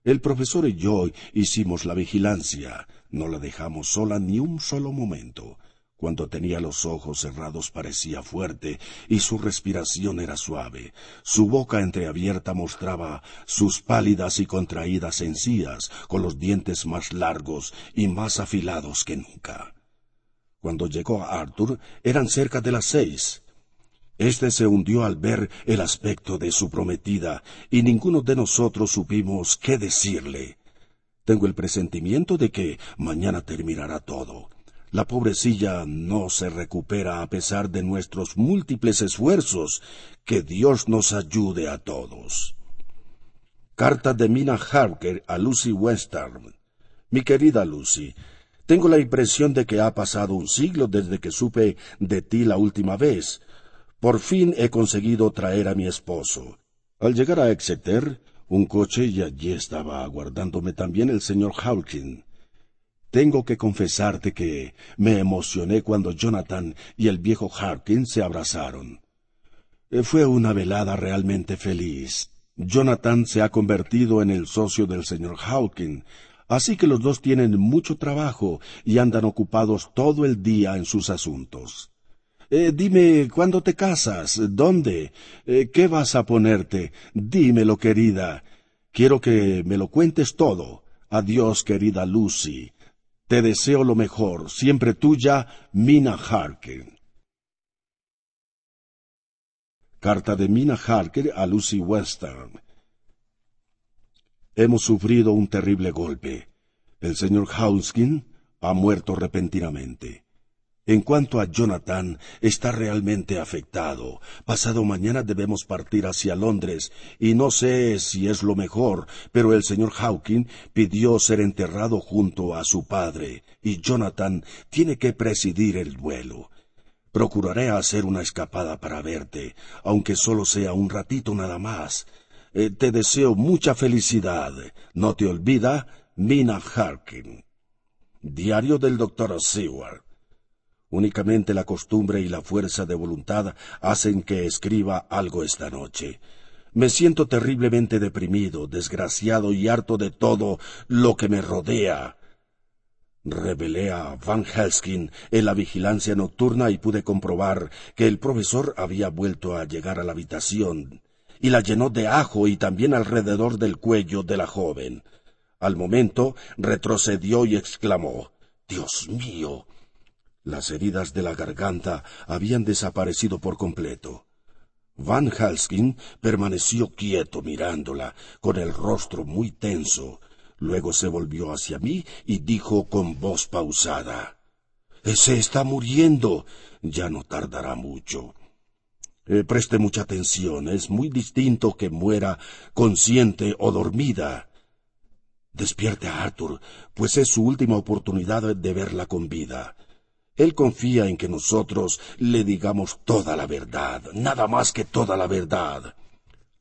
Speaker 1: El profesor y yo hicimos la vigilancia, no la dejamos sola ni un solo momento. Cuando tenía los ojos cerrados parecía fuerte y su respiración era suave. Su boca entreabierta mostraba sus pálidas y contraídas encías, con los dientes más largos y más afilados que nunca. Cuando llegó a Arthur eran cerca de las seis. Este se hundió al ver el aspecto de su prometida, y ninguno de nosotros supimos qué decirle. Tengo el presentimiento de que mañana terminará todo. La pobrecilla no se recupera a pesar de nuestros múltiples esfuerzos. Que Dios nos ayude a todos. Carta de Mina Harker a Lucy Western. Mi querida Lucy, tengo la impresión de que ha pasado un siglo desde que supe de ti la última vez. Por fin he conseguido traer a mi esposo. Al llegar a Exeter, un coche y allí estaba aguardándome también el señor Hawkins. Tengo que confesarte que me emocioné cuando Jonathan y el viejo Harkin se abrazaron. Eh, fue una velada realmente feliz. Jonathan se ha convertido en el socio del señor Hawkin, así que los dos tienen mucho trabajo y andan ocupados todo el día en sus asuntos. Eh, dime, ¿cuándo te casas? ¿Dónde? Eh, ¿Qué vas a ponerte? Dímelo, querida. Quiero que me lo cuentes todo. Adiós, querida Lucy. Te deseo lo mejor, siempre tuya, Mina Harker. Carta de Mina Harker a Lucy Western. Hemos sufrido un terrible golpe. El señor Hauskin ha muerto repentinamente. En cuanto a Jonathan, está realmente afectado. Pasado mañana debemos partir hacia Londres, y no sé si es lo mejor, pero el señor Hawking pidió ser enterrado junto a su padre, y Jonathan tiene que presidir el duelo. Procuraré hacer una escapada para verte, aunque solo sea un ratito nada más. Eh, te deseo mucha felicidad. No te olvida, Mina Harkin. Diario del doctor Seward. Únicamente la costumbre y la fuerza de voluntad hacen que escriba algo esta noche. Me siento terriblemente deprimido, desgraciado y harto de todo lo que me rodea. Revelé a Van Helskin en la vigilancia nocturna y pude comprobar que el profesor había vuelto a llegar a la habitación y la llenó de ajo y también alrededor del cuello de la joven. Al momento retrocedió y exclamó Dios mío. Las heridas de la garganta habían desaparecido por completo. Van Halskin permaneció quieto mirándola, con el rostro muy tenso. Luego se volvió hacia mí y dijo con voz pausada Se está muriendo. Ya no tardará mucho. Eh, preste mucha atención. Es muy distinto que muera consciente o dormida. Despierte a Arthur, pues es su última oportunidad de verla con vida. Él confía en que nosotros le digamos toda la verdad, nada más que toda la verdad.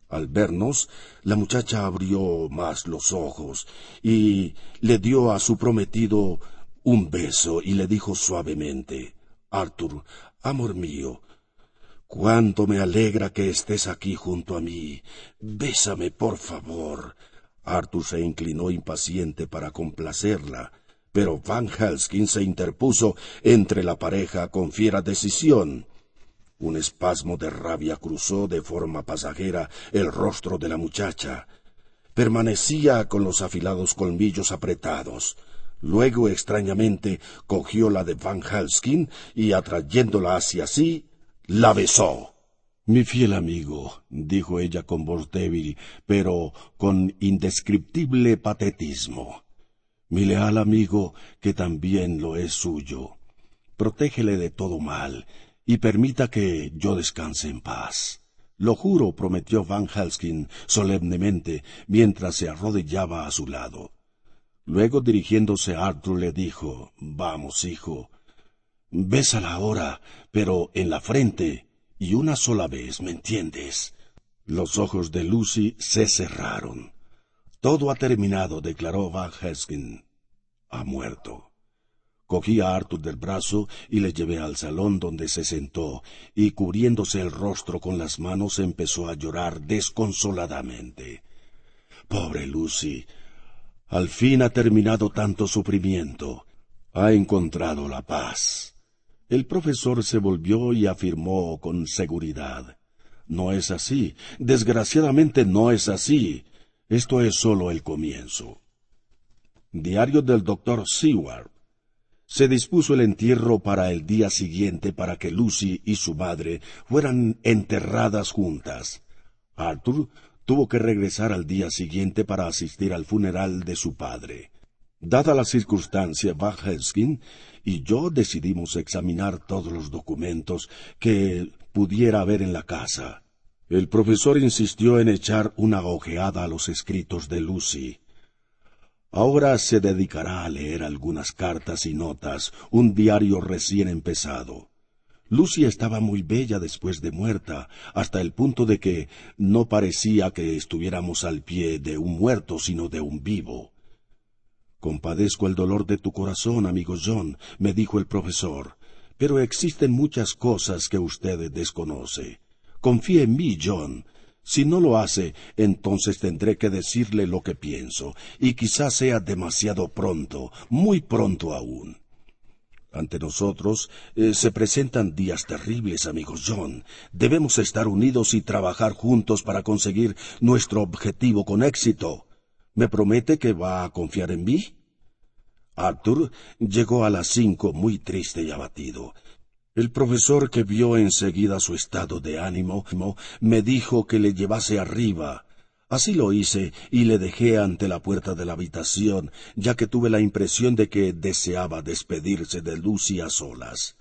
Speaker 1: Al vernos, la muchacha abrió más los ojos y le dio a su prometido un beso y le dijo suavemente Arthur, amor mío, cuánto me alegra que estés aquí junto a mí. Bésame, por favor. Arthur se inclinó impaciente para complacerla, pero Van Helskin se interpuso entre la pareja con fiera decisión. Un espasmo de rabia cruzó de forma pasajera el rostro de la muchacha. Permanecía con los afilados colmillos apretados. Luego, extrañamente, cogió la de Van Helskin y, atrayéndola hacia sí, la besó. Mi fiel amigo, dijo ella con voz débil, pero con indescriptible patetismo. Mi leal amigo, que también lo es suyo. Protégele de todo mal y permita que yo descanse en paz. Lo juro, prometió Van Helskin solemnemente mientras se arrodillaba a su lado. Luego, dirigiéndose a Arthur, le dijo Vamos, hijo. Bésala ahora, pero en la frente, y una sola vez, ¿me entiendes? Los ojos de Lucy se cerraron. Todo ha terminado, declaró Van Helskin. Ha muerto. Cogí a Arthur del brazo y le llevé al salón donde se sentó, y cubriéndose el rostro con las manos empezó a llorar desconsoladamente. Pobre Lucy. Al fin ha terminado tanto sufrimiento. Ha encontrado la paz. El profesor se volvió y afirmó con seguridad. No es así. Desgraciadamente no es así. Esto es sólo el comienzo. Diario del doctor Seward. Se dispuso el entierro para el día siguiente para que Lucy y su madre fueran enterradas juntas. Arthur tuvo que regresar al día siguiente para asistir al funeral de su padre. Dada la circunstancia, Van Helskin y yo decidimos examinar todos los documentos que pudiera haber en la casa. El profesor insistió en echar una ojeada a los escritos de Lucy. Ahora se dedicará a leer algunas cartas y notas, un diario recién empezado. Lucy estaba muy bella después de muerta, hasta el punto de que no parecía que estuviéramos al pie de un muerto, sino de un vivo. Compadezco el dolor de tu corazón, amigo John, me dijo el profesor, pero existen muchas cosas que usted desconoce. Confíe en mí, John. Si no lo hace, entonces tendré que decirle lo que pienso, y quizás sea demasiado pronto, muy pronto aún. Ante nosotros eh, se presentan días terribles, amigos John. Debemos estar unidos y trabajar juntos para conseguir nuestro objetivo con éxito. ¿Me promete que va a confiar en mí? Arthur llegó a las cinco muy triste y abatido. El profesor, que vio enseguida su estado de ánimo, me dijo que le llevase arriba. Así lo hice y le dejé ante la puerta de la habitación, ya que tuve la impresión de que deseaba despedirse de Lucy a solas.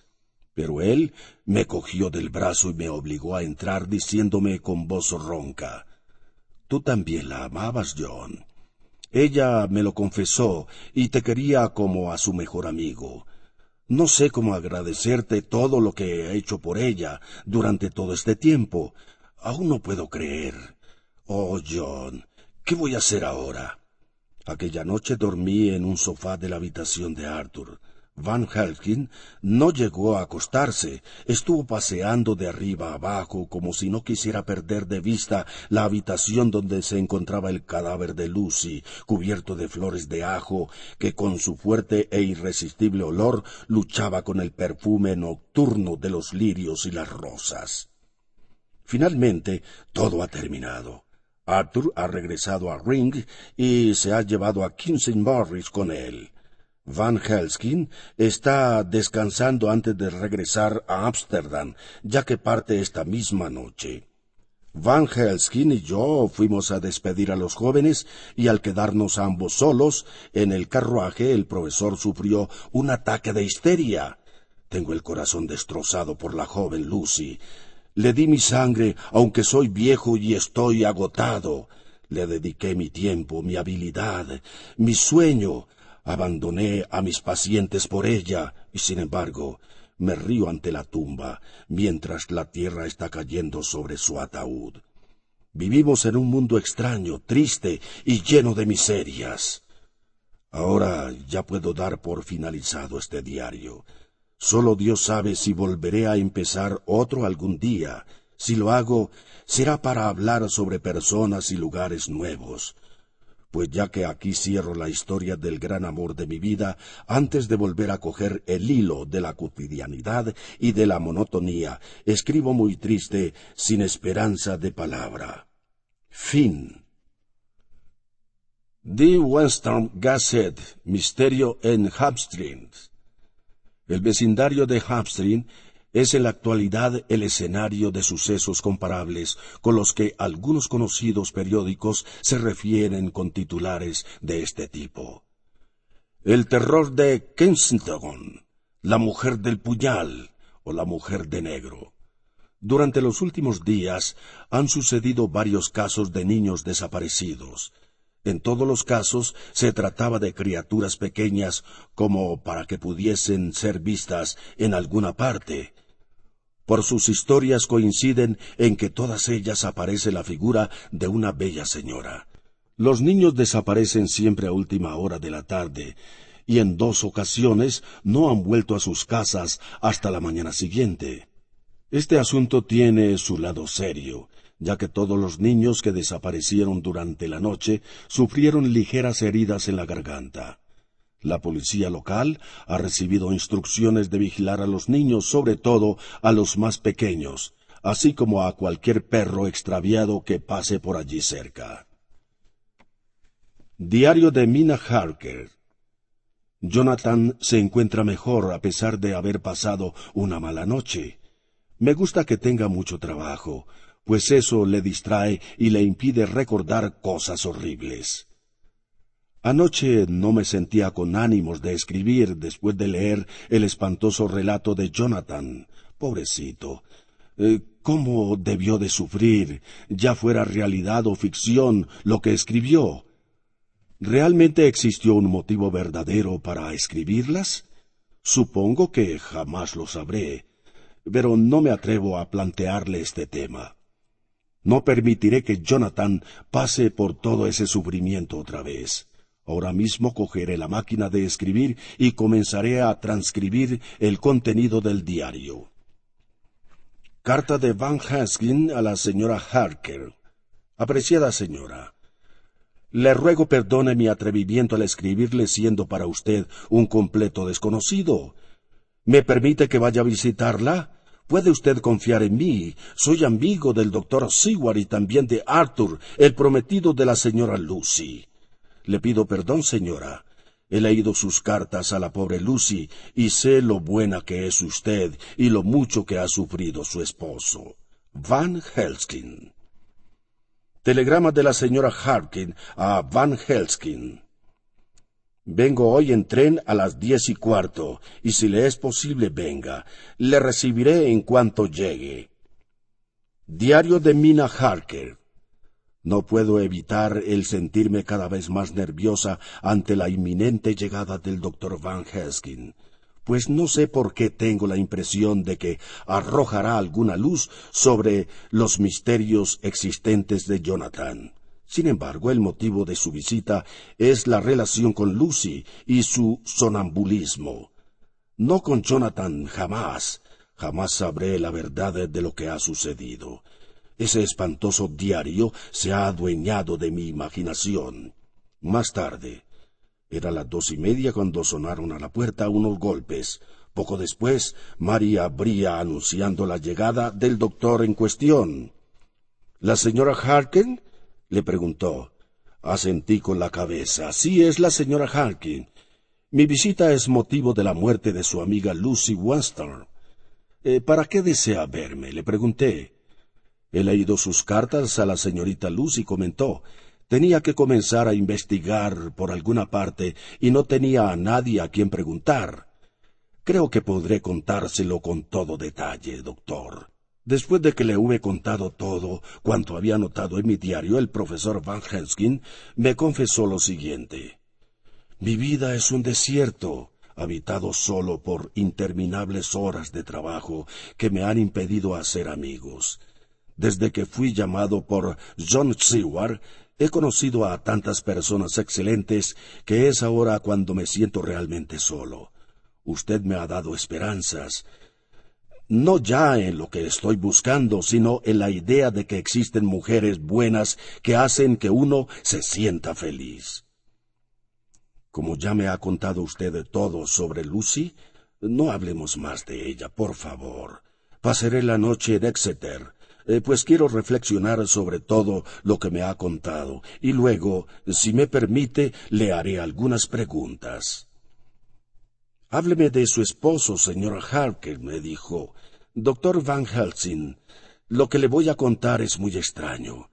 Speaker 1: Pero él me cogió del brazo y me obligó a entrar diciéndome con voz ronca Tú también la amabas, John. Ella me lo confesó y te quería como a su mejor amigo. No sé cómo agradecerte todo lo que he hecho por ella durante todo este tiempo. Aún no puedo creer. Oh, John, ¿qué voy a hacer ahora? Aquella noche dormí en un sofá de la habitación de Arthur. Van Helskin no llegó a acostarse, estuvo paseando de arriba abajo como si no quisiera perder de vista la habitación donde se encontraba el cadáver de Lucy, cubierto de flores de ajo, que con su fuerte e irresistible olor luchaba con el perfume nocturno de los lirios y las rosas. Finalmente, todo ha terminado. Arthur ha regresado a Ring y se ha llevado a Kinsey Morris con él. Van Helskin está descansando antes de regresar a Ámsterdam, ya que parte esta misma noche. Van Helskin y yo fuimos a despedir a los jóvenes y al quedarnos ambos solos en el carruaje el profesor sufrió un ataque de histeria. Tengo el corazón destrozado por la joven Lucy. Le di mi sangre, aunque soy viejo y estoy agotado. Le dediqué mi tiempo, mi habilidad, mi sueño, abandoné a mis pacientes por ella, y sin embargo, me río ante la tumba, mientras la tierra está cayendo sobre su ataúd. Vivimos en un mundo extraño, triste y lleno de miserias. Ahora ya puedo dar por finalizado este diario. Solo Dios sabe si volveré a empezar otro algún día. Si lo hago, será para hablar sobre personas y lugares nuevos. Pues ya que aquí cierro la historia del gran amor de mi vida, antes de volver a coger el hilo de la cotidianidad y de la monotonía, escribo muy triste, sin esperanza de palabra. Fin. The Western Gazette, Misterio en Hapstream. El vecindario de Hapstream es en la actualidad el escenario de sucesos comparables con los que algunos conocidos periódicos se refieren con titulares de este tipo. El terror de Kensington, la mujer del puñal o la mujer de negro. Durante los últimos días han sucedido varios casos de niños desaparecidos, en todos los casos se trataba de criaturas pequeñas como para que pudiesen ser vistas en alguna parte. Por sus historias coinciden en que todas ellas aparece la figura de una bella señora. Los niños desaparecen siempre a última hora de la tarde, y en dos ocasiones no han vuelto a sus casas hasta la mañana siguiente. Este asunto tiene su lado serio, ya que todos los niños que desaparecieron durante la noche sufrieron ligeras heridas en la garganta. La policía local ha recibido instrucciones de vigilar a los niños, sobre todo a los más pequeños, así como a cualquier perro extraviado que pase por allí cerca. Diario de Mina Harker. Jonathan se encuentra mejor a pesar de haber pasado una mala noche. Me gusta que tenga mucho trabajo, pues eso le distrae y le impide recordar cosas horribles. Anoche no me sentía con ánimos de escribir después de leer el espantoso relato de Jonathan. Pobrecito. Eh, ¿Cómo debió de sufrir, ya fuera realidad o ficción, lo que escribió? ¿Realmente existió un motivo verdadero para escribirlas? Supongo que jamás lo sabré, pero no me atrevo a plantearle este tema. No permitiré que Jonathan pase por todo ese sufrimiento otra vez. Ahora mismo cogeré la máquina de escribir y comenzaré a transcribir el contenido del diario. Carta de Van Haskin a la señora Harker. Apreciada señora, le ruego perdone mi atrevimiento al escribirle siendo para usted un completo desconocido. ¿Me permite que vaya a visitarla? Puede usted confiar en mí. Soy amigo del doctor Seward y también de Arthur, el prometido de la señora Lucy. Le pido perdón, señora. He leído sus cartas a la pobre Lucy y sé lo buena que es usted y lo mucho que ha sufrido su esposo. Van Helskin. Telegrama de la señora Harkin a Van Helskin. Vengo hoy en tren a las diez y cuarto, y si le es posible venga. Le recibiré en cuanto llegue. Diario de Mina Harker. No puedo evitar el sentirme cada vez más nerviosa ante la inminente llegada del doctor Van Heskin, pues no sé por qué tengo la impresión de que arrojará alguna luz sobre los misterios existentes de Jonathan. Sin embargo, el motivo de su visita es la relación con Lucy y su sonambulismo. No con Jonathan jamás, jamás sabré la verdad de lo que ha sucedido. Ese espantoso diario se ha adueñado de mi imaginación. Más tarde. Era las dos y media cuando sonaron a la puerta unos golpes. Poco después, María abría anunciando la llegada del doctor en cuestión. ¿La señora Harken? le preguntó. Asentí con la cabeza. Sí, es la señora Harkin. Mi visita es motivo de la muerte de su amiga Lucy Weston. Eh, ¿Para qué desea verme? le pregunté. He leído sus cartas a la señorita Lucy, comentó. Tenía que comenzar a investigar por alguna parte y no tenía a nadie a quien preguntar. Creo que podré contárselo con todo detalle, doctor. Después de que le hube contado todo cuanto había notado en mi diario, el profesor Van Helskin me confesó lo siguiente. Mi vida es un desierto, habitado solo por interminables horas de trabajo que me han impedido hacer amigos. Desde que fui llamado por John Seward, he conocido a tantas personas excelentes que es ahora cuando me siento realmente solo. Usted me ha dado esperanzas, no ya en lo que estoy buscando, sino en la idea de que existen mujeres buenas que hacen que uno se sienta feliz. Como ya me ha contado usted todo sobre Lucy, no hablemos más de ella, por favor. Pasaré la noche en Exeter, eh, pues quiero reflexionar sobre todo lo que me ha contado, y luego, si me permite, le haré algunas preguntas. Hábleme de su esposo, señor Harker, me dijo. Doctor Van Helsing, lo que le voy a contar es muy extraño.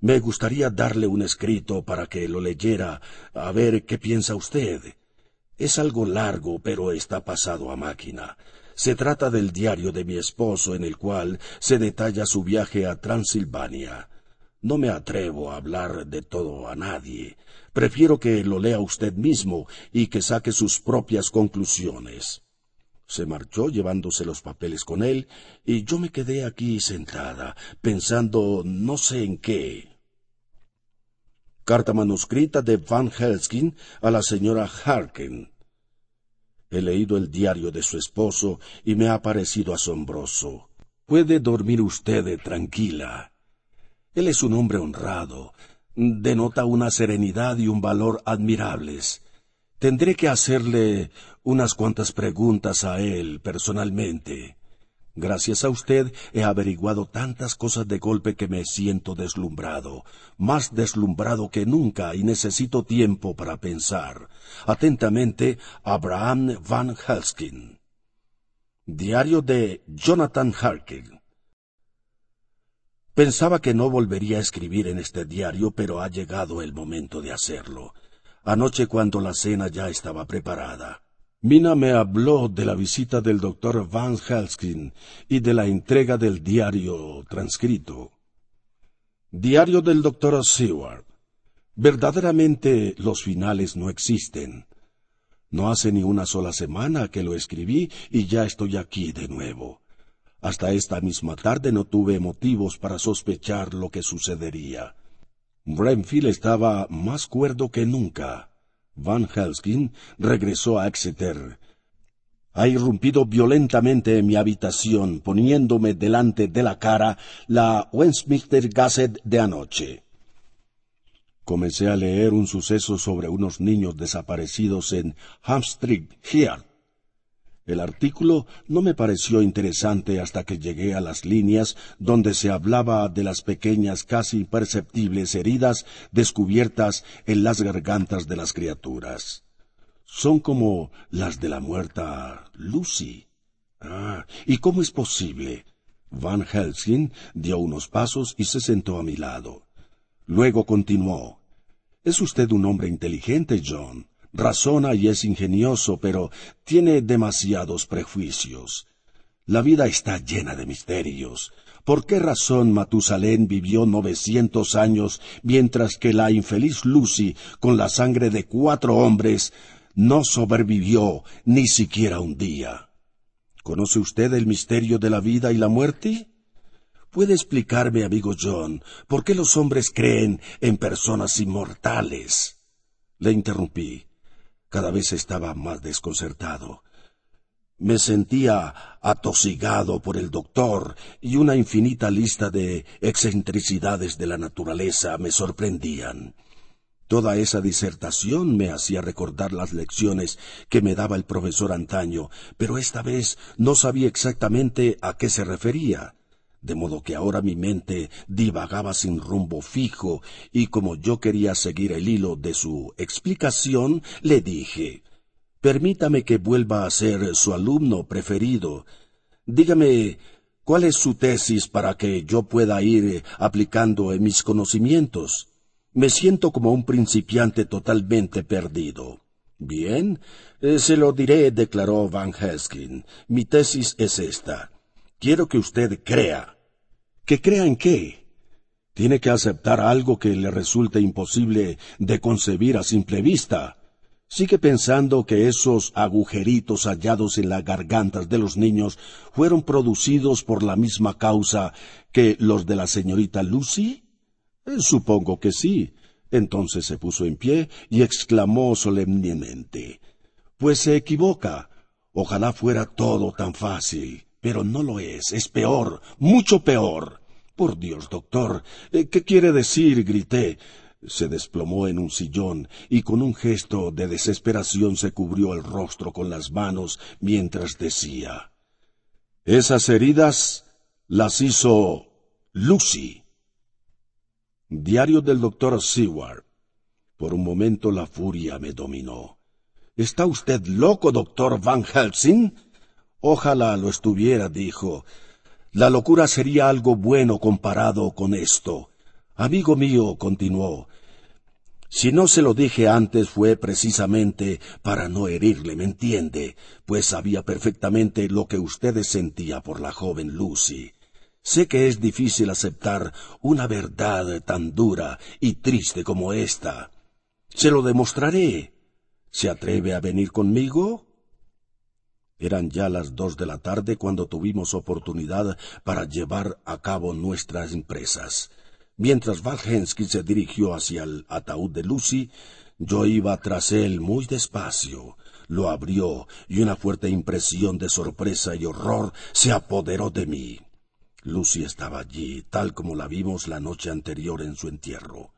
Speaker 1: Me gustaría darle un escrito para que lo leyera, a ver qué piensa usted. Es algo largo, pero está pasado a máquina. Se trata del diario de mi esposo en el cual se detalla su viaje a Transilvania. No me atrevo a hablar de todo a nadie. Prefiero que lo lea usted mismo y que saque sus propias conclusiones. Se marchó llevándose los papeles con él y yo me quedé aquí sentada, pensando no sé en qué. Carta manuscrita de Van Helskin a la señora Harken. He leído el diario de su esposo y me ha parecido asombroso. Puede dormir usted tranquila. Él es un hombre honrado, denota una serenidad y un valor admirables. Tendré que hacerle unas cuantas preguntas a él personalmente. Gracias a usted he averiguado tantas cosas de golpe que me siento deslumbrado, más deslumbrado que nunca y necesito tiempo para pensar. Atentamente, Abraham Van Helskin. Diario de Jonathan Harkin. Pensaba que no volvería a escribir en este diario, pero ha llegado el momento de hacerlo. Anoche cuando la cena ya estaba preparada. Mina me habló de la visita del doctor Van Helskin y de la entrega del diario transcrito. Diario del doctor Seward. Verdaderamente los finales no existen. No hace ni una sola semana que lo escribí y ya estoy aquí de nuevo. Hasta esta misma tarde no tuve motivos para sospechar lo que sucedería. Brenfield estaba más cuerdo que nunca. Van Helskin regresó a Exeter. Ha irrumpido violentamente en mi habitación, poniéndome delante de la cara la Westminster Gazette de anoche. Comencé a leer un suceso sobre unos niños desaparecidos en Hampstead Heath. El artículo no me pareció interesante hasta que llegué a las líneas donde se hablaba de las pequeñas casi imperceptibles heridas descubiertas en las gargantas de las criaturas. Son como las de la muerta Lucy. Ah, ¿y cómo es posible? Van Helsing dio unos pasos y se sentó a mi lado. Luego continuó. Es usted un hombre inteligente, John razona y es ingenioso, pero tiene demasiados prejuicios. La vida está llena de misterios. ¿Por qué razón Matusalén vivió novecientos años, mientras que la infeliz Lucy, con la sangre de cuatro hombres, no sobrevivió ni siquiera un día? ¿Conoce usted el misterio de la vida y la muerte? ¿Puede explicarme, amigo John, por qué los hombres creen en personas inmortales? Le interrumpí. Cada vez estaba más desconcertado. Me sentía atosigado por el doctor y una infinita lista de excentricidades de la naturaleza me sorprendían. Toda esa disertación me hacía recordar las lecciones que me daba el profesor antaño, pero esta vez no sabía exactamente a qué se refería de modo que ahora mi mente divagaba sin rumbo fijo, y como yo quería seguir el hilo de su explicación, le dije Permítame que vuelva a ser su alumno preferido. Dígame cuál es su tesis para que yo pueda ir aplicando en mis conocimientos. Me siento como un principiante totalmente perdido. Bien, eh, se lo diré, declaró Van Heskin. Mi tesis es esta.
Speaker 2: Quiero que usted crea. ¿Que crea en qué? Tiene que aceptar algo que le resulte imposible de concebir a simple vista. Sigue pensando que esos agujeritos hallados en las gargantas de los niños fueron producidos por la misma causa que los de la señorita Lucy? Eh, supongo que sí. Entonces se puso en pie y exclamó solemnemente Pues se equivoca. Ojalá fuera todo tan fácil. Pero no lo es. Es peor. Mucho peor. Por Dios, doctor. Eh, ¿Qué quiere decir? grité. Se desplomó en un sillón y con un gesto de desesperación se cubrió el rostro con las manos mientras decía Esas heridas las hizo Lucy. Diario del doctor Seward. Por un momento la furia me dominó. ¿Está usted loco, doctor Van Helsing? Ojalá lo estuviera, dijo. La locura sería algo bueno comparado con esto. Amigo mío, continuó, si no se lo dije antes fue precisamente para no herirle, ¿me entiende? Pues sabía perfectamente lo que usted sentía por la joven Lucy. Sé que es difícil aceptar una verdad tan dura y triste como esta. Se lo demostraré. ¿Se atreve a venir conmigo? Eran ya las dos de la tarde cuando tuvimos oportunidad para llevar a cabo nuestras empresas. Mientras Valhensky se dirigió hacia el ataúd de Lucy, yo iba tras él muy despacio. Lo abrió y una fuerte impresión de sorpresa y horror se apoderó de mí. Lucy estaba allí, tal como la vimos la noche anterior en su entierro.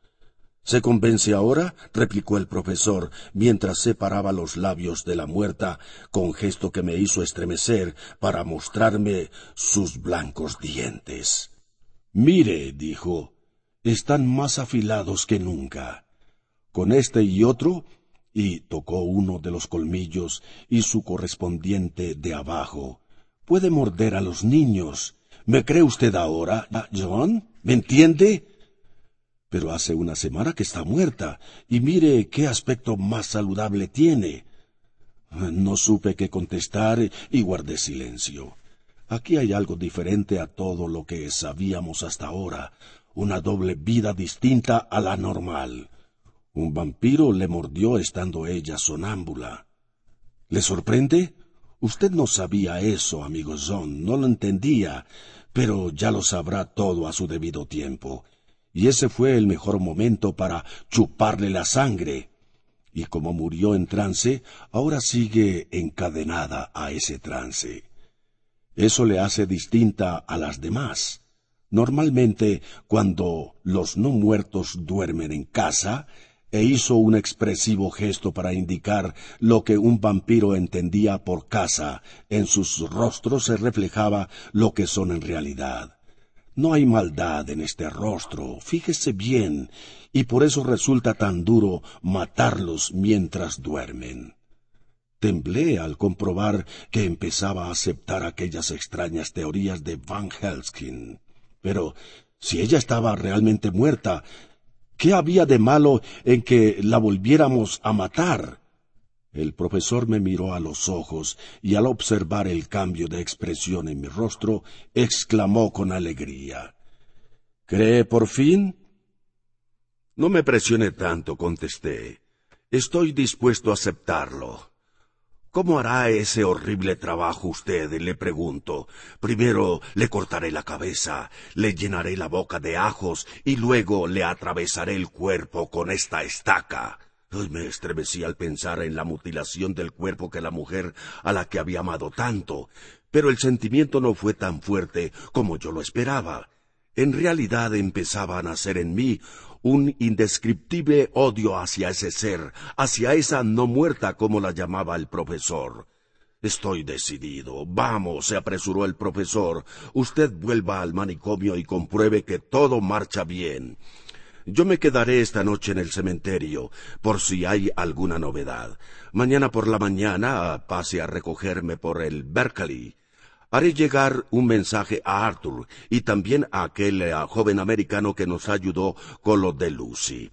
Speaker 2: ¿Se convence ahora? replicó el profesor, mientras separaba los labios de la muerta con gesto que me hizo estremecer para mostrarme sus blancos dientes. Mire, dijo, están más afilados que nunca. Con este y otro, y tocó uno de los colmillos y su correspondiente de abajo, puede morder a los niños. ¿Me cree usted ahora, John? ¿Me entiende? Pero hace una semana que está muerta, y mire qué aspecto más saludable tiene. No supe qué contestar y guardé silencio. Aquí hay algo diferente a todo lo que sabíamos hasta ahora, una doble vida distinta a la normal. Un vampiro le mordió estando ella sonámbula. ¿Le sorprende? Usted no sabía eso, amigo John, no lo entendía, pero ya lo sabrá todo a su debido tiempo. Y ese fue el mejor momento para chuparle la sangre. Y como murió en trance, ahora sigue encadenada a ese trance. Eso le hace distinta a las demás. Normalmente, cuando los no muertos duermen en casa, e hizo un expresivo gesto para indicar lo que un vampiro entendía por casa, en sus rostros se reflejaba lo que son en realidad. No hay maldad en este rostro, fíjese bien, y por eso resulta tan duro matarlos mientras duermen. Temblé al comprobar que empezaba a aceptar aquellas extrañas teorías de Van Helskin. Pero si ella estaba realmente muerta, ¿qué había de malo en que la volviéramos a matar? El profesor me miró a los ojos y al observar el cambio de expresión en mi rostro, exclamó con alegría. ¿Cree por fin? No me presione tanto, contesté. Estoy dispuesto a aceptarlo. ¿Cómo hará ese horrible trabajo usted? le pregunto. Primero le cortaré la cabeza, le llenaré la boca de ajos y luego le atravesaré el cuerpo con esta estaca. Me estremecí al pensar en la mutilación del cuerpo que la mujer a la que había amado tanto, pero el sentimiento no fue tan fuerte como yo lo esperaba. En realidad empezaba a nacer en mí un indescriptible odio hacia ese ser, hacia esa no muerta como la llamaba el profesor. Estoy decidido. Vamos, se apresuró el profesor. Usted vuelva al manicomio y compruebe que todo marcha bien. Yo me quedaré esta noche en el cementerio, por si hay alguna novedad. Mañana por la mañana pase a recogerme por el Berkeley. Haré llegar un mensaje a Arthur y también a aquel eh, joven americano que nos ayudó con lo de Lucy.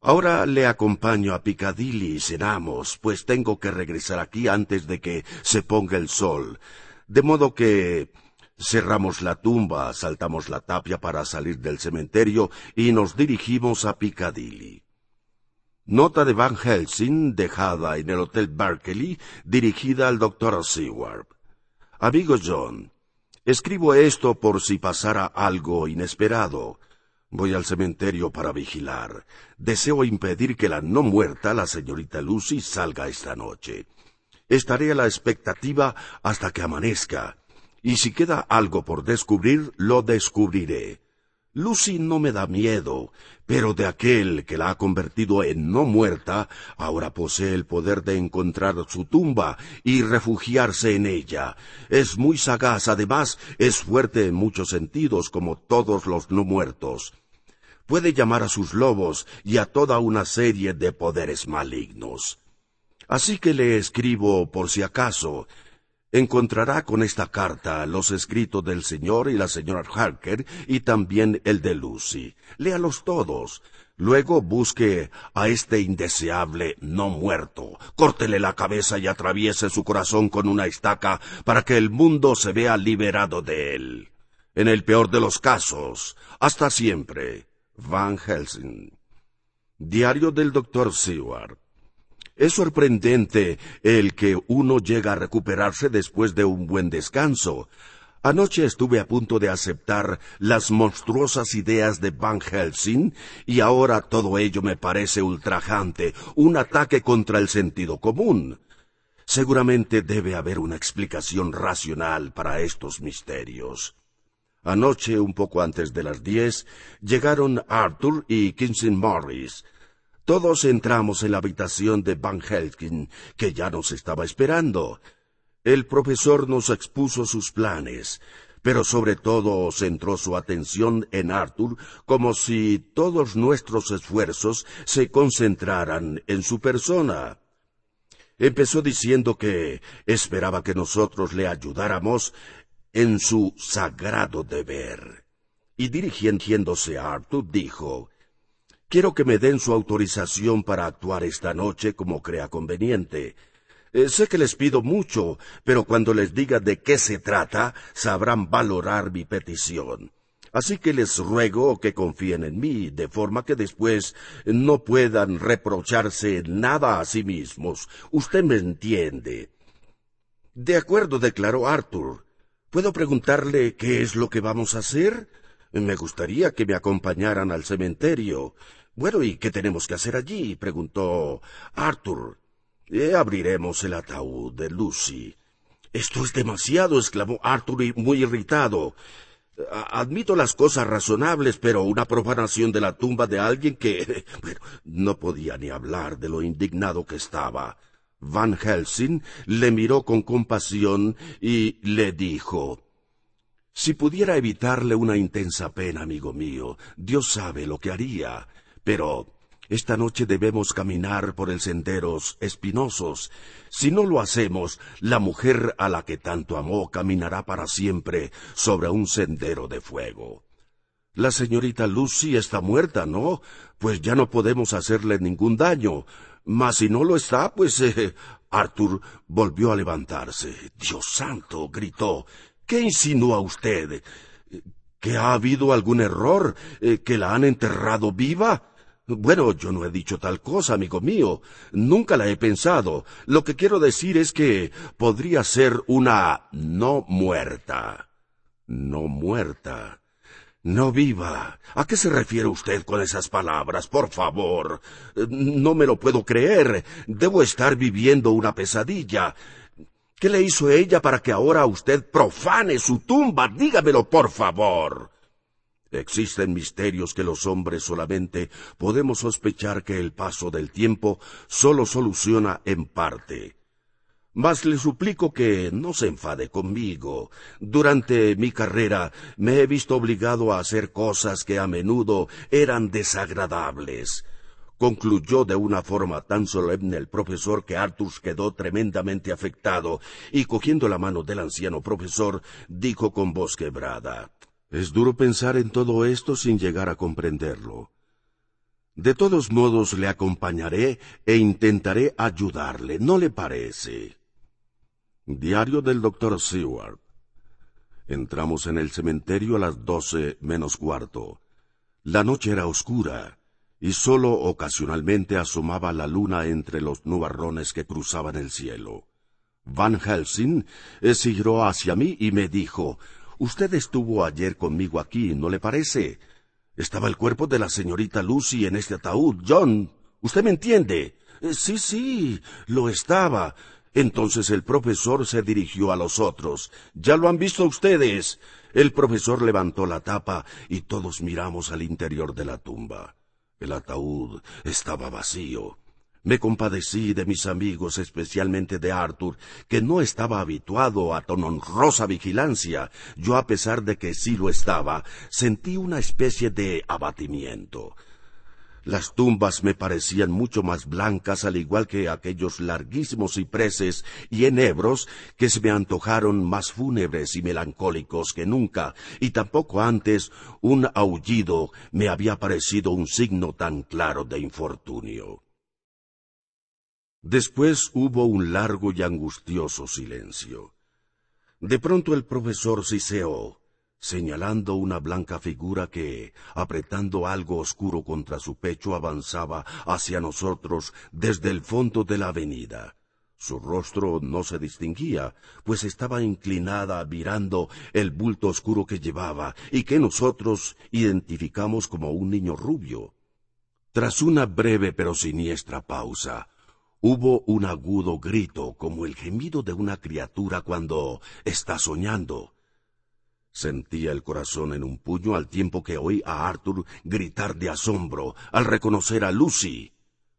Speaker 2: Ahora le acompaño a Piccadilly y cenamos, pues tengo que regresar aquí antes de que se ponga el sol. De modo que
Speaker 1: Cerramos la tumba, saltamos la tapia para salir del cementerio y nos dirigimos a Piccadilly. Nota de Van Helsing dejada en el Hotel Berkeley dirigida al Dr. Seward. Amigo John, escribo esto por si pasara algo inesperado. Voy al cementerio para vigilar. Deseo impedir que la no muerta, la señorita Lucy, salga esta noche. Estaré a la expectativa hasta que amanezca, y si queda algo por descubrir, lo descubriré. Lucy no me da miedo, pero de aquel que la ha convertido en no muerta, ahora posee el poder de encontrar su tumba y refugiarse en ella. Es muy sagaz, además es fuerte en muchos sentidos, como todos los no muertos. Puede llamar a sus lobos y a toda una serie de poderes malignos. Así que le escribo por si acaso, encontrará con esta carta los escritos del señor y la señora Harker y también el de Lucy. Léalos todos. Luego busque a este indeseable no muerto. Córtele la cabeza y atraviese su corazón con una estaca para que el mundo se vea liberado de él. En el peor de los casos, hasta siempre. Van Helsing. Diario del doctor Seward. Es sorprendente el que uno llega a recuperarse después de un buen descanso. Anoche estuve a punto de aceptar las monstruosas ideas de Van Helsing y ahora todo ello me parece ultrajante, un ataque contra el sentido común. Seguramente debe haber una explicación racional para estos misterios. Anoche, un poco antes de las diez, llegaron Arthur y Kinsey Morris, todos entramos en la habitación de Van Helsing, que ya nos estaba esperando. El profesor nos expuso sus planes, pero sobre todo centró su atención en Arthur como si todos nuestros esfuerzos se concentraran en su persona. Empezó diciendo que esperaba que nosotros le ayudáramos en su sagrado deber. Y dirigiéndose a Arthur dijo, Quiero que me den su autorización para actuar esta noche como crea conveniente. Eh, sé que les pido mucho, pero cuando les diga de qué se trata, sabrán valorar mi petición. Así que les ruego que confíen en mí, de forma que después no puedan reprocharse nada a sí mismos. Usted me entiende. De acuerdo, declaró Arthur. ¿Puedo preguntarle qué es lo que vamos a hacer? Me gustaría que me acompañaran al cementerio. Bueno, ¿y qué tenemos que hacer allí? preguntó Arthur. Eh, abriremos el ataúd de Lucy. Esto es demasiado, exclamó Arthur muy irritado. Admito las cosas razonables, pero una profanación de la tumba de alguien que bueno, no podía ni hablar de lo indignado que estaba. Van Helsing le miró con compasión y le dijo Si pudiera evitarle una intensa pena, amigo mío, Dios sabe lo que haría. Pero esta noche debemos caminar por el senderos espinosos. Si no lo hacemos, la mujer a la que tanto amó caminará para siempre sobre un sendero de fuego. La señorita Lucy está muerta, ¿no? Pues ya no podemos hacerle ningún daño. Mas si no lo está, pues... Eh, Arthur volvió a levantarse. Dios santo, gritó. ¿Qué insinúa usted? ¿Que ha habido algún error? Eh, ¿Que la han enterrado viva? Bueno, yo no he dicho tal cosa, amigo mío. Nunca la he pensado. Lo que quiero decir es que podría ser una no muerta. No muerta. No viva. ¿A qué se refiere usted con esas palabras? Por favor. No me lo puedo creer. Debo estar viviendo una pesadilla. ¿Qué le hizo ella para que ahora usted profane su tumba? Dígamelo, por favor. Existen misterios que los hombres solamente podemos sospechar que el paso del tiempo solo soluciona en parte. Mas le suplico que no se enfade conmigo. Durante mi carrera me he visto obligado a hacer cosas que a menudo eran desagradables. Concluyó de una forma tan solemne el profesor que Arthur quedó tremendamente afectado y cogiendo la mano del anciano profesor dijo con voz quebrada es duro pensar en todo esto sin llegar a comprenderlo. De todos modos le acompañaré e intentaré ayudarle, ¿no le parece? Diario del doctor Seward. Entramos en el cementerio a las doce menos cuarto. La noche era oscura, y sólo ocasionalmente asomaba la luna entre los nubarrones que cruzaban el cielo. Van Helsing se hacia mí y me dijo, Usted estuvo ayer conmigo aquí, ¿no le parece? Estaba el cuerpo de la señorita Lucy en este ataúd. John, ¿usted me entiende? Eh, sí, sí, lo estaba. Entonces el profesor se dirigió a los otros. Ya lo han visto ustedes. El profesor levantó la tapa y todos miramos al interior de la tumba. El ataúd estaba vacío. Me compadecí de mis amigos, especialmente de Arthur, que no estaba habituado a tan honrosa vigilancia. Yo, a pesar de que sí lo estaba, sentí una especie de abatimiento. Las tumbas me parecían mucho más blancas, al igual que aquellos larguísimos cipreses y enebros que se me antojaron más fúnebres y melancólicos que nunca, y tampoco antes un aullido me había parecido un signo tan claro de infortunio. Después hubo un largo y angustioso silencio. De pronto el profesor siseó, señalando una blanca figura que, apretando algo oscuro contra su pecho, avanzaba hacia nosotros desde el fondo de la avenida. Su rostro no se distinguía, pues estaba inclinada mirando el bulto oscuro que llevaba y que nosotros identificamos como un niño rubio. Tras una breve pero siniestra pausa, Hubo un agudo grito como el gemido de una criatura cuando está soñando. Sentía el corazón en un puño al tiempo que oí a Arthur gritar de asombro al reconocer a Lucy.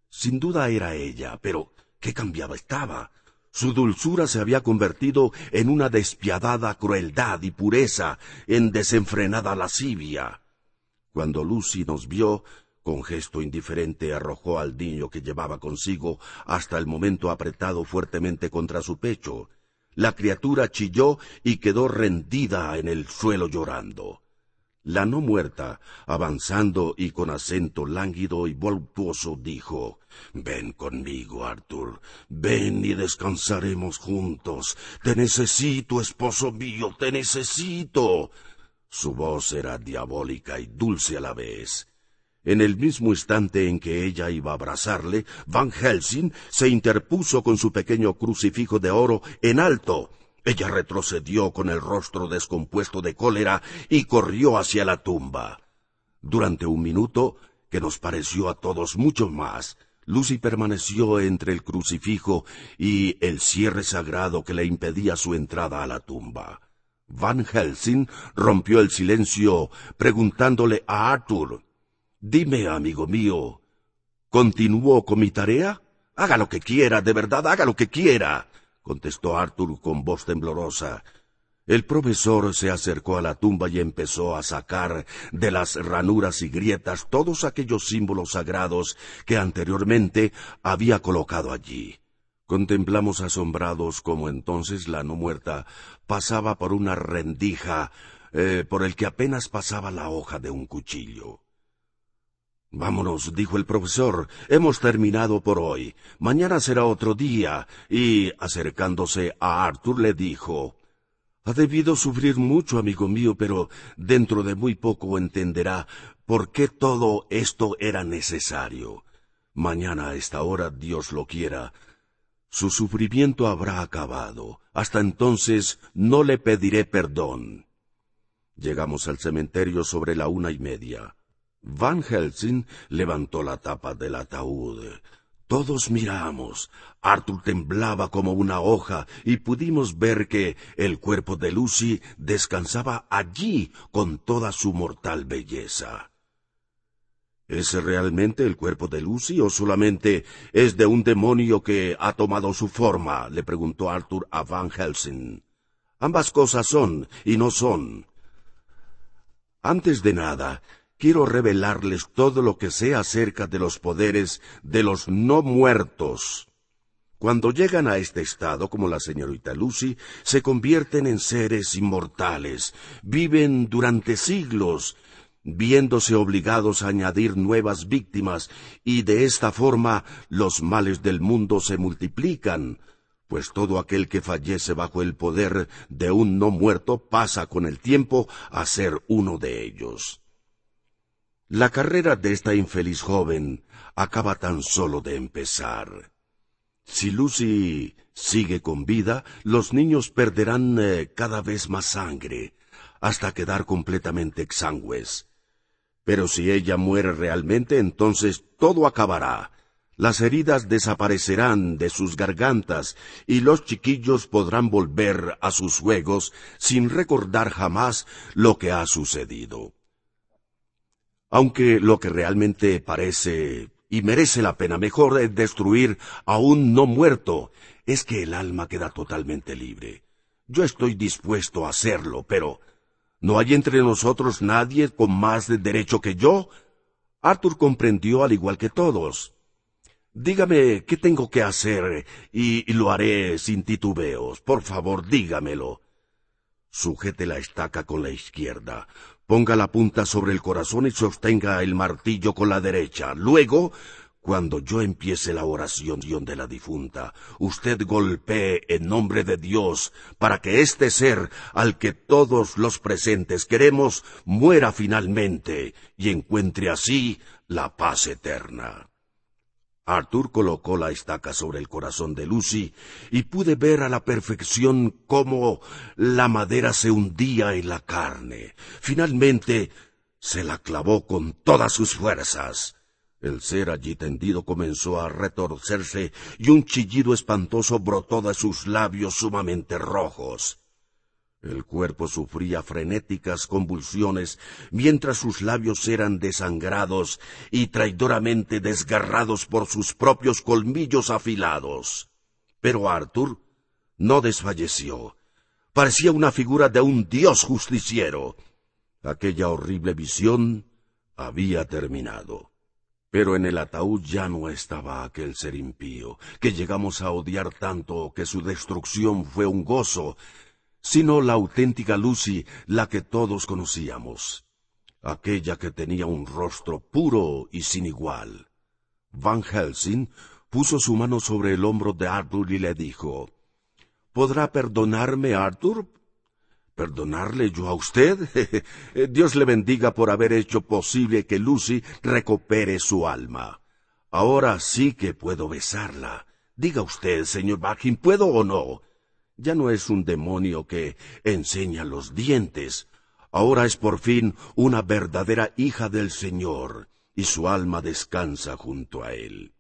Speaker 1: Sin duda era ella, pero qué cambiada estaba. Su dulzura se había convertido en una despiadada crueldad y pureza, en desenfrenada lascivia. Cuando Lucy nos vio, con gesto indiferente arrojó al niño que llevaba consigo hasta el momento apretado fuertemente contra su pecho. La criatura chilló y quedó rendida en el suelo llorando. La no muerta, avanzando y con acento lánguido y voluptuoso, dijo Ven conmigo, Arthur, ven y descansaremos juntos. Te necesito, esposo mío, te necesito. Su voz era diabólica y dulce a la vez. En el mismo instante en que ella iba a abrazarle, Van Helsing se interpuso con su pequeño crucifijo de oro en alto. Ella retrocedió con el rostro descompuesto de cólera y corrió hacia la tumba. Durante un minuto, que nos pareció a todos mucho más, Lucy permaneció entre el crucifijo y el cierre sagrado que le impedía su entrada a la tumba. Van Helsing rompió el silencio preguntándole a Arthur Dime, amigo mío, ¿continúo con mi tarea? Haga lo que quiera, de verdad, haga lo que quiera, contestó Arthur con voz temblorosa. El profesor se acercó a la tumba y empezó a sacar de las ranuras y grietas todos aquellos símbolos sagrados que anteriormente había colocado allí. Contemplamos asombrados cómo entonces la no muerta pasaba por una rendija eh, por el que apenas pasaba la hoja de un cuchillo. Vámonos, dijo el profesor, hemos terminado por hoy. Mañana será otro día. Y, acercándose a Arthur, le dijo Ha debido sufrir mucho, amigo mío, pero dentro de muy poco entenderá por qué todo esto era necesario. Mañana a esta hora, Dios lo quiera, su sufrimiento habrá acabado. Hasta entonces no le pediré perdón. Llegamos al cementerio sobre la una y media. Van Helsing levantó la tapa del ataúd. Todos miramos. Arthur temblaba como una hoja y pudimos ver que el cuerpo de Lucy descansaba allí con toda su mortal belleza. ¿Es realmente el cuerpo de Lucy o solamente es de un demonio que ha tomado su forma? le preguntó Arthur a Van Helsing. Ambas cosas son y no son. Antes de nada, quiero revelarles todo lo que sé acerca de los poderes de los no muertos. Cuando llegan a este estado, como la señorita Lucy, se convierten en seres inmortales, viven durante siglos, viéndose obligados a añadir nuevas víctimas, y de esta forma los males del mundo se multiplican, pues todo aquel que fallece bajo el poder de un no muerto pasa con el tiempo a ser uno de ellos. La carrera de esta infeliz joven acaba tan solo de empezar. Si Lucy sigue con vida, los niños perderán eh, cada vez más sangre, hasta quedar completamente exangües. Pero si ella muere realmente, entonces todo acabará. Las heridas desaparecerán de sus gargantas y los chiquillos podrán volver a sus juegos sin recordar jamás lo que ha sucedido. Aunque lo que realmente parece y merece la pena mejor es destruir a un no muerto, es que el alma queda totalmente libre. Yo estoy dispuesto a hacerlo, pero ¿no hay entre nosotros nadie con más derecho que yo? Arthur comprendió al igual que todos. Dígame qué tengo que hacer y, lo haré sin titubeos. Por favor, dígamelo. Sujete la estaca con la izquierda. Ponga la punta sobre el corazón y sostenga el martillo con la derecha. Luego, cuando yo empiece la oración de la difunta, usted golpee en nombre de Dios para que este ser al que todos los presentes queremos muera finalmente y encuentre así la paz eterna. Arthur colocó la estaca sobre el corazón de Lucy y pude ver a la perfección cómo la madera se hundía en la carne. Finalmente se la clavó con todas sus fuerzas. El ser allí tendido comenzó a retorcerse y un chillido espantoso brotó de sus labios sumamente rojos. El cuerpo sufría frenéticas convulsiones mientras sus labios eran desangrados y traidoramente desgarrados por sus propios colmillos afilados. Pero Arthur no desfalleció. Parecía una figura de un dios justiciero. Aquella horrible visión había terminado. Pero en el ataúd ya no estaba aquel ser impío, que llegamos a odiar tanto que su destrucción fue un gozo, sino la auténtica Lucy, la que todos conocíamos, aquella que tenía un rostro puro y sin igual. Van Helsing puso su mano sobre el hombro de Arthur y le dijo, ¿Podrá perdonarme, Arthur? ¿Perdonarle yo a usted? Dios le bendiga por haber hecho posible que Lucy recupere su alma. Ahora sí que puedo besarla. Diga usted, señor Backing, ¿puedo o no? Ya no es un demonio que enseña los dientes. Ahora es por fin una verdadera hija del Señor, y su alma descansa junto a él.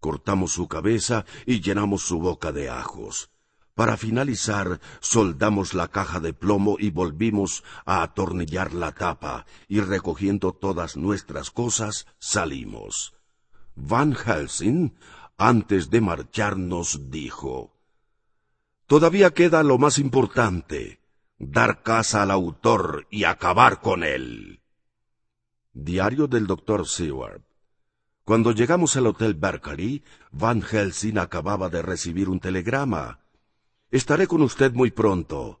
Speaker 1: Cortamos su cabeza y llenamos su boca de ajos. Para finalizar, soldamos la caja de plomo y volvimos a atornillar la tapa, y recogiendo todas nuestras cosas, salimos. Van Helsing, antes de marcharnos, dijo Todavía queda lo más importante, dar casa al autor y acabar con él. Diario del Dr. Seward. Cuando llegamos al Hotel Berkeley, Van Helsing acababa de recibir un telegrama. Estaré con usted muy pronto.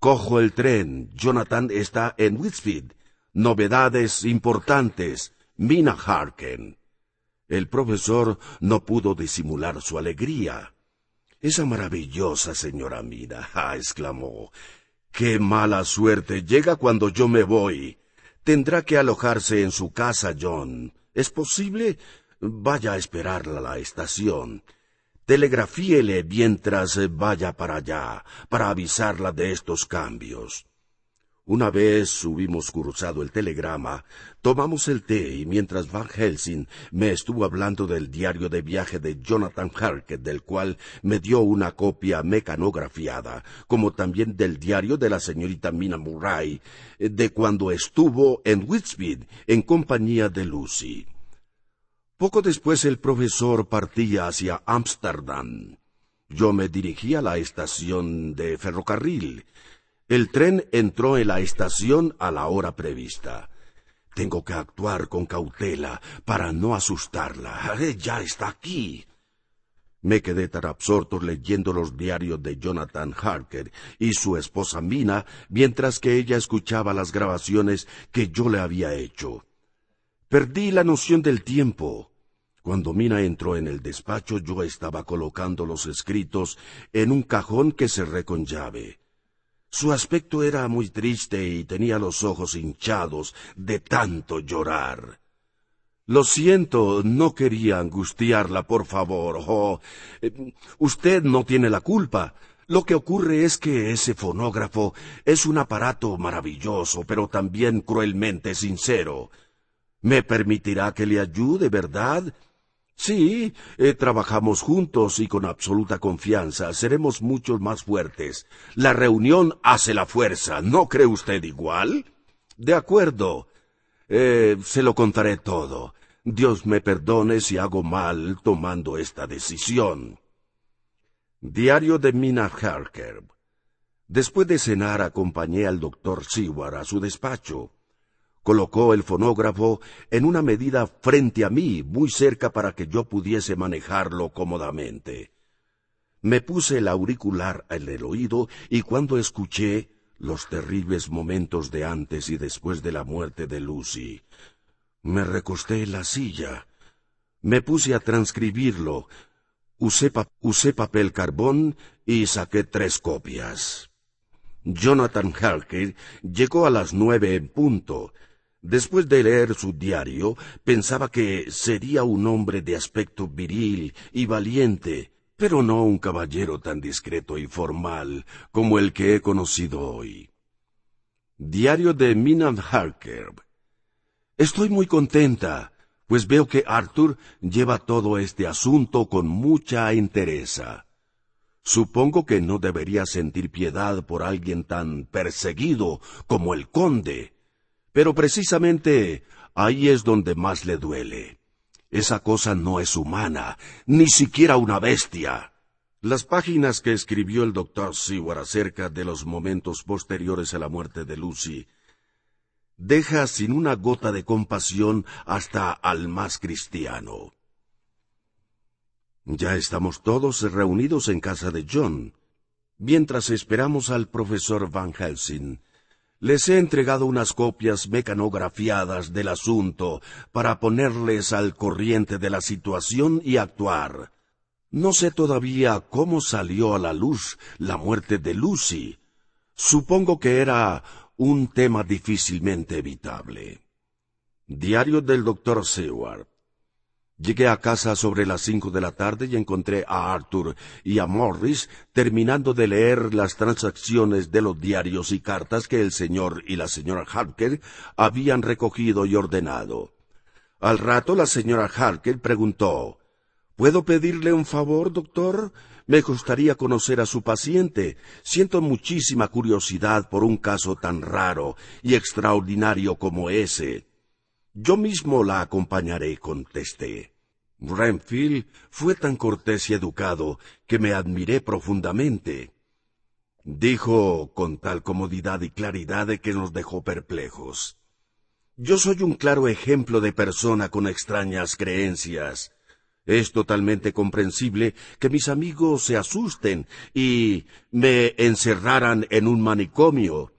Speaker 1: Cojo el tren. Jonathan está en Whitfield. Novedades importantes. Mina Harken. El profesor no pudo disimular su alegría. Esa maravillosa señora Mina, ah, exclamó. Qué mala suerte llega cuando yo me voy. Tendrá que alojarse en su casa, John. ¿Es posible? Vaya a esperarla a la estación. Telegrafíele mientras vaya para allá, para avisarla de estos cambios. Una vez hubimos cruzado el telegrama, tomamos el té y mientras Van Helsing me estuvo hablando del diario de viaje de Jonathan Harker, del cual me dio una copia mecanografiada, como también del diario de la señorita Mina Murray, de cuando estuvo en Whitspeed en compañía de Lucy. Poco después el profesor partía hacia Ámsterdam. Yo me dirigí a la estación de ferrocarril, el tren entró en la estación a la hora prevista. Tengo que actuar con cautela para no asustarla. Ya está aquí. Me quedé tan absorto leyendo los diarios de Jonathan Harker y su esposa Mina mientras que ella escuchaba las grabaciones que yo le había hecho. Perdí la noción del tiempo. Cuando Mina entró en el despacho yo estaba colocando los escritos en un cajón que cerré con llave. Su aspecto era muy triste y tenía los ojos hinchados de tanto llorar. Lo siento, no quería angustiarla, por favor. Oh, usted no tiene la culpa. Lo que ocurre es que ese fonógrafo es un aparato maravilloso, pero también cruelmente sincero. ¿Me permitirá que le ayude, verdad? Sí, eh, trabajamos juntos y con absoluta confianza. Seremos mucho más fuertes. La reunión hace la fuerza. ¿No cree usted igual? De acuerdo. Eh, se lo contaré todo. Dios me perdone si hago mal tomando esta decisión. Diario de Mina Harker. Después de cenar acompañé al doctor Seward a su despacho colocó el fonógrafo en una medida frente a mí, muy cerca para que yo pudiese manejarlo cómodamente. Me puse el auricular en el oído y cuando escuché los terribles momentos de antes y después de la muerte de Lucy, me recosté en la silla. Me puse a transcribirlo. Usé, usé papel carbón y saqué tres copias. Jonathan Harker llegó a las nueve en punto. Después de leer su diario, pensaba que sería un hombre de aspecto viril y valiente, pero no un caballero tan discreto y formal como el que he conocido hoy. Diario de Minam Harker. Estoy muy contenta, pues veo que Arthur lleva todo este asunto con mucha entereza. Supongo que no debería sentir piedad por alguien tan perseguido como el conde, pero precisamente ahí es donde más le duele. Esa cosa no es humana, ni siquiera una bestia. Las páginas que escribió el doctor Seward acerca de los momentos posteriores a la muerte de Lucy deja sin una gota de compasión hasta al más cristiano. Ya estamos todos reunidos en casa de John, mientras esperamos al profesor Van Helsing, les he entregado unas copias mecanografiadas del asunto para ponerles al corriente de la situación y actuar. No sé todavía cómo salió a la luz la muerte de Lucy. Supongo que era un tema difícilmente evitable. Diario del doctor Seward. Llegué a casa sobre las cinco de la tarde y encontré a Arthur y a Morris terminando de leer las transacciones de los diarios y cartas que el señor y la señora Harker habían recogido y ordenado. Al rato la señora Harker preguntó ¿Puedo pedirle un favor, doctor? Me gustaría conocer a su paciente. Siento muchísima curiosidad por un caso tan raro y extraordinario como ese. Yo mismo la acompañaré, contesté. Renfield fue tan cortés y educado que me admiré profundamente. Dijo con tal comodidad y claridad que nos dejó perplejos. Yo soy un claro ejemplo de persona con extrañas creencias. Es totalmente comprensible que mis amigos se asusten y me encerraran en un manicomio.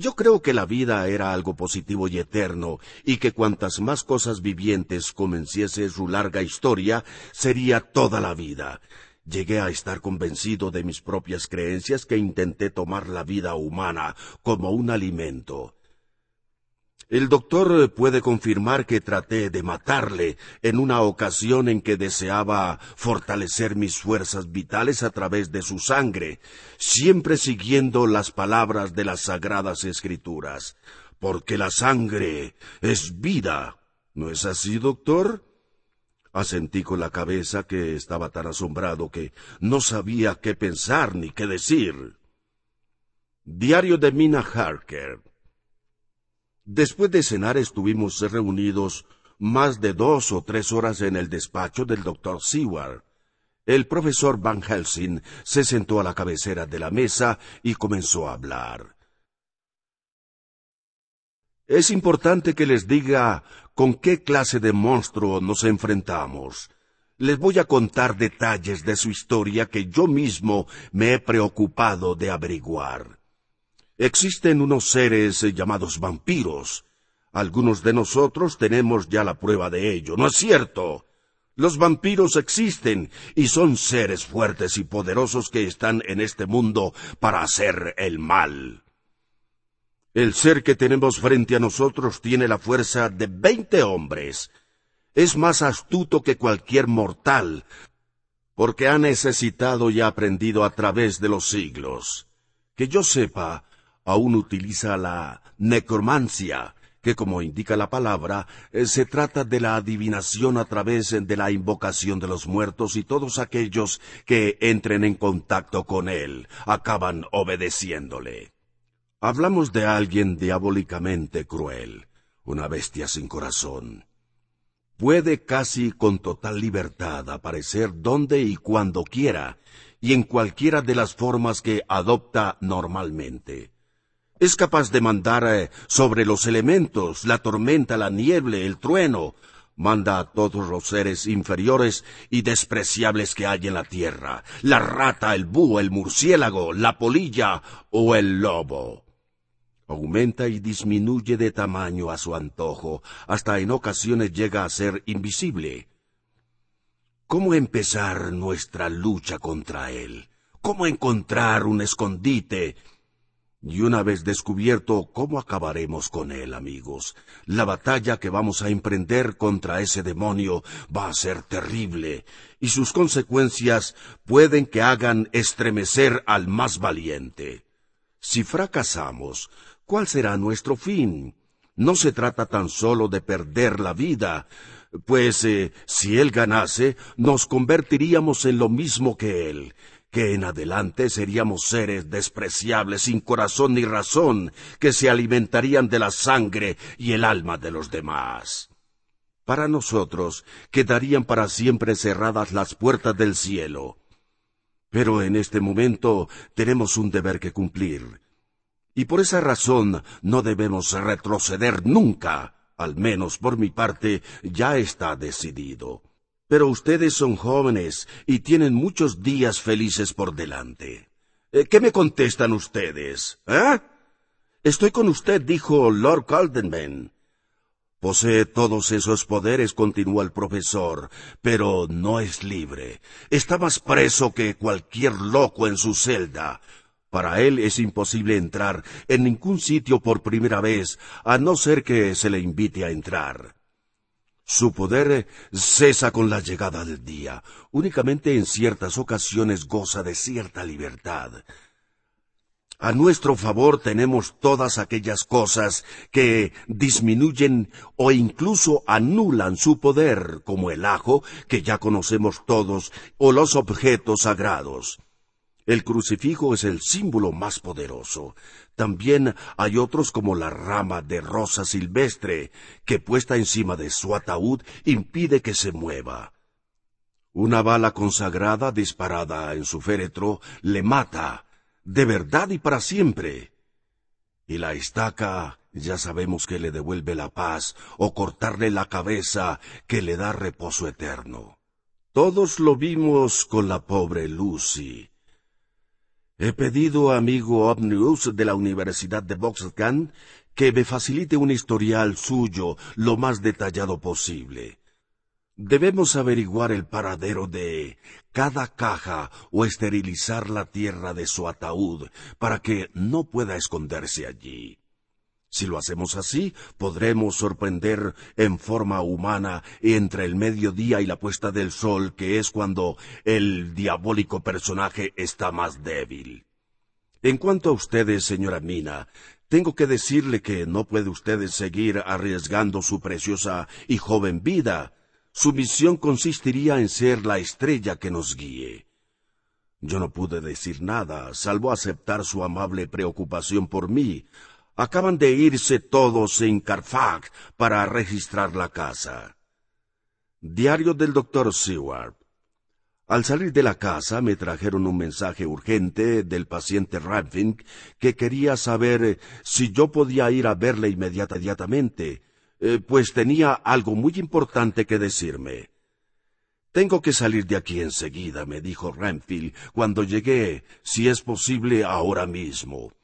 Speaker 1: Yo creo que la vida era algo positivo y eterno, y que cuantas más cosas vivientes comenciese su larga historia, sería toda la vida. Llegué a estar convencido de mis propias creencias que intenté tomar la vida humana como un alimento. El doctor puede confirmar que traté de matarle en una ocasión en que deseaba fortalecer mis fuerzas vitales a través de su sangre, siempre siguiendo las palabras de las sagradas escrituras, porque la sangre es vida. ¿No es así, doctor? Asentí con la cabeza que estaba tan asombrado que no sabía qué pensar ni qué decir. Diario de Mina Harker, Después de cenar estuvimos reunidos más de dos o tres horas en el despacho del doctor Seward. El profesor Van Helsing se sentó a la cabecera de la mesa y comenzó a hablar. Es importante que les diga con qué clase de monstruo nos enfrentamos. Les voy a contar detalles de su historia que yo mismo me he preocupado de averiguar. Existen unos seres eh, llamados vampiros. Algunos de nosotros tenemos ya la prueba de ello, ¿no es cierto? Los vampiros existen y son seres fuertes y poderosos que están en este mundo para hacer el mal. El ser que tenemos frente a nosotros tiene la fuerza de veinte hombres. Es más astuto que cualquier mortal, porque ha necesitado y ha aprendido a través de los siglos. Que yo sepa, aún utiliza la necromancia, que como indica la palabra, eh, se trata de la adivinación a través de la invocación de los muertos y todos aquellos que entren en contacto con él acaban obedeciéndole. Hablamos de alguien diabólicamente cruel, una bestia sin corazón. Puede casi con total libertad aparecer donde y cuando quiera, y en cualquiera de las formas que adopta normalmente. Es capaz de mandar eh, sobre los elementos, la tormenta, la nieve, el trueno. Manda a todos los seres inferiores y despreciables que hay en la tierra, la rata, el búho, el murciélago, la polilla o el lobo. Aumenta y disminuye de tamaño a su antojo, hasta en ocasiones llega a ser invisible. ¿Cómo empezar nuestra lucha contra él? ¿Cómo encontrar un escondite y una vez descubierto cómo acabaremos con él, amigos, la batalla que vamos a emprender contra ese demonio va a ser terrible, y sus consecuencias pueden que hagan estremecer al más valiente. Si fracasamos, ¿cuál será nuestro fin? No se trata tan solo de perder la vida, pues eh, si él ganase, nos convertiríamos en lo mismo que él, que en adelante seríamos seres despreciables sin corazón ni razón, que se alimentarían de la sangre y el alma de los demás. Para nosotros quedarían para siempre cerradas las puertas del cielo. Pero en este momento tenemos un deber que cumplir. Y por esa razón no debemos retroceder nunca. Al menos por mi parte ya está decidido. Pero ustedes son jóvenes y tienen muchos días felices por delante. Eh, ¿Qué me contestan ustedes? ¿Eh? Estoy con usted, dijo Lord Caldenman. Posee todos esos poderes, continuó el profesor, pero no es libre. Está más preso que cualquier loco en su celda. Para él es imposible entrar en ningún sitio por primera vez, a no ser que se le invite a entrar. Su poder cesa con la llegada del día. Únicamente en ciertas ocasiones goza de cierta libertad. A nuestro favor tenemos todas aquellas cosas que disminuyen o incluso anulan su poder, como el ajo, que ya conocemos todos, o los objetos sagrados. El crucifijo es el símbolo más poderoso. También hay otros como la rama de rosa silvestre, que puesta encima de su ataúd impide que se mueva. Una bala consagrada disparada en su féretro le mata, de verdad y para siempre. Y la estaca ya sabemos que le devuelve la paz, o cortarle la cabeza que le da reposo eterno. Todos lo vimos con la pobre Lucy. He pedido a amigo Omnius de la Universidad de Boxcan que me facilite un historial suyo lo más detallado posible. Debemos averiguar el paradero de cada caja o esterilizar la tierra de su ataúd para que no pueda esconderse allí. Si lo hacemos así, podremos sorprender en forma humana entre el mediodía y la puesta del sol, que es cuando el diabólico personaje está más débil. En cuanto a ustedes, señora Mina, tengo que decirle que no puede usted seguir arriesgando su preciosa y joven vida. Su misión consistiría en ser la estrella que nos guíe. Yo no pude decir nada, salvo aceptar su amable preocupación por mí, Acaban de irse todos en Carfax para registrar la casa. Diario del doctor Seward. Al salir de la casa me trajeron un mensaje urgente del paciente Ramping que quería saber si yo podía ir a verle inmediatamente, eh, pues tenía algo muy importante que decirme. Tengo que salir de aquí enseguida, me dijo Ramfield cuando llegué, si es posible ahora mismo.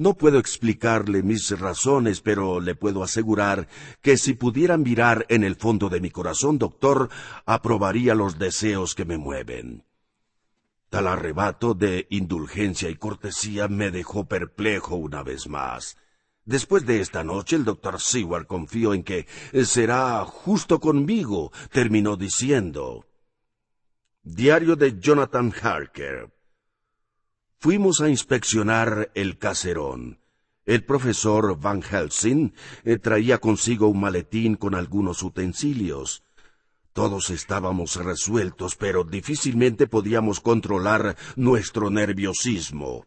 Speaker 2: No puedo explicarle mis razones, pero le puedo asegurar que si pudiera mirar en el fondo de mi corazón, doctor, aprobaría los deseos que me mueven. Tal arrebato de indulgencia y cortesía me dejó perplejo una vez más. Después de esta noche, el doctor Seward confió en que será justo conmigo, terminó diciendo. Diario de Jonathan Harker. Fuimos a inspeccionar el caserón. El profesor Van Helsing eh, traía consigo un maletín con algunos utensilios. Todos estábamos resueltos, pero difícilmente podíamos controlar nuestro nerviosismo.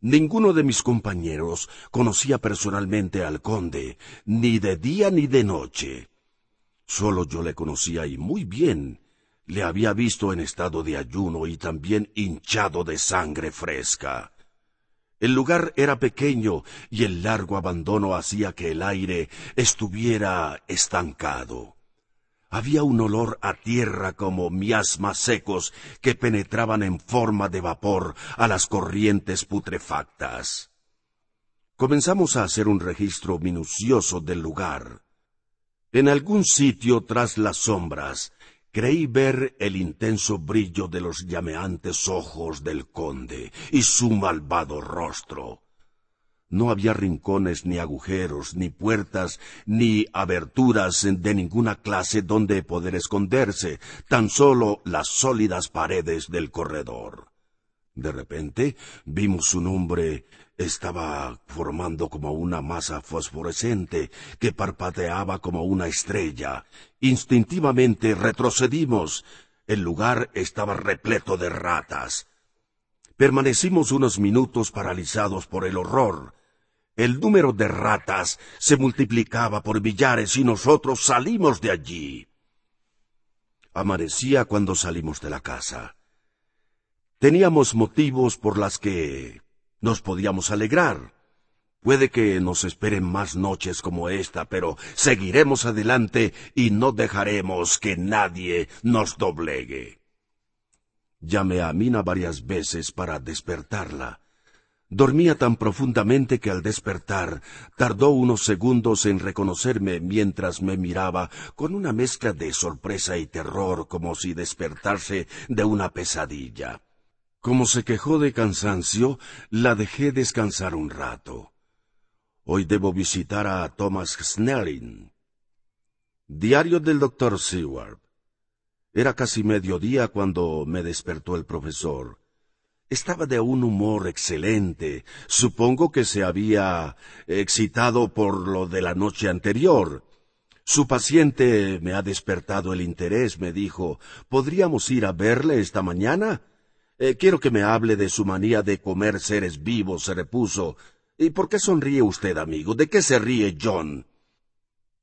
Speaker 2: Ninguno de mis compañeros conocía personalmente al conde, ni de día ni de noche. Solo yo le conocía y muy bien, le había visto en estado de ayuno y también hinchado de sangre fresca. El lugar era pequeño y el largo abandono hacía que el aire estuviera estancado. Había un olor a tierra como miasmas secos que penetraban en forma de vapor a las corrientes putrefactas. Comenzamos a hacer un registro minucioso del lugar. En algún sitio tras las sombras creí ver el intenso brillo de los llameantes ojos del conde y su malvado rostro. No había rincones, ni agujeros, ni puertas, ni aberturas de ninguna clase donde poder esconderse, tan solo las sólidas paredes del corredor. De repente vimos un hombre estaba formando como una masa fosforescente que parpadeaba como una estrella. Instintivamente retrocedimos. El lugar estaba repleto de ratas. Permanecimos unos minutos paralizados por el horror. El número de ratas se multiplicaba por millares y nosotros salimos de allí. Amanecía cuando salimos de la casa. Teníamos motivos por las que nos podíamos alegrar. Puede que nos esperen más noches como esta, pero seguiremos adelante y no dejaremos que nadie nos doblegue. Llamé a Mina varias veces para despertarla. Dormía tan profundamente que al despertar tardó unos segundos en reconocerme mientras me miraba con una mezcla de sorpresa y terror como si despertarse de una pesadilla. Como se quejó de cansancio, la dejé descansar un rato. Hoy debo visitar a Thomas Snelling. Diario del doctor Seward. Era casi mediodía cuando me despertó el profesor. Estaba de un humor excelente. Supongo que se había excitado por lo de la noche anterior. Su paciente me ha despertado el interés, me dijo. ¿Podríamos ir a verle esta mañana? Eh, quiero que me hable de su manía de comer seres vivos, se repuso. ¿Y por qué sonríe usted, amigo? ¿De qué se ríe John?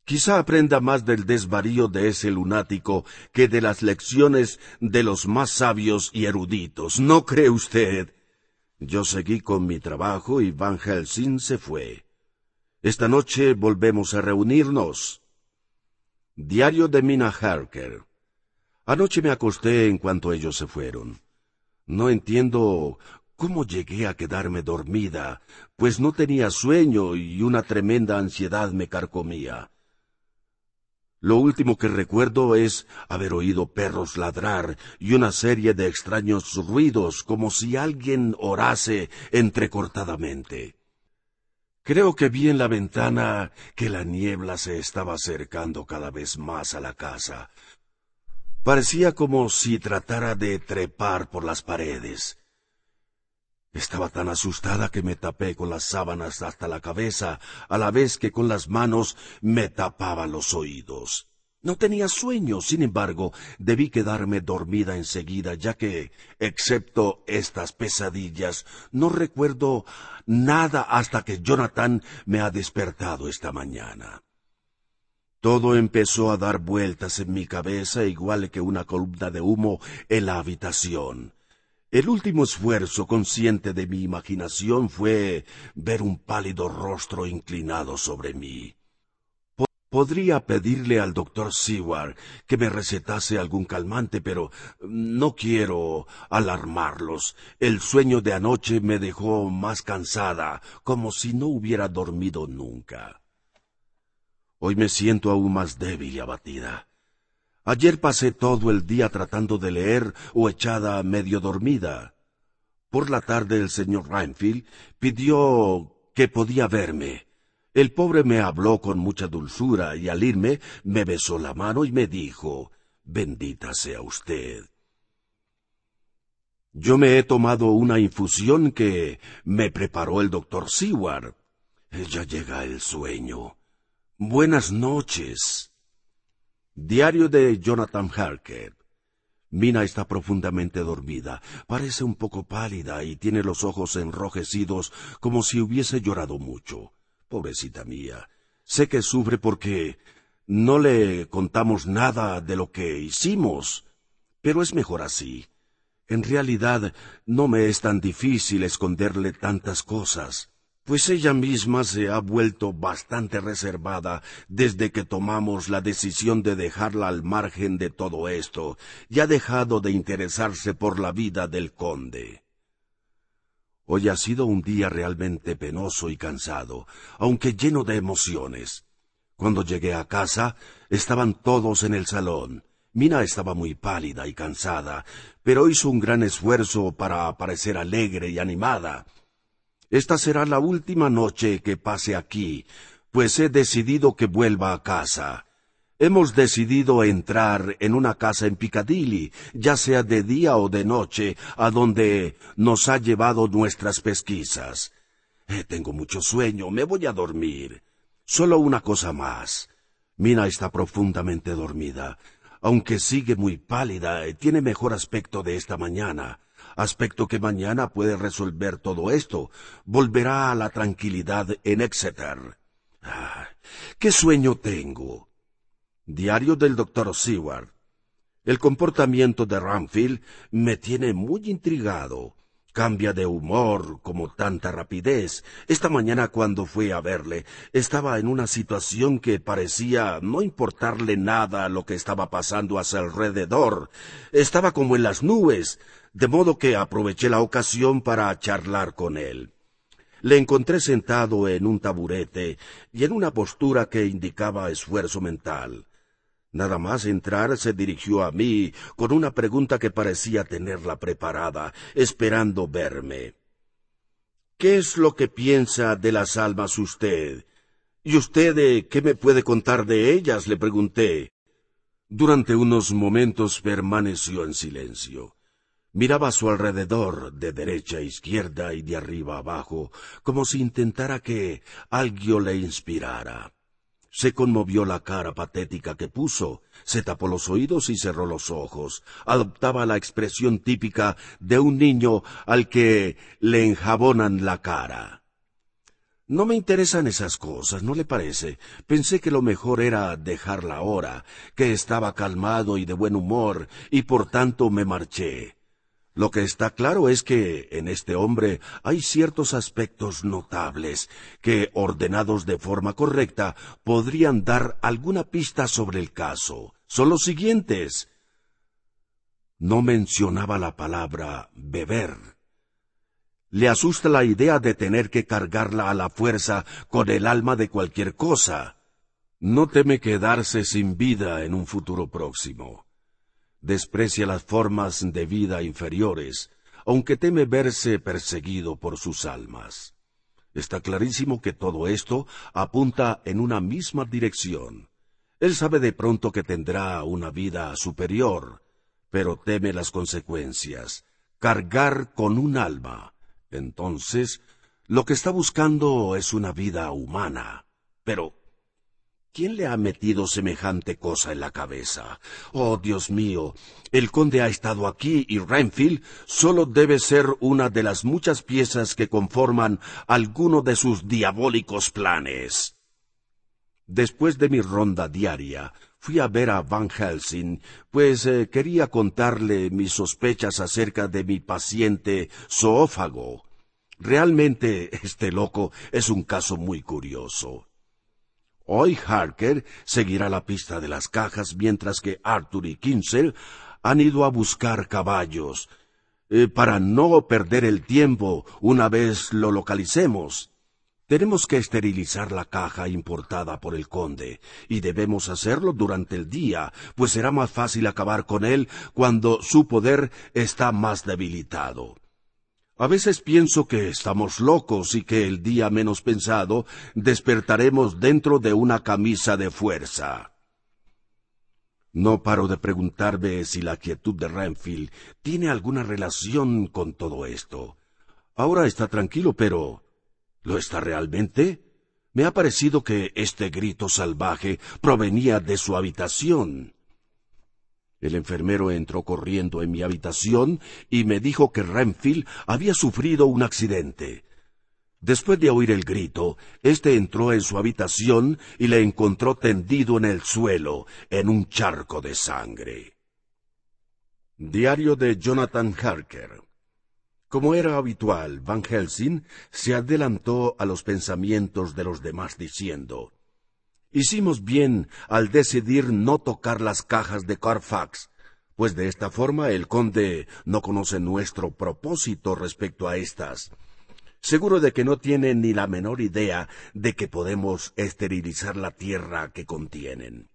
Speaker 2: Quizá aprenda más del desvarío de ese lunático que de las lecciones de los más sabios y eruditos. ¿No cree usted? Yo seguí con mi trabajo y Van Helsing se fue. Esta noche volvemos a reunirnos. Diario de Mina Harker. Anoche me acosté en cuanto ellos se fueron. No entiendo cómo llegué a quedarme dormida, pues no tenía sueño y una tremenda ansiedad me carcomía. Lo último que recuerdo es haber oído perros ladrar y una serie de extraños ruidos como si alguien orase entrecortadamente. Creo que vi en la ventana que la niebla se estaba acercando cada vez más a la casa, Parecía como si tratara de trepar por las paredes. Estaba tan asustada que me tapé con las sábanas hasta la cabeza, a la vez que con las manos me tapaba los oídos. No tenía sueño, sin embargo, debí quedarme dormida enseguida, ya que, excepto estas pesadillas, no recuerdo nada hasta que Jonathan me ha despertado esta mañana. Todo empezó a dar vueltas en mi cabeza igual que una columna de humo en la habitación. El último esfuerzo consciente de mi imaginación fue ver un pálido rostro inclinado sobre mí. Podría pedirle al doctor Seward que me recetase algún calmante, pero no quiero alarmarlos. El sueño de anoche me dejó más cansada, como si no hubiera dormido nunca. Hoy me siento aún más débil y abatida. Ayer pasé todo el día tratando de leer o echada medio dormida. Por la tarde el señor Reinfield pidió que podía verme el pobre me habló con mucha dulzura y al irme me besó la mano y me dijo, bendita sea usted. Yo me he tomado una infusión que me preparó el doctor Seward. Ya llega el sueño. Buenas noches. Diario de Jonathan Harker. Mina está profundamente dormida, parece un poco pálida y tiene los ojos enrojecidos como si hubiese llorado mucho. Pobrecita mía, sé que sufre porque no le contamos nada de lo que hicimos, pero es mejor así. En realidad no me es tan difícil esconderle tantas cosas, pues ella misma se ha vuelto bastante reservada desde que tomamos la decisión de dejarla al margen de todo esto y ha dejado de interesarse por la vida del conde. Hoy ha sido un día realmente penoso y cansado, aunque lleno de emociones. Cuando llegué a casa, estaban todos en el salón. Mina estaba muy pálida y cansada, pero hizo un gran esfuerzo para parecer alegre y animada. Esta será la última noche que pase aquí, pues he decidido que vuelva a casa. Hemos decidido entrar en una casa en Piccadilly, ya sea de día o de noche, a donde nos ha llevado nuestras pesquisas. Eh, tengo mucho sueño, me voy a dormir. Solo una cosa más. Mina está profundamente dormida. Aunque sigue muy pálida, eh, tiene mejor aspecto de esta mañana. Aspecto que mañana puede resolver todo esto. Volverá a la tranquilidad en Exeter. Ah, ¡Qué sueño tengo! Diario del doctor Seward. El comportamiento de Ramfield me tiene muy intrigado. Cambia de humor como tanta rapidez. Esta mañana cuando fui a verle, estaba en una situación que parecía no importarle nada lo que estaba pasando a su alrededor. Estaba como en las nubes, de modo que aproveché la ocasión para charlar con él. Le encontré sentado en un taburete y en una postura que indicaba esfuerzo mental. Nada más entrar se dirigió a mí con una pregunta que parecía tenerla preparada, esperando verme. ¿Qué es lo que piensa de las almas usted? ¿Y usted eh, qué me puede contar de ellas? le pregunté. Durante unos momentos permaneció en silencio. Miraba a su alrededor, de derecha a izquierda y de arriba abajo, como si intentara que algo le inspirara. Se conmovió la cara patética que puso, se tapó los oídos y cerró los ojos. Adoptaba la expresión típica de un niño al que le enjabonan la cara. No me interesan esas cosas, ¿no le parece? Pensé que lo mejor era dejarla ahora, que estaba calmado y de buen humor, y por tanto me marché. Lo que está claro es que en este hombre hay ciertos aspectos notables que, ordenados de forma correcta, podrían dar alguna pista sobre el caso. Son los siguientes. No mencionaba la palabra beber. Le asusta la idea de tener que cargarla a la fuerza con el alma de cualquier cosa. No teme quedarse sin vida en un futuro próximo desprecia las formas de vida inferiores, aunque teme verse perseguido por sus almas. Está clarísimo que todo esto apunta en una misma dirección. Él sabe de pronto que tendrá una vida superior, pero teme las consecuencias, cargar con un alma. Entonces, lo que está buscando es una vida humana. Pero, ¿Quién le ha metido semejante cosa en la cabeza? Oh, Dios mío, el conde ha estado aquí y Renfield solo debe ser una de las muchas piezas que conforman alguno de sus diabólicos planes. Después de mi ronda diaria, fui a ver a Van Helsing, pues eh, quería contarle mis sospechas acerca de mi paciente zoófago. Realmente este loco es un caso muy curioso. Hoy Harker seguirá la pista de las cajas mientras que Arthur y Kinsel han ido a buscar caballos. Eh, para no perder el tiempo una vez lo localicemos. Tenemos que esterilizar la caja importada por el conde, y debemos hacerlo durante el día, pues será más fácil acabar con él cuando su poder está más debilitado. A veces pienso que estamos locos y que el día menos pensado despertaremos dentro de una camisa de fuerza. No paro de preguntarme si la quietud de Renfield tiene alguna relación con todo esto. Ahora está tranquilo, pero ¿lo está realmente? Me ha parecido que este grito salvaje provenía de su habitación. El enfermero entró corriendo en mi habitación y me dijo que Renfield había sufrido un accidente. Después de oír el grito, éste entró en su habitación y le encontró tendido en el suelo, en un charco de sangre. Diario de Jonathan Harker. Como era habitual, Van Helsing se adelantó a los pensamientos de los demás diciendo Hicimos bien al decidir no tocar las cajas de Carfax, pues de esta forma el conde no conoce nuestro propósito respecto a estas. Seguro de que no tiene ni la menor idea de que podemos esterilizar la tierra que contienen.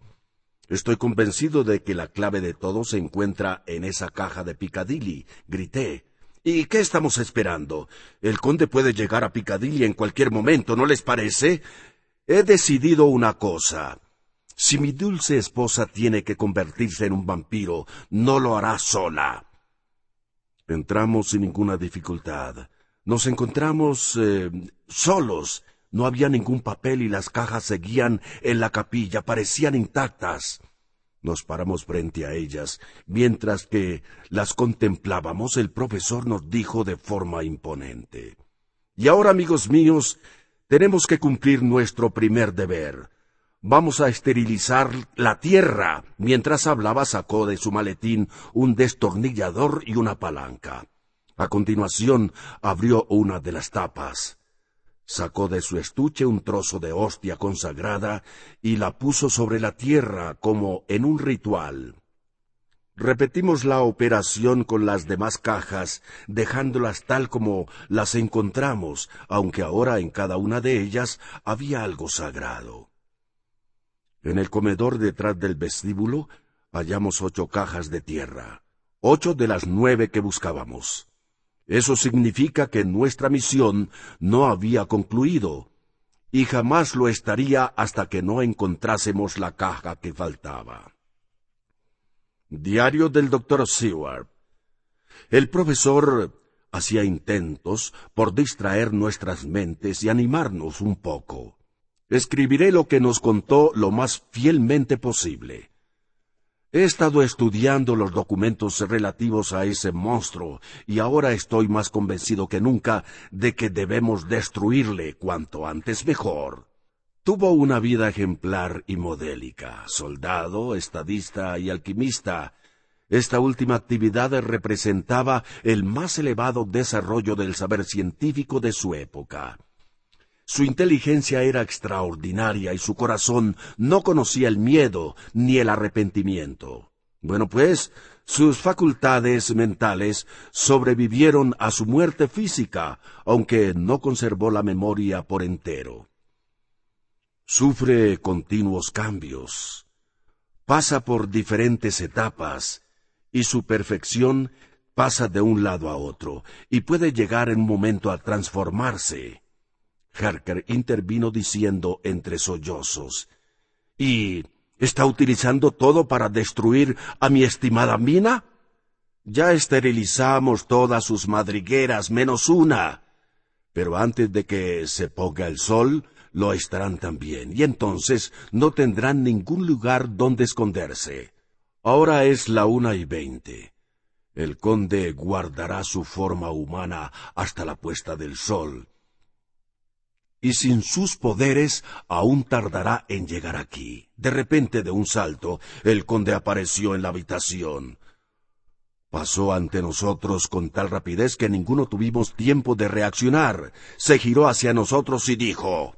Speaker 2: Estoy convencido de que la clave de todo se encuentra en esa caja de Piccadilly, grité. ¿Y qué estamos esperando? El conde puede llegar a Piccadilly en cualquier momento, ¿no les parece? He decidido una cosa. Si mi dulce esposa tiene que convertirse en un vampiro, no lo hará sola. Entramos sin ninguna dificultad. Nos encontramos eh, solos. No había ningún papel y las cajas seguían en la capilla, parecían intactas. Nos paramos frente a ellas. Mientras que las contemplábamos, el profesor nos dijo de forma imponente. Y ahora, amigos míos, tenemos que cumplir nuestro primer deber. Vamos a esterilizar la tierra. Mientras hablaba sacó de su maletín un destornillador y una palanca. A continuación abrió una de las tapas. Sacó de su estuche un trozo de hostia consagrada y la puso sobre la tierra como en un ritual. Repetimos la operación con las demás cajas, dejándolas tal como las encontramos, aunque ahora en cada una de ellas había algo sagrado. En el comedor detrás del vestíbulo hallamos ocho cajas de tierra, ocho de las nueve que buscábamos. Eso significa que nuestra misión no había concluido, y jamás lo estaría hasta que no encontrásemos la caja que faltaba. Diario del doctor Seward. El profesor hacía intentos por distraer nuestras mentes y animarnos un poco. Escribiré lo que nos contó lo más fielmente posible. He estado estudiando los documentos relativos a ese monstruo y ahora estoy más convencido que nunca de que debemos destruirle cuanto antes mejor. Tuvo una vida ejemplar y modélica, soldado, estadista y alquimista. Esta última actividad representaba el más elevado desarrollo del saber científico de su época. Su inteligencia era extraordinaria y su corazón no conocía el miedo ni el arrepentimiento. Bueno, pues, sus facultades mentales sobrevivieron a su muerte física, aunque no conservó la memoria por entero. Sufre continuos cambios, pasa por diferentes etapas, y su perfección pasa de un lado a otro, y puede llegar en un momento a transformarse. Harker intervino diciendo entre sollozos, ¿Y está utilizando todo para destruir a mi estimada mina? Ya esterilizamos todas sus madrigueras menos una. Pero antes de que se ponga el sol, lo estarán también, y entonces no tendrán ningún lugar donde esconderse. Ahora es la una y veinte. El conde guardará su forma humana hasta la puesta del sol, y sin sus poderes aún tardará en llegar aquí. De repente, de un salto, el conde apareció en la habitación. Pasó ante nosotros con tal rapidez que ninguno tuvimos tiempo de reaccionar. Se giró hacia nosotros y dijo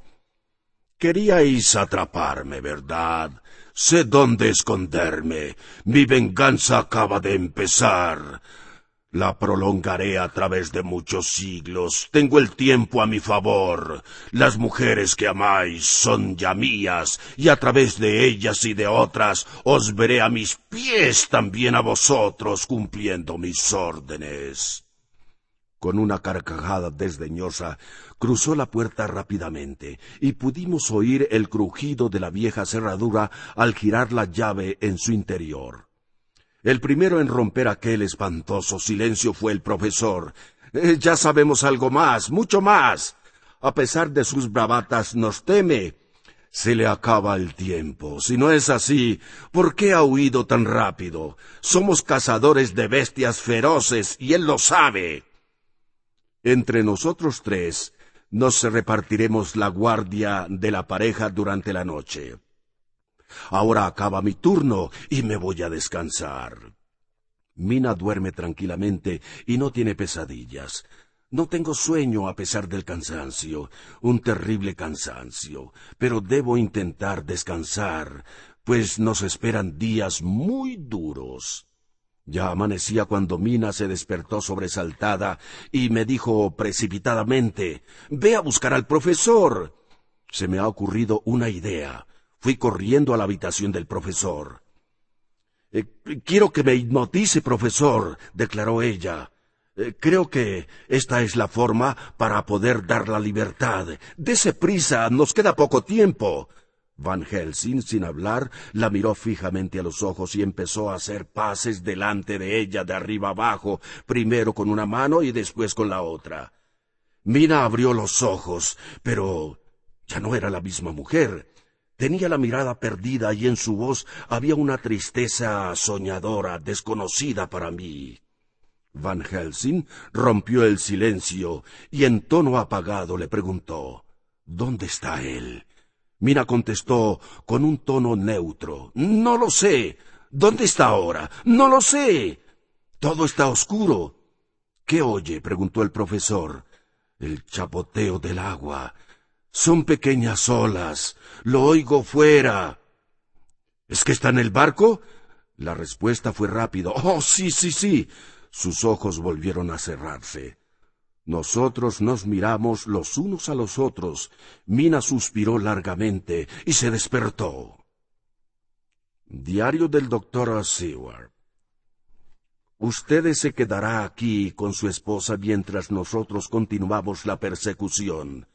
Speaker 1: Queríais atraparme, ¿verdad? Sé dónde esconderme. Mi venganza acaba de empezar. La prolongaré a través de muchos siglos. Tengo el tiempo a mi favor. Las mujeres que amáis son ya mías, y a través de ellas y de otras os veré a mis pies también a vosotros cumpliendo mis órdenes. Con una carcajada desdeñosa, cruzó la puerta rápidamente, y pudimos oír el crujido de la vieja cerradura al girar la llave en su interior. El primero en romper aquel espantoso silencio fue el profesor. Eh, ya sabemos algo más, mucho más. A pesar de sus bravatas, nos teme. Se le acaba el tiempo. Si no es así, ¿por qué ha huido tan rápido? Somos cazadores de bestias feroces, y él lo sabe. Entre nosotros tres nos repartiremos la guardia de la pareja durante la noche. Ahora acaba mi turno y me voy a descansar. Mina duerme tranquilamente y no tiene pesadillas. No tengo sueño a pesar del cansancio, un terrible cansancio, pero debo intentar descansar, pues nos esperan días muy duros. Ya amanecía cuando Mina se despertó sobresaltada y me dijo precipitadamente Ve a buscar al profesor. Se me ha ocurrido una idea. Fui corriendo a la habitación del profesor. Eh, quiero que me hipnotice, profesor, declaró ella. Eh, creo que esta es la forma para poder dar la libertad. Dese prisa, nos queda poco tiempo. Van Helsing, sin hablar, la miró fijamente a los ojos y empezó a hacer pases delante de ella de arriba abajo, primero con una mano y después con la otra. Mina abrió los ojos, pero ya no era la misma mujer. Tenía la mirada perdida y en su voz había una tristeza soñadora, desconocida para mí. Van Helsing rompió el silencio y en tono apagado le preguntó ¿Dónde está él? Mina contestó con un tono neutro No lo sé. ¿Dónde está ahora? No lo sé. Todo está oscuro. ¿Qué oye? preguntó el profesor. El chapoteo del agua. Son pequeñas olas. Lo oigo fuera. ¿Es que está en el barco? La respuesta fue rápido. Oh, sí, sí, sí. Sus ojos volvieron a cerrarse. Nosotros nos miramos los unos a los otros. Mina suspiró largamente y se despertó. Diario del doctor Seward. Usted se quedará aquí con su esposa mientras nosotros continuamos la persecución.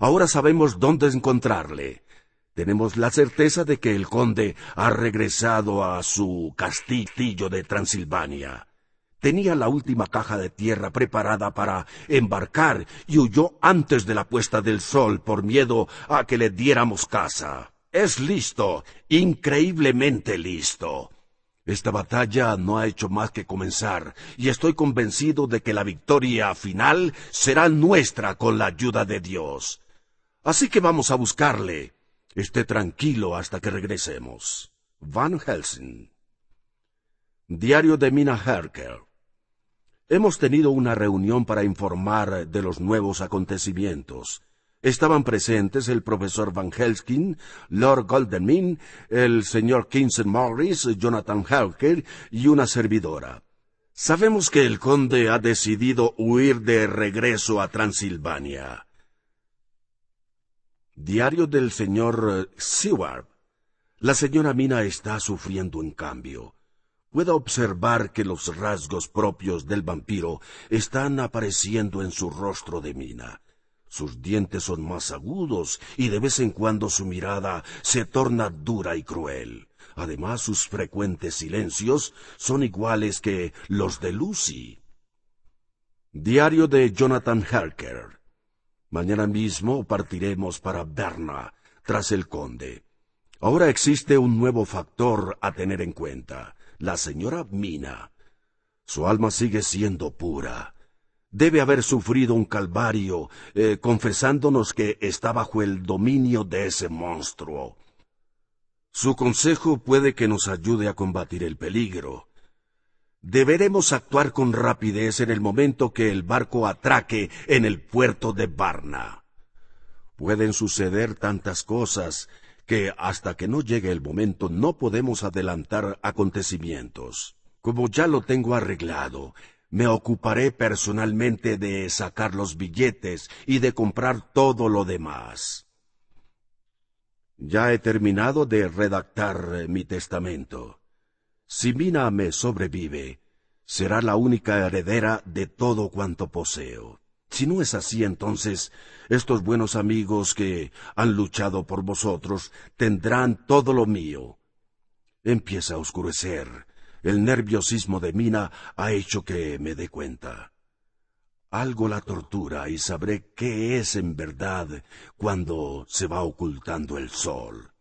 Speaker 1: Ahora sabemos dónde encontrarle. Tenemos la certeza de que el conde ha regresado a su castillo de Transilvania. Tenía la última caja de tierra preparada para embarcar y huyó antes de la puesta del sol por miedo a que le diéramos caza. Es listo, increíblemente listo. Esta batalla no ha hecho más que comenzar, y estoy convencido de que la victoria final será nuestra con la ayuda de Dios. Así que vamos a buscarle. Esté tranquilo hasta que regresemos. Van Helsing. Diario de Mina Herker. Hemos tenido una reunión para informar de los nuevos acontecimientos. Estaban presentes el profesor Van Helskin, Lord Goldenmin, el señor Kingston Morris, Jonathan Helker y una servidora. Sabemos que el conde ha decidido huir de regreso a Transilvania. Diario del señor eh, Seward. La señora Mina está sufriendo un cambio. Puedo observar que los rasgos propios del vampiro están apareciendo en su rostro de Mina. Sus dientes son más agudos y de vez en cuando su mirada se torna dura y cruel. Además, sus frecuentes silencios son iguales que los de Lucy. Diario de Jonathan Harker. Mañana mismo partiremos para Berna, tras el conde. Ahora existe un nuevo factor a tener en cuenta, la señora Mina. Su alma sigue siendo pura debe haber sufrido un calvario, eh, confesándonos que está bajo el dominio de ese monstruo. Su consejo puede que nos ayude a combatir el peligro. Deberemos actuar con rapidez en el momento que el barco atraque en el puerto de Varna.
Speaker 2: Pueden suceder tantas cosas que hasta que no llegue el momento no podemos adelantar acontecimientos. Como ya lo tengo arreglado, me ocuparé personalmente de sacar los billetes y de comprar todo lo demás. Ya he terminado de redactar mi testamento. Si Mina me sobrevive, será la única heredera de todo cuanto poseo. Si no es así, entonces estos buenos amigos que han luchado por vosotros tendrán todo lo mío. Empieza a oscurecer. El nerviosismo de Mina ha hecho que me dé cuenta. Algo la tortura y sabré qué es en verdad cuando se va ocultando el sol.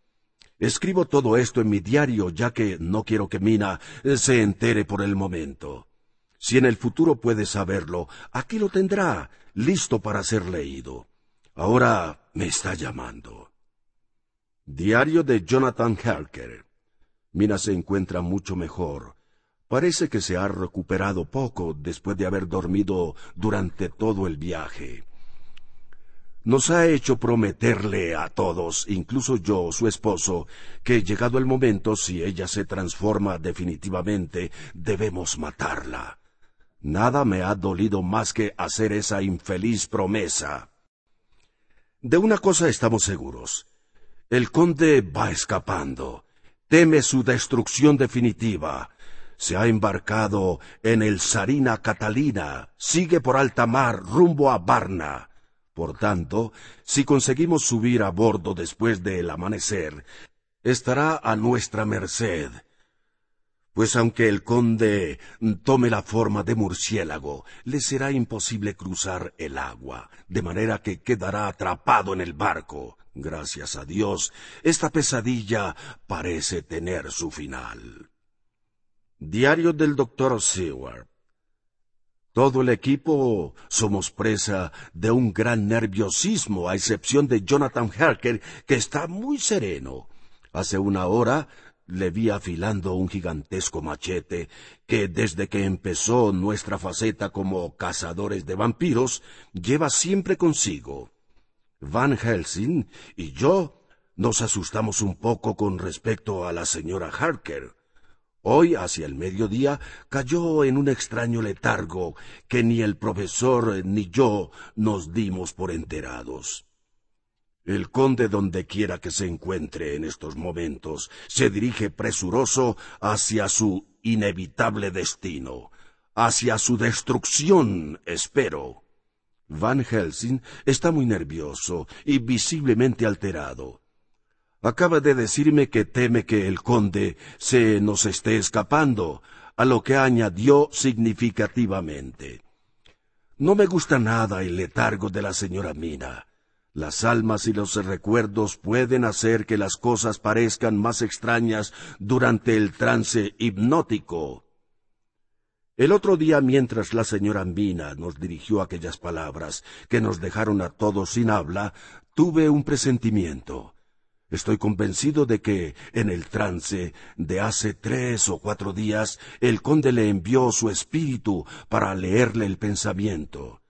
Speaker 2: Escribo todo esto en mi diario ya que no quiero que Mina se entere por el momento. Si en el futuro puede saberlo, aquí lo tendrá, listo para ser leído. Ahora me está llamando. Diario de Jonathan Harker. Mina se encuentra mucho mejor. Parece que se ha recuperado poco después de haber dormido durante todo el viaje. Nos ha hecho prometerle a todos, incluso yo, su esposo, que llegado el momento, si ella se transforma definitivamente, debemos matarla. Nada me ha dolido más que hacer esa infeliz promesa. De una cosa estamos seguros. El conde va escapando. Teme su destrucción definitiva. Se ha embarcado en el Sarina Catalina. Sigue por alta mar rumbo a Varna. Por tanto, si conseguimos subir a bordo después del amanecer, estará a nuestra merced pues aunque el conde tome la forma de murciélago, le será imposible cruzar el agua, de manera que quedará atrapado en el barco. Gracias a Dios, esta pesadilla parece tener su final. Diario del doctor Seward. Todo el equipo somos presa de un gran nerviosismo, a excepción de Jonathan Harker, que está muy sereno. Hace una hora le vi afilando un gigantesco machete que desde que empezó nuestra faceta como cazadores de vampiros lleva siempre consigo. Van Helsing y yo nos asustamos un poco con respecto a la señora Harker. Hoy, hacia el mediodía, cayó en un extraño letargo que ni el profesor ni yo nos dimos por enterados. El conde, donde quiera que se encuentre en estos momentos, se dirige presuroso hacia su inevitable destino, hacia su destrucción, espero. Van Helsing está muy nervioso y visiblemente alterado. Acaba de decirme que teme que el conde se nos esté escapando, a lo que añadió significativamente. No me gusta nada el letargo de la señora Mina. Las almas y los recuerdos pueden hacer que las cosas parezcan más extrañas durante el trance hipnótico. El otro día, mientras la señora Mina nos dirigió aquellas palabras que nos dejaron a todos sin habla, tuve un presentimiento. Estoy convencido de que, en el trance de hace tres o cuatro días, el conde le envió su espíritu para leerle el pensamiento.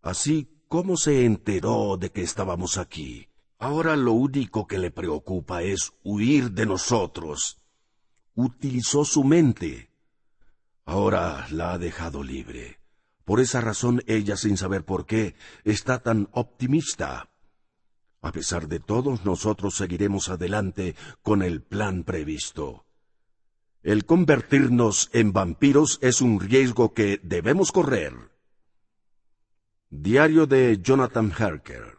Speaker 2: Así ¿Cómo se enteró de que estábamos aquí? Ahora lo único que le preocupa es huir de nosotros. Utilizó su mente. Ahora la ha dejado libre. Por esa razón ella, sin saber por qué, está tan optimista. A pesar de todo, nosotros seguiremos adelante con el plan previsto. El convertirnos en vampiros es un riesgo que debemos correr. Diario de Jonathan Harker.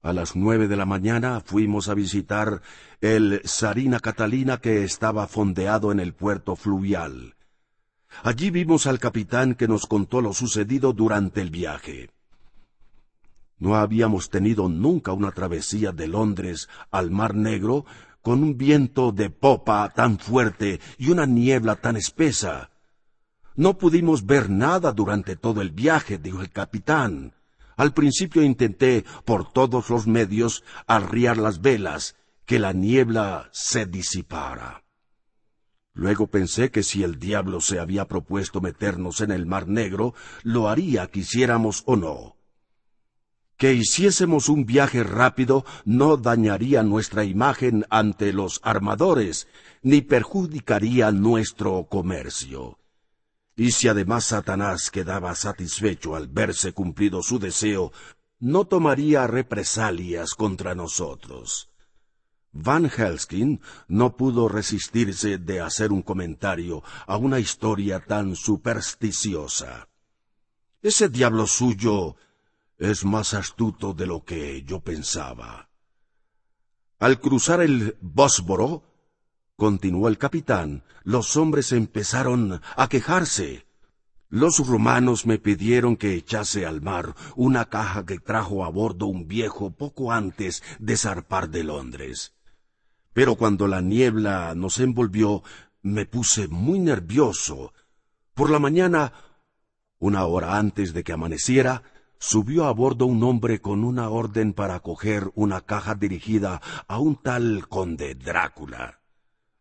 Speaker 2: A las nueve de la mañana fuimos a visitar el Sarina Catalina que estaba fondeado en el puerto fluvial. Allí vimos al capitán que nos contó lo sucedido durante el viaje. No habíamos tenido nunca una travesía de Londres al Mar Negro con un viento de popa tan fuerte y una niebla tan espesa. No pudimos ver nada durante todo el viaje, dijo el capitán. Al principio intenté, por todos los medios, arriar las velas, que la niebla se disipara. Luego pensé que si el diablo se había propuesto meternos en el mar negro, lo haría quisiéramos o no. que hiciésemos un viaje rápido no dañaría nuestra imagen ante los armadores, ni perjudicaría nuestro comercio. Y si además Satanás quedaba satisfecho al verse cumplido su deseo, no tomaría represalias contra nosotros. Van Helskin no pudo resistirse de hacer un comentario a una historia tan supersticiosa. Ese diablo suyo es más astuto de lo que yo pensaba. Al cruzar el Bósforo, continuó el capitán, los hombres empezaron a quejarse. Los romanos me pidieron que echase al mar una caja que trajo a bordo un viejo poco antes de zarpar de Londres. Pero cuando la niebla nos envolvió, me puse muy nervioso. Por la mañana, una hora antes de que amaneciera, subió a bordo un hombre con una orden para coger una caja dirigida a un tal conde Drácula.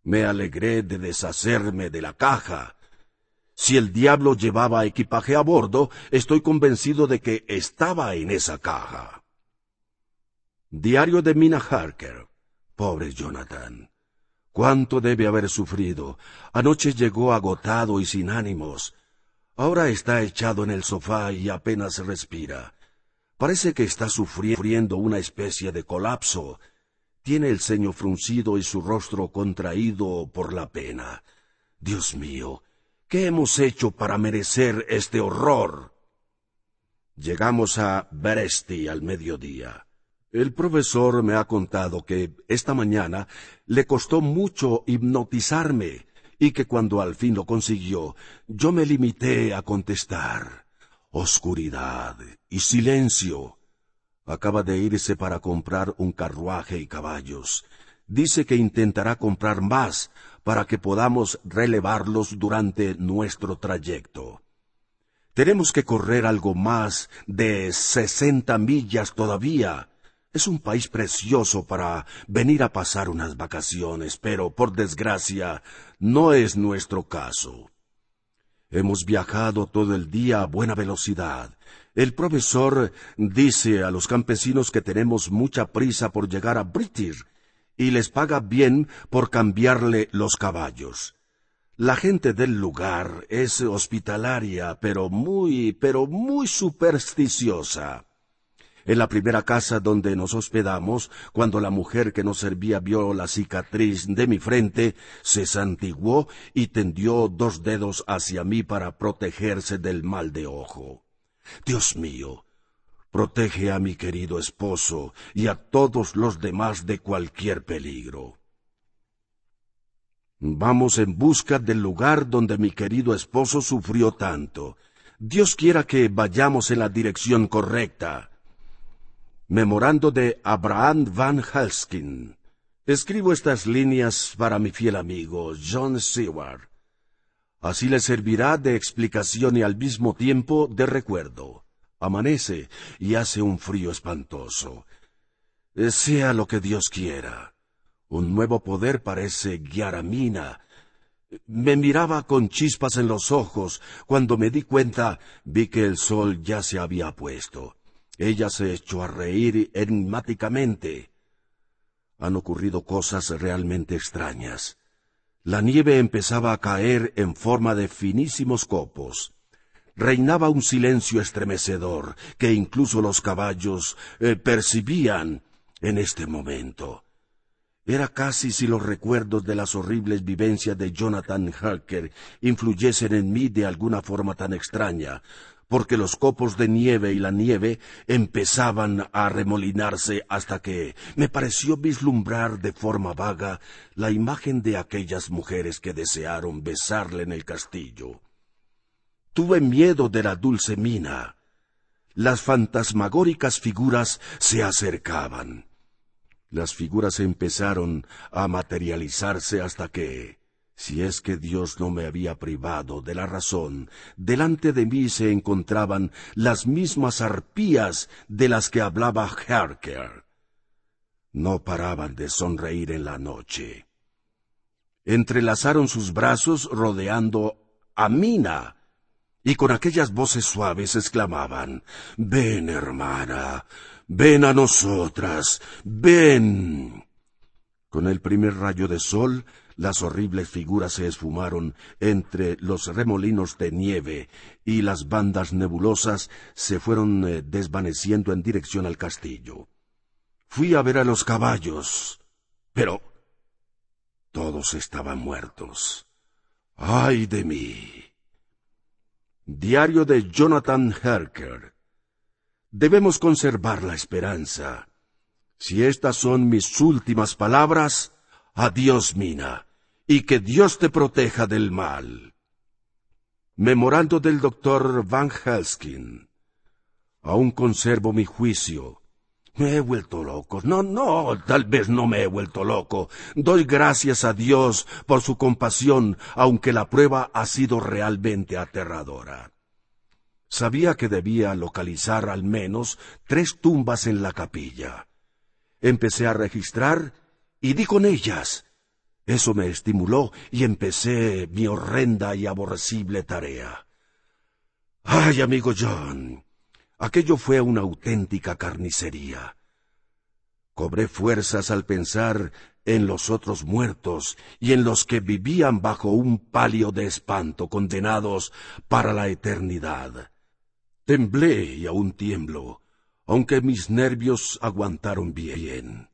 Speaker 2: Me alegré de deshacerme de la caja. Si el diablo llevaba equipaje a bordo, estoy convencido de que estaba en esa caja. Diario de Mina Harker. Pobre Jonathan. Cuánto debe haber sufrido. Anoche llegó agotado y sin ánimos. Ahora está echado en el sofá y apenas respira. Parece que está sufriendo una especie de colapso. Tiene el ceño fruncido y su rostro contraído por la pena. Dios mío, ¿qué hemos hecho para merecer este horror? Llegamos a Beresti al mediodía. El profesor me ha contado que esta mañana le costó mucho hipnotizarme y que cuando al fin lo consiguió, yo me limité a contestar. Oscuridad y silencio. Acaba de irse para comprar un carruaje y caballos. Dice que intentará comprar más para que podamos relevarlos durante nuestro trayecto. Tenemos que correr algo más de sesenta millas todavía es un país precioso para venir a pasar unas vacaciones, pero por desgracia no es nuestro caso. Hemos viajado todo el día a buena velocidad. El profesor dice a los campesinos que tenemos mucha prisa por llegar a British y les paga bien por cambiarle los caballos. La gente del lugar es hospitalaria, pero muy, pero muy supersticiosa. En la primera casa donde nos hospedamos, cuando la mujer que nos servía vio la cicatriz de mi frente, se santiguó y tendió dos dedos hacia mí para protegerse del mal de ojo. Dios mío, protege a mi querido esposo y a todos los demás de cualquier peligro. Vamos en busca del lugar donde mi querido esposo sufrió tanto. Dios quiera que vayamos en la dirección correcta. Memorando de Abraham Van Helskin. Escribo estas líneas para mi fiel amigo John Seward. Así le servirá de explicación y al mismo tiempo de recuerdo. Amanece y hace un frío espantoso. Sea lo que Dios quiera. Un nuevo poder parece guiar a Mina. Me miraba con chispas en los ojos. Cuando me di cuenta, vi que el sol ya se había puesto. Ella se echó a reír enigmáticamente. Han ocurrido cosas realmente extrañas. La nieve empezaba a caer en forma de finísimos copos. Reinaba un silencio estremecedor que incluso los caballos eh, percibían en este momento. Era casi si los recuerdos de las horribles vivencias de Jonathan Harker influyesen en mí de alguna forma tan extraña, porque los copos de nieve y la nieve empezaban a remolinarse hasta que me pareció vislumbrar de forma vaga la imagen de aquellas mujeres que desearon besarle en el castillo. Tuve miedo de la dulce mina. Las fantasmagóricas figuras se acercaban. Las figuras empezaron a materializarse hasta que, si es que Dios no me había privado de la razón, delante de mí se encontraban las mismas arpías de las que hablaba Harker. No paraban de sonreír en la noche. Entrelazaron sus brazos rodeando a Mina. y con aquellas voces suaves exclamaban Ven, hermana, ven a nosotras, ven. Con el primer rayo de sol, las horribles figuras se esfumaron entre los remolinos de nieve y las bandas nebulosas se fueron eh, desvaneciendo en dirección al castillo. Fui a ver a los caballos, pero todos estaban muertos. ¡Ay de mí! Diario de Jonathan Herker. Debemos conservar la esperanza. Si estas son mis últimas palabras, adiós, Mina, y que Dios te proteja del mal. Memorando del doctor Van Helskin. Aún conservo mi juicio. Me he vuelto loco. No, no, tal vez no me he vuelto loco. Doy gracias a Dios por su compasión, aunque la prueba ha sido realmente aterradora. Sabía que debía localizar al menos tres tumbas en la capilla. Empecé a registrar y di con ellas. Eso me estimuló y empecé mi horrenda y aborrecible tarea. Ay, amigo John, Aquello fue una auténtica carnicería. Cobré fuerzas al pensar en los otros muertos y en los que vivían bajo un palio de espanto condenados para la eternidad. Temblé y aún tiemblo, aunque mis nervios aguantaron bien.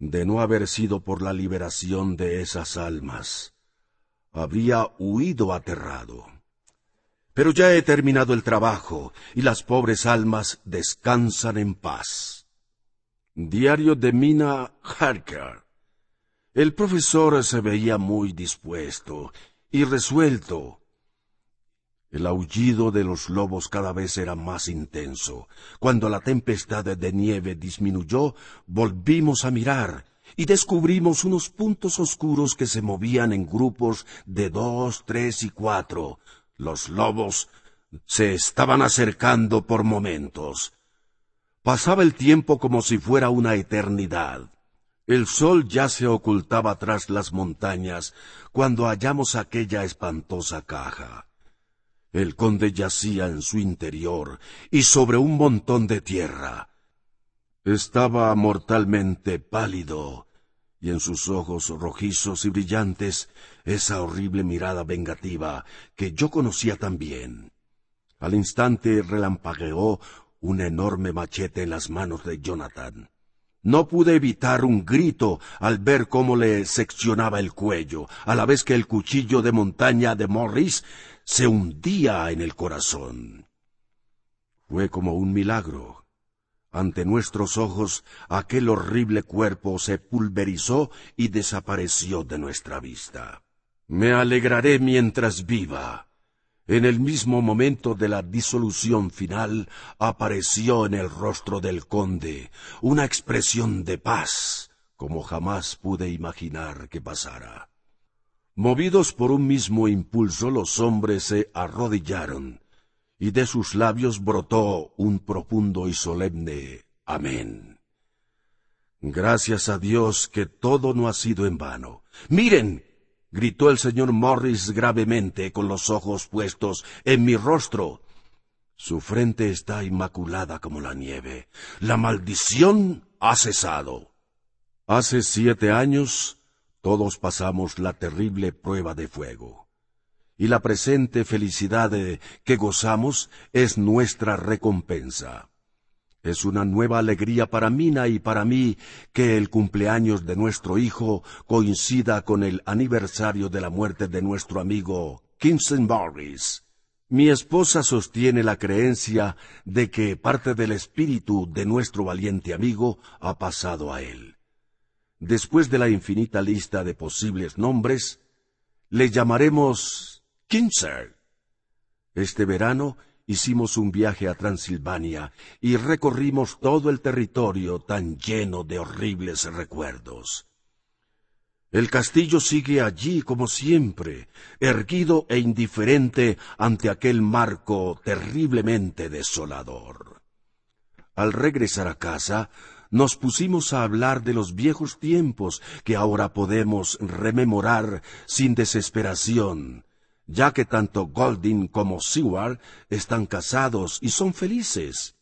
Speaker 2: De no haber sido por la liberación de esas almas, habría huido aterrado. Pero ya he terminado el trabajo y las pobres almas descansan en paz. Diario de Mina Harker. El profesor se veía muy dispuesto y resuelto. El aullido de los lobos cada vez era más intenso. Cuando la tempestad de nieve disminuyó, volvimos a mirar y descubrimos unos puntos oscuros que se movían en grupos de dos, tres y cuatro, los lobos se estaban acercando por momentos. Pasaba el tiempo como si fuera una eternidad. El sol ya se ocultaba tras las montañas cuando hallamos aquella espantosa caja. El conde yacía en su interior y sobre un montón de tierra. Estaba mortalmente pálido y en sus ojos rojizos y brillantes esa horrible mirada vengativa que yo conocía tan bien. Al instante relampagueó un enorme machete en las manos de Jonathan. No pude evitar un grito al ver cómo le seccionaba el cuello, a la vez que el cuchillo de montaña de Morris se hundía en el corazón. Fue como un milagro ante nuestros ojos aquel horrible cuerpo se pulverizó y desapareció de nuestra vista. Me alegraré mientras viva. En el mismo momento de la disolución final apareció en el rostro del conde una expresión de paz como jamás pude imaginar que pasara. Movidos por un mismo impulso los hombres se arrodillaron y de sus labios brotó un profundo y solemne Amén. Gracias a Dios que todo no ha sido en vano. Miren, gritó el señor Morris gravemente con los ojos puestos en mi rostro. Su frente está inmaculada como la nieve. La maldición ha cesado. Hace siete años todos pasamos la terrible prueba de fuego y la presente felicidad que gozamos es nuestra recompensa. Es una nueva alegría para Mina y para mí que el cumpleaños de nuestro hijo coincida con el aniversario de la muerte de nuestro amigo Kingston Morris. Mi esposa sostiene la creencia de que parte del espíritu de nuestro valiente amigo ha pasado a él. Después de la infinita lista de posibles nombres, le llamaremos este verano hicimos un viaje a Transilvania y recorrimos todo el territorio tan lleno de horribles recuerdos. El castillo sigue allí como siempre, erguido e indiferente ante aquel marco terriblemente desolador. Al regresar a casa, nos pusimos a hablar de los viejos tiempos que ahora podemos rememorar sin desesperación, ya que tanto Golding como Seward están casados y son felices.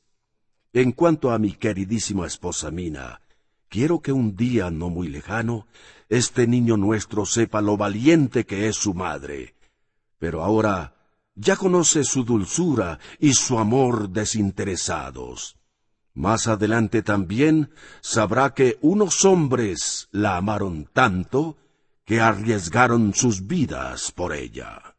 Speaker 2: En cuanto a mi queridísima esposa Mina, quiero que un día no muy lejano, este niño nuestro sepa lo valiente que es su madre. Pero ahora ya conoce su dulzura y su amor desinteresados. Más adelante también sabrá que unos hombres la amaron tanto que arriesgaron sus vidas por ella.